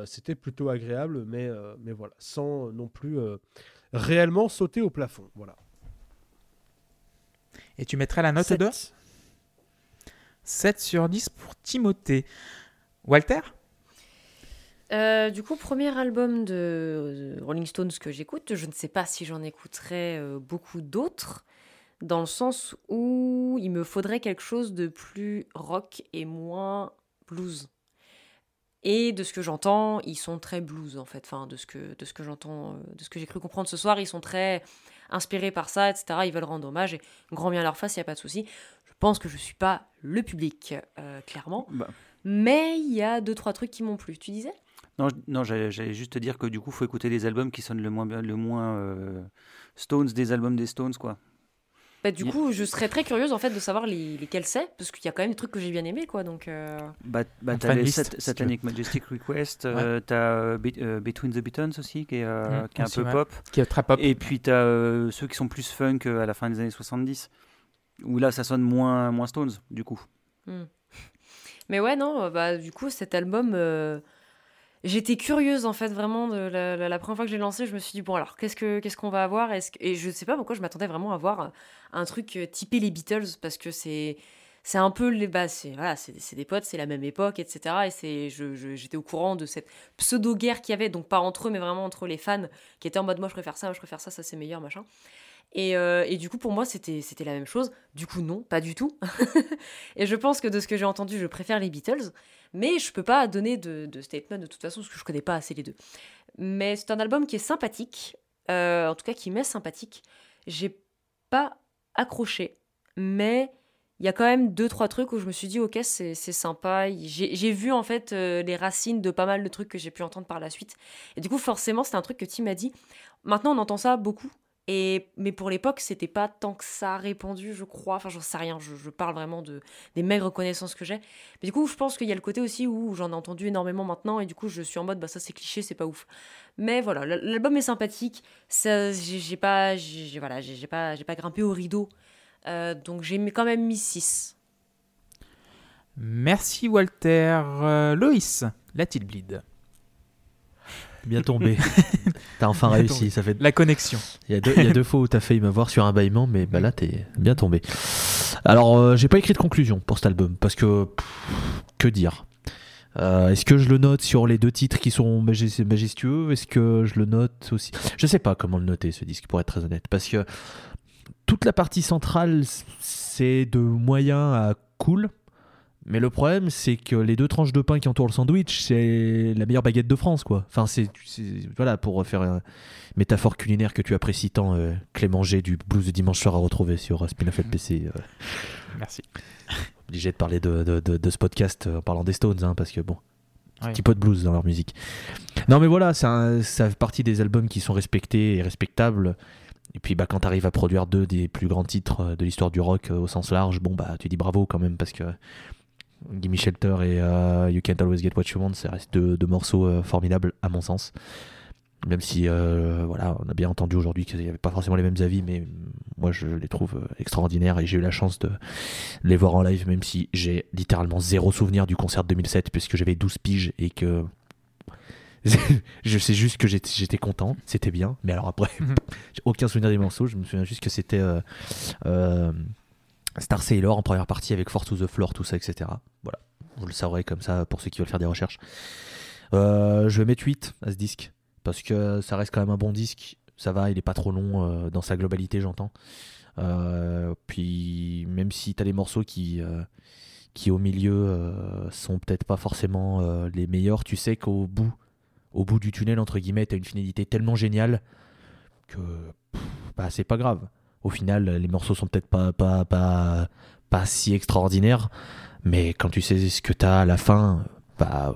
C'était plutôt agréable, mais, mais voilà, sans non plus réellement sauter au plafond. Voilà. Et tu mettrais la note Sept. de 7 sur 10 pour Timothée. Walter? Euh, du coup, premier album de Rolling Stones que j'écoute, je ne sais pas si j'en écouterai euh, beaucoup d'autres, dans le sens où il me faudrait quelque chose de plus rock et moins blues. Et de ce que j'entends, ils sont très blues en fait. Enfin, de ce que, de ce que j'entends, euh, de ce que j'ai cru comprendre ce soir, ils sont très inspirés par ça, etc. Ils veulent rendre hommage et grand bien leur face, il n'y a pas de souci. Je pense que je suis pas le public, euh, clairement. Bah, Mais il y a deux, trois trucs qui m'ont plu. Tu disais? Non, non j'allais juste te dire que du coup, faut écouter les albums qui sonnent le moins, le moins euh, Stones des albums des Stones, quoi. Bah, Du coup, je serais très curieuse en fait de savoir les, lesquels c'est, parce qu'il y a quand même des trucs que j'ai bien aimés, quoi. Donc, euh, Bah, bah t'as les Sat- Satanic Majestic Request, euh, t'as euh, Be- euh, Between the Buttons aussi, qui est, euh, Mm, qui est un aussi, peu ouais. pop. Qui est très pop. Et puis t'as euh, ceux qui sont plus funk euh, à la fin des années 70, où là, ça sonne moins, moins Stones, du coup. Mais ouais, non, bah, du coup, cet album, euh, j'étais curieuse en fait, vraiment. De la, la- première fois que j'ai lancé, je me suis dit, bon, alors, qu'est-ce que qu'est-ce qu'on va avoir? Est-ce que- Et je sais pas pourquoi je m'attendais vraiment à voir un truc euh, typé les Beatles, parce que c'est. C'est un peu les bah, c'est voilà, c'est des potes, c'est la même époque, etc. Et c'est j'étais au courant de cette pseudo guerre qu'il y avait, donc pas entre eux, mais vraiment entre les fans qui étaient en mode moi je préfère ça, moi je préfère ça, ça c'est meilleur, machin. Et, euh, et du coup, pour moi, c'était la même chose. Du coup, non, pas du tout. et je pense que de ce que j'ai entendu, je préfère les Beatles. Mais je peux pas donner de, statement de toute façon, parce que je connais pas assez les deux. Mais c'est un album qui est sympathique. euh, en tout cas, qui m'est sympathique. J'ai pas accroché. Mais il y a quand même deux, trois trucs où je me suis dit, ok, c'est sympa. J'ai j'ai vu en fait euh, les racines de pas mal de trucs que j'ai pu entendre par la suite. Et du coup, forcément, c'est un truc que Tim a dit. Maintenant, on entend ça beaucoup. Mais pour l'époque, c'était pas tant que ça répandu, je crois. Enfin, j'en sais rien. Je, parle vraiment de, des maigres connaissances que j'ai. Mais du coup, je pense qu'il y a le côté aussi où j'en ai entendu énormément maintenant. Et du coup, je suis en mode, bah ça c'est cliché, c'est pas ouf. Mais voilà, l'album est sympathique. J'ai pas, j'ai pas, pas grimpé au rideau. Euh, donc j'ai quand même mis 6. Merci Walter. Euh, Loïs, It Bleed. Bien tombé. T'as enfin Bien réussi. tombé. Ça fait. La connexion. Il y, a deux, il y a deux fois où t'as failli me voir sur un bâillement, mais bah là t'es bien tombé. Alors euh, j'ai pas écrit de conclusion pour cet album parce que pff, que dire. Euh, Est-ce que je le note sur les deux titres qui sont majestueux? Est-ce que je le note aussi? Je sais pas comment le noter ce disque pour être très honnête parce que toute la partie centrale c'est de moyen à cool. Mais le problème, c'est que les deux tranches de pain qui entourent le sandwich, c'est la meilleure baguette de France, quoi. Enfin, c'est, voilà, pour faire une métaphore culinaire que tu apprécies tant, euh, Clément G du blues de dimanche soir à retrouver sur Spin-off LPC. euh, Merci. obligé de parler de, de- de- de ce podcast euh, en parlant des Stones, hein, parce que bon, Ouais. petit peu de blues dans leur musique. Non, mais voilà, un- ça fait partie des albums qui sont respectés et respectables. Et puis, bah, quand tu arrives à produire deux des plus grands titres euh, de l'histoire du rock euh, au sens large, bon, bah, tu dis bravo quand même, parce que Gimme Shelter et euh, You Can't Always Get What You Want, ça reste deux, deux morceaux euh, formidables à mon sens. Même si, euh, voilà, on a bien entendu aujourd'hui qu'il n'y avait pas forcément les mêmes avis, mais euh, moi je les trouve extraordinaires et j'ai eu la chance de les voir en live, même si j'ai littéralement zéro souvenir du concert de 2007 puisque j'avais 12 piges et que. je sais juste que j'étais content, c'était bien, mais alors après, Mhm. j'ai aucun souvenir des morceaux, je me souviens juste que c'était. euh, euh, Star Sailor en première partie avec Force to the Floor, tout ça, etc. Voilà, vous le saurez comme ça pour ceux qui veulent faire des recherches. Euh, je vais mettre 8 à ce disque parce que ça reste quand même un bon disque. Ça va, il est pas trop long euh, dans sa globalité, j'entends. Euh, puis même si t'as des morceaux qui, au milieu sont peut-être pas forcément les meilleurs, tu sais qu'au bout, au bout du tunnel entre guillemets, t'as une finalité tellement géniale que bah, c'est pas grave. Au final, les morceaux sont peut-être pas, pas, pas, pas si extraordinaires, mais quand tu sais ce que t'as à la fin, bah,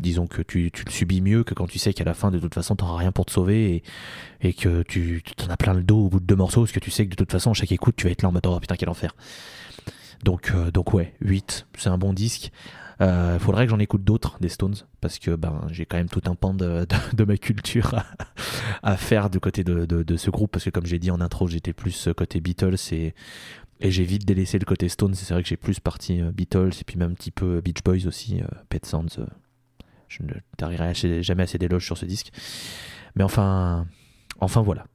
disons que tu, tu le subis mieux que quand tu sais qu'à la fin, de toute façon, t'auras rien pour te sauver et, et que tu t'en as plein le dos au bout de deux morceaux, parce que tu sais que de toute façon, chaque écoute, tu vas être là en mode oh putain, quel enfer. Donc, euh, donc ouais, 8, c'est un bon disque. Euh, faudrait que j'en écoute d'autres des Stones parce que ben j'ai quand même tout un pan de, de, ma culture à, faire du côté de, de, ce groupe parce que comme j'ai dit en intro j'étais plus côté Beatles et, et j'ai vite délaissé le côté Stones c'est vrai que j'ai plus parti euh, Beatles et puis même un petit peu Beach Boys aussi euh, Pet Sounds euh, je ne tarirai jamais assez d'éloges sur ce disque. Mais enfin enfin voilà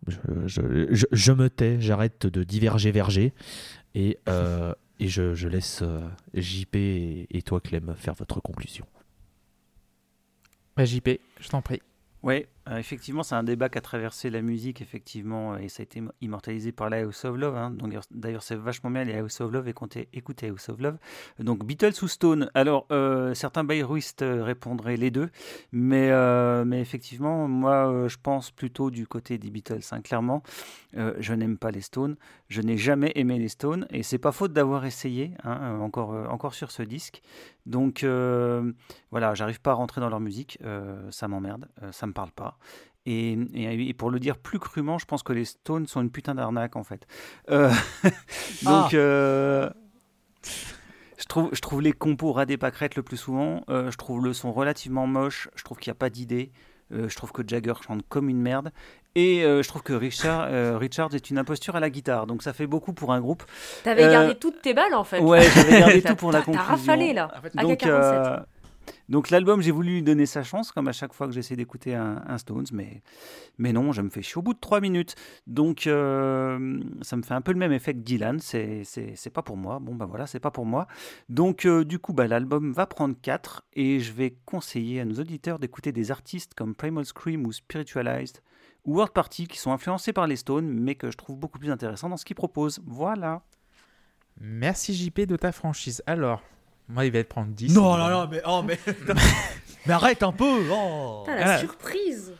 je, je, me tais j'arrête de diverger verger et, euh, et je, je laisse euh, JP et, et toi Clem faire votre conclusion Bah, JP, je t'en prie. Ouais, Euh, effectivement, c'est un débat qui a traversé la musique, effectivement, et ça a été immortalisé par la House of Love. hein. Donc, D'ailleurs, c'est vachement bien les House of Love et écoutez House of Love. Donc, Beatles ou Stone? Alors, euh, certains bayrouistes euh, répondraient les deux, mais, mais effectivement, moi, je pense plutôt du côté des Beatles. hein. Clairement, je n'aime pas les Stones, je n'ai jamais aimé les Stones, et c'est pas faute d'avoir essayé, hein, encore, encore sur ce disque. Donc, voilà, j'arrive pas à rentrer dans leur musique, ça m'emmerde, ça me parle pas. Et, et- et pour le dire plus crûment, je pense que les Stones sont une putain d'arnaque en fait. Euh, donc, euh, je, trouve, je trouve les compos ras des pâquerettes le plus souvent. Euh, je trouve le son relativement moche. Je trouve qu'il n'y a pas d'idée. Euh, je trouve que Jagger chante comme une merde. Et euh, je trouve que Richard, euh, Richards est une imposture à la guitare. Donc ça fait beaucoup pour un groupe. T'avais Euh, gardé toutes tes balles en fait. Ouais, j'avais gardé T'as- tout pour la conclusion. T'as rafalé là. En fait, AK Donc, 47. Donc l'album, j'ai voulu lui donner sa chance, comme à chaque fois que j'essaie d'écouter un, Stones, mais, mais non, je me fais chier au bout de trois minutes. Donc euh, ça me fait un peu le même effet que Dylan, c'est pas pour moi. Bon, bah voilà, c'est pas pour moi. Donc euh, du coup, bah, l'album va prendre 4 et je vais conseiller à nos auditeurs d'écouter des artistes comme Primal Scream ou Spiritualized ou World Party qui sont influencés par les Stones, mais que je trouve beaucoup plus intéressants dans ce qu'ils proposent. Voilà. Merci JP de ta franchise. Alors, moi, il va te prendre 10. Non, non, non, mais, oh, mais... mais arrête un peu oh. Putain, la Ah. surprise.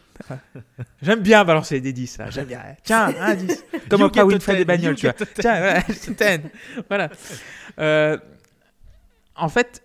J'aime bien balancer des 10. là, J'aime bien. Tiens, un 10. Comme You Oprah get a Winfrey des 10, bagnoles, tu vois. Tiens, voilà, 10. Voilà. Euh, en fait,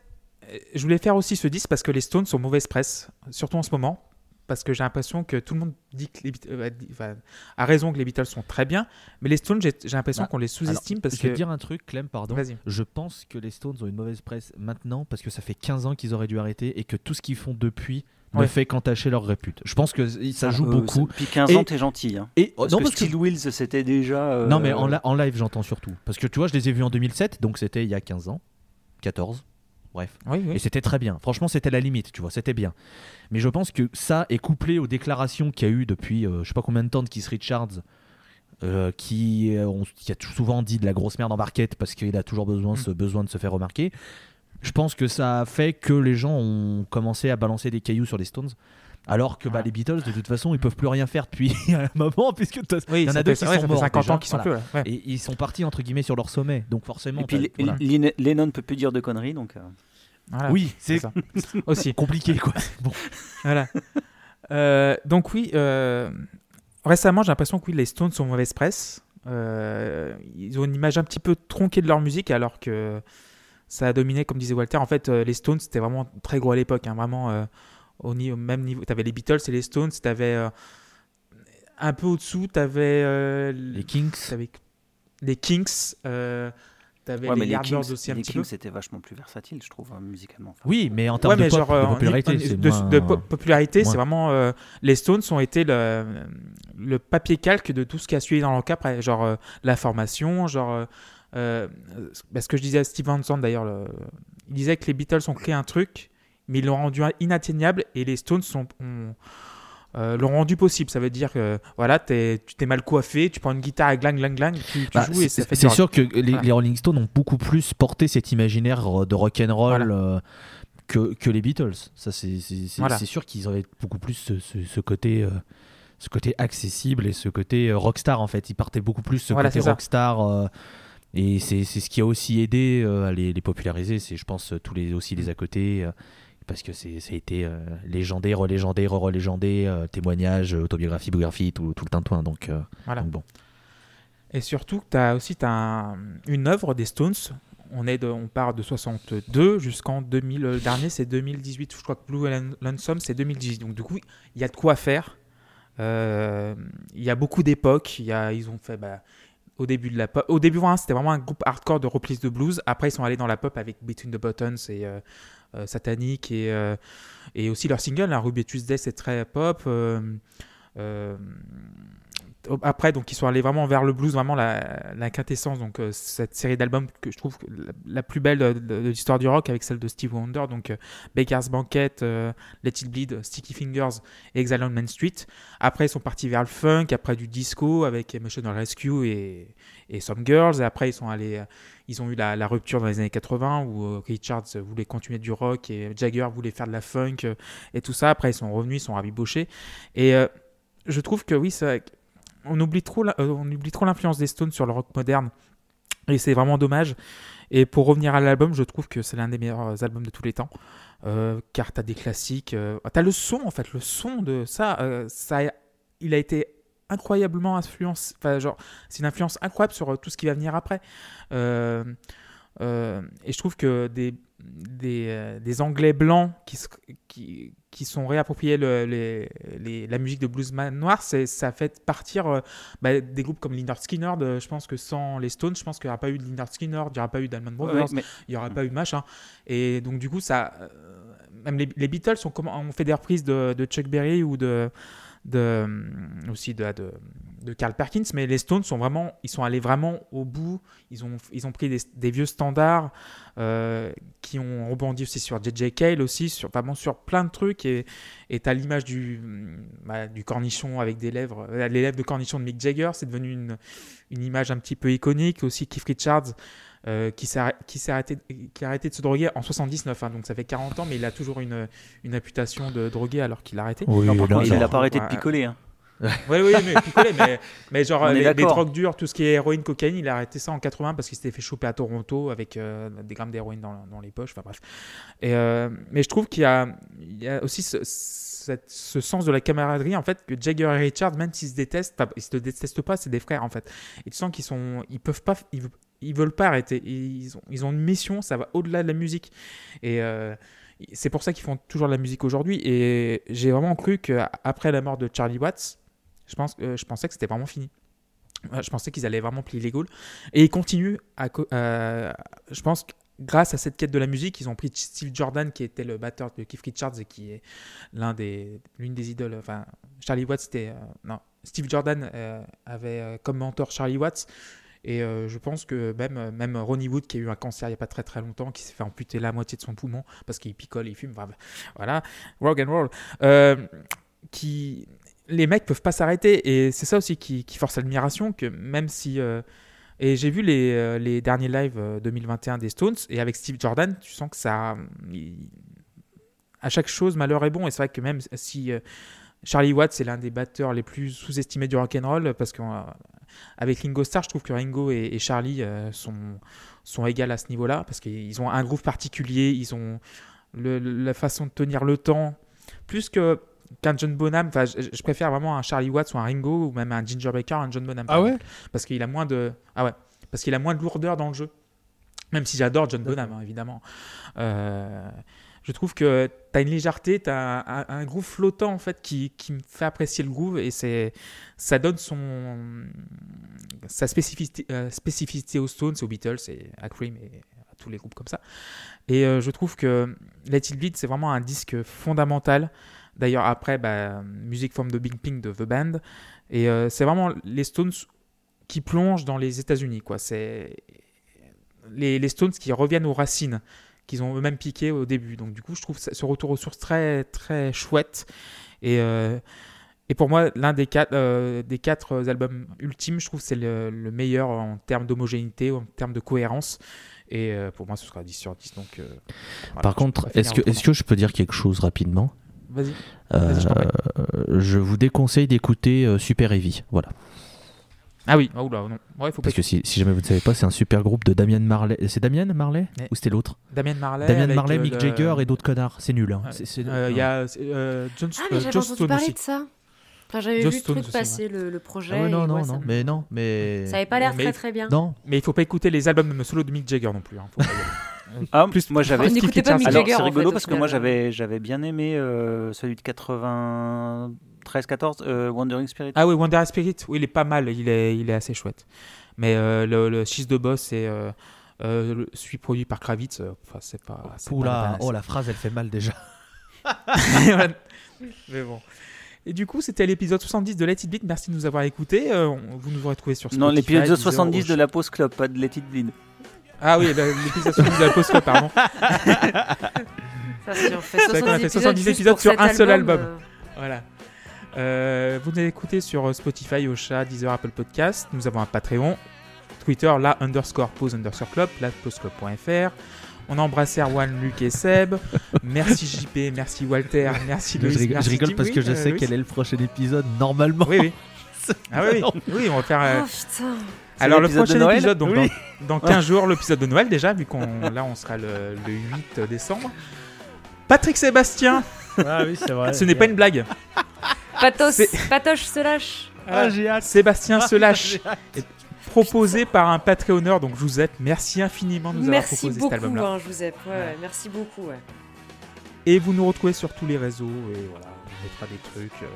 je voulais faire aussi ce 10 parce que les Stones sont mauvaise presse, surtout en ce moment. Parce que j'ai l'impression que tout le monde dit que les Beat- euh, enfin, a raison que les Beatles sont très bien, mais les Stones, j'ai j'ai l'impression Bah, qu'on les sous-estime parce Je vais que. dire un truc, Clem, pardon. Vas-y. Je pense que les Stones ont une mauvaise presse maintenant parce que ça fait 15 ans qu'ils auraient dû arrêter et que tout ce qu'ils font depuis ne Ouais. fait qu'entacher leur répute. Je pense que ça joue Euh, beaucoup. Depuis 15 Et- ans, t'es gentil. Hein. Et Parce non, que parce que- Wheels, c'était déjà. euh, non, mais en, la- en live, j'entends surtout. Parce que tu vois, je les ai vus en 2007, donc c'était il y a 15 ans, 14. Bref. Oui, oui. Et c'était très bien. Franchement, c'était la limite, tu vois, c'était bien. Mais je pense que ça est couplé aux déclarations qu'il y a eu depuis euh, je sais pas combien de temps de Keith Richards, euh, qui, euh, on- qui a tout souvent dit de la grosse merde en barquette parce qu'il a toujours besoin, Mm. ce besoin de se faire remarquer. Je pense que ça a fait que les gens ont commencé à balancer des cailloux sur les Stones. Alors que bah, Ouais. les Beatles, de toute façon, ils peuvent plus rien faire depuis un moment, puisque Oui, il y en a deux fait- qui ouais, sont morts 50 déjà, ans qu'ils sont voilà. plus là. ouais. Et ils sont partis entre guillemets sur leur sommet. Donc forcément, Et puis voilà. Lennon ne peut plus dire de conneries, donc. euh, Voilà, oui, c'est. Aussi. compliqué quoi. Bon. Voilà. Euh, donc oui, euh, récemment j'ai l'impression que oui, les Stones sont mauvaise presse. Euh, ils ont une image un petit peu tronquée de leur musique alors que ça a dominé, comme disait Walter. En fait, euh, les Stones c'était vraiment très gros à l'époque, hein, vraiment euh, au, même niveau. Tu avais les Beatles et les Stones, tu avais un peu au-dessous, tu avais Les Kings. les Kings, euh, tu avais ouais, les les Kings, aussi un les petit Kings, peu. c'était vachement plus versatile, je trouve, hein, musicalement. Enfin, Oui, mais en termes Ouais, de, mais pop, genre, de euh, popularité, c'est de, moins... de po- popularité, c'est vraiment euh, les Stones ont été le, le papier calque de tout ce qui a suivi dans leur cas, après, genre euh, la formation, genre euh, euh, bah, ce que je disais à Steve Van Zandt d'ailleurs, le- il disait que les Beatles ont créé un truc, mais ils l'ont rendu inatteignable et les Stones sont, ont- euh, l'ont rendu possible. Ça veut dire que voilà, t'es- tu t'es mal coiffé, tu prends une guitare et glang, glang, glang, tu, tu Bah, joues et c'est ça fait c'est rock. sûr que les, Voilà. les Rolling Stones ont beaucoup plus porté cet imaginaire de rock'n'roll Voilà. euh, que, que les Beatles. Ça, c'est c'est- c'est- Voilà. c'est sûr qu'ils auraient beaucoup plus ce, ce- ce côté. euh, ce côté accessible et ce côté rockstar en fait ils partaient beaucoup plus ce côté rockstar et c'est ce qui a aussi aidé à les, les populariser c'est je pense tous les aussi les à côté parce que c'est ça a été euh, légendé relégendé re-relégendé euh, témoignages euh, autobiographie biographie tout, tout le tintouin donc, euh, Voilà. donc bon Et surtout, tu as aussi t'as un- une œuvre des Stones. On, est de, on part de 62 jusqu'en 2000. Le dernier, c'est 2018. Je crois que Blue and Lonesome, c'est 2018. Donc, du coup, il y a de quoi faire. Euh, Il y a beaucoup d'époques. Y a- Ils ont fait. bah, au début de la pop. Au début, vraiment, c'était vraiment un groupe hardcore de reprise de blues. Après, ils sont allés dans la pop avec Between the Buttons et euh, euh, Satanic et, euh, et aussi leur single, hein, Ruby Tuesday, c'est très pop. Euh, après, donc, ils sont allés vraiment vers le blues, vraiment la, quintessence. Donc, euh, cette série d'albums que je trouve la, plus belle de, l'histoire du rock avec celle de Steve Wonder. Donc, euh, Baker's Banquet, euh, Let It Bleed, Sticky Fingers et Exile on Main Street. Après, ils sont partis vers le funk, après du disco avec Emotional Rescue et, et Some Girls. Et après, ils sont allés. euh, Ils ont eu la, la rupture dans les années 80 où Richards voulait continuer du rock et Jagger voulait faire de la funk et tout ça. Après, ils sont revenus, ils sont rabibochés. Et je trouve que oui, que on oublie trop, la- euh, on oublie trop l'influence des Stones sur le rock moderne. Et c'est vraiment dommage. Et pour revenir à l'album, je trouve que c'est l'un des meilleurs albums de tous les temps. Euh, car t'as des classiques. euh, t'as le son, en fait. Le son de ça, euh, il a été incroyablement influencé. Genre, c'est une influence incroyable sur euh, tout ce qui va venir après. Euh, euh, et je trouve que des, euh, Anglais blancs qui, qui sont réappropriés le- les, les- la musique de bluesman noir, ça fait partir euh, bah, des groupes comme Lynyrd Skynyrd. euh, Je pense que sans les Stones, je pense qu'il n'y aura pas eu de Lynyrd Skynyrd, il n'y aura pas eu d'Alman Ouais, Brothers, mais il n'y aura pas eu machin. Et donc, du coup, ça. euh, même les, les Beatles ont, fait des reprises de, de Chuck Berry ou de. De euh, aussi de, de, Carl Perkins, mais les Stones sont vraiment, ils sont allés vraiment au bout. Ils ont, ils ont pris des, vieux standards euh, qui ont rebondi aussi sur JJ Cale aussi, sur vraiment sur plein de trucs. Et et t'as l'image du, bah, du cornichon avec des lèvres, euh, les lèvres de cornichon de Mick Jagger, c'est devenu une, une image un petit peu iconique. Aussi Keith Richards, euh, qui, s'est, arrêté, qui a arrêté de se droguer en 79, hein, donc ça fait 40 ans, mais il a toujours une, une réputation de drogué alors qu'il a arrêté. Oui, non, par là, contre, il n'a pas arrêté de picoler. hein. Oui, oui, mais picolé, mais, mais genre les, les drogues dures, tout ce qui est héroïne, cocaïne, il a arrêté ça en 80 parce qu'il s'était fait choper à Toronto avec euh, des grammes d'héroïne dans, dans les poches. Enfin bref. Et, euh, mais je trouve qu'il y a, il y a aussi ce, cette- ce sens de la camaraderie en fait que Jagger et Richard, même s'ils se détestent, ils se détestent pas, c'est des frères en fait. Et tu sens qu'ils sont, ils peuvent pas, ils, ils veulent pas arrêter. Ils ont, ils ont une mission, ça va au-delà de la musique. Et euh, c'est pour ça qu'ils font toujours de la musique aujourd'hui. Et j'ai vraiment cru qu'après la mort de Charlie Watts, je, pense, euh, je pensais que c'était vraiment fini. Euh, Je pensais qu'ils allaient vraiment plier les Gaules. Et ils continuent à. euh, je pense que grâce à cette quête de la musique, ils ont pris Steve Jordan, qui était le batteur de Keith Richards et qui est des, l'une des idoles. Enfin, Charlie Watts, c'était. euh, non, Steve Jordan avait comme mentor Charlie Watts. Et je pense que même, même Ronnie Wood, qui a eu un cancer il n'y a pas très très longtemps, qui s'est fait amputer la moitié de son poumon parce qu'il picole, il fume, enfin, voilà, rock and roll, qui, les mecs peuvent pas s'arrêter. Et c'est ça aussi qui, force l'admiration, que même si... euh, et j'ai vu les, euh, derniers lives euh, 2021 des Stones, et avec Steve Jordan, tu sens que ça... à chaque chose, malheur est bon. Et c'est vrai que même si... euh, Charlie Watts c'est l'un des batteurs les plus sous-estimés du rock'n'roll parce qu'avec Ringo Starr, je trouve que Ringo et, Charlie euh, sont, sont égales à ce niveau-là parce qu'ils ont un groove particulier, ils ont la façon de tenir le temps plus que qu'un John Bonham. Enfin, je, je préfère vraiment un Charlie Watts ou un Ringo ou même un Ginger Baker, un John Bonham. Ah ouais. Parce qu'il a moins de ah ouais parce qu'il a moins de lourdeur dans le jeu. Même si j'adore John Bonham, hein, évidemment. Euh, je trouve que tu as une légèreté, tu as un, un, un groove flottant en fait qui, qui me fait apprécier le groove et c'est ça donne son sa spécificité, euh, spécificité aux Stones, aux Beatles et à Cream et à tous les groupes comme ça. Et euh, je trouve que Let It Bleed c'est vraiment un disque fondamental. D'ailleurs après bah, Music from the Big Pink de The Band et euh, c'est vraiment les Stones qui plongent dans les États-Unis quoi. C'est les, les Stones qui reviennent aux racines qu'ils ont eux-mêmes piqué au début. Donc du coup, je trouve ce retour aux sources très très chouette. Et, euh, et pour moi, l'un des quatre, euh, des quatre albums ultimes, je trouve que c'est le, le meilleur en termes d'homogénéité, en termes de cohérence. Et euh, pour moi, ce sera 10 sur 10. Donc, euh, voilà, Par contre, est-ce que, est-ce que je peux dire quelque chose rapidement? Vas-y. Euh, je vous déconseille d'écouter euh, Super Heavy. Voilà. Ah oui, oh là, non. Ouais, faut pas Parce que si, si jamais vous ne savez pas, c'est un super groupe de Damien Marley. C'est Damien Marley Ouais. Ou c'était l'autre Damien Marley. Damien Marley, euh, Mick le- Jagger et d'autres connards. C'est nul. hein. Ouais. Euh, Il non. y a euh, John, Ah, mais j'avais entendu parler aussi. de ça. Enfin, j'avais vu le truc aussi, passer, le, le projet. Ah ouais, non, et non, ouais, non. Mais non, mais. Ça avait pas l'air très très bien. Non. Mais il faut pas écouter les albums de solo de Mick Jagger non plus. hein. Faut pas. Ah, Plus- moi j'avais. N'écoutez pas Mick Alors Jagger, c'est en rigolo fait, parce que moi j'avais j'avais bien aimé euh, celui de 93-14, euh, Wandering Spirit. Ah oui, Wonder Spirit, oui, il est pas mal, il est, il est assez chouette. Mais euh, le, le 6 de boss, c'est euh, euh, produit par Kravitz, enfin, c'est pas. Oula, la oh la phrase elle fait mal déjà. Mais bon. Et du coup, c'était l'épisode 70 de Let It Beat. Merci de nous avoir écoutés. Euh, vous nous retrouvez sur Spotify. Non, l'épisode Deezer, 70 de la pause club, pas de Let It Bleed. Ah oui, l'épisode 70 de la pause, pardon. Ça, si on fait C'est vrai qu'on a 70 fait 70 juste épisodes sur un seul album. euh, Voilà. Euh, vous nous écoutez sur Spotify, Ocha, Deezer, Apple Podcast. Nous avons un Patreon. Twitter, la underscore pause underscore club, la pauseclub.fr. On embrasse Erwan, Luc et Seb. Merci JP, merci Walter, merci Je Loïs. rigole, merci je rigole parce que je euh, sais quel est le prochain épisode normalement. Oui, oui. Ah oui, oui. Oui, on va faire. euh, Oh putain. Alors le prochain Noël épisode, donc Oui. dans, dans 15 jours, l'épisode de Noël déjà, vu qu'on là on sera le, le 8 décembre. Patrick Sébastien, Ah oui, c'est vrai. ce n'est pas une blague. Patos, Patoche se lâche. Ah, j'ai hâte. Sébastien se lâche. proposé par un Patreonneur, donc Joseph, merci infiniment de nous avoir proposé beaucoup, cet album-là. hein, Joseph. Ouais, Ouais. ouais, merci beaucoup. Ouais. Et vous nous retrouvez sur tous les réseaux, et voilà, on mettra des trucs. euh,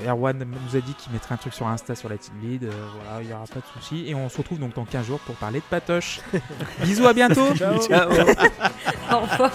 voilà. Erwan nous a dit qu'il mettrait un truc sur Insta sur la Team Lead, euh, voilà, il n'y aura pas de souci. Et on se retrouve donc dans 15 jours pour parler de Patoche. Bisous, à bientôt Ciao. Ciao. Au revoir.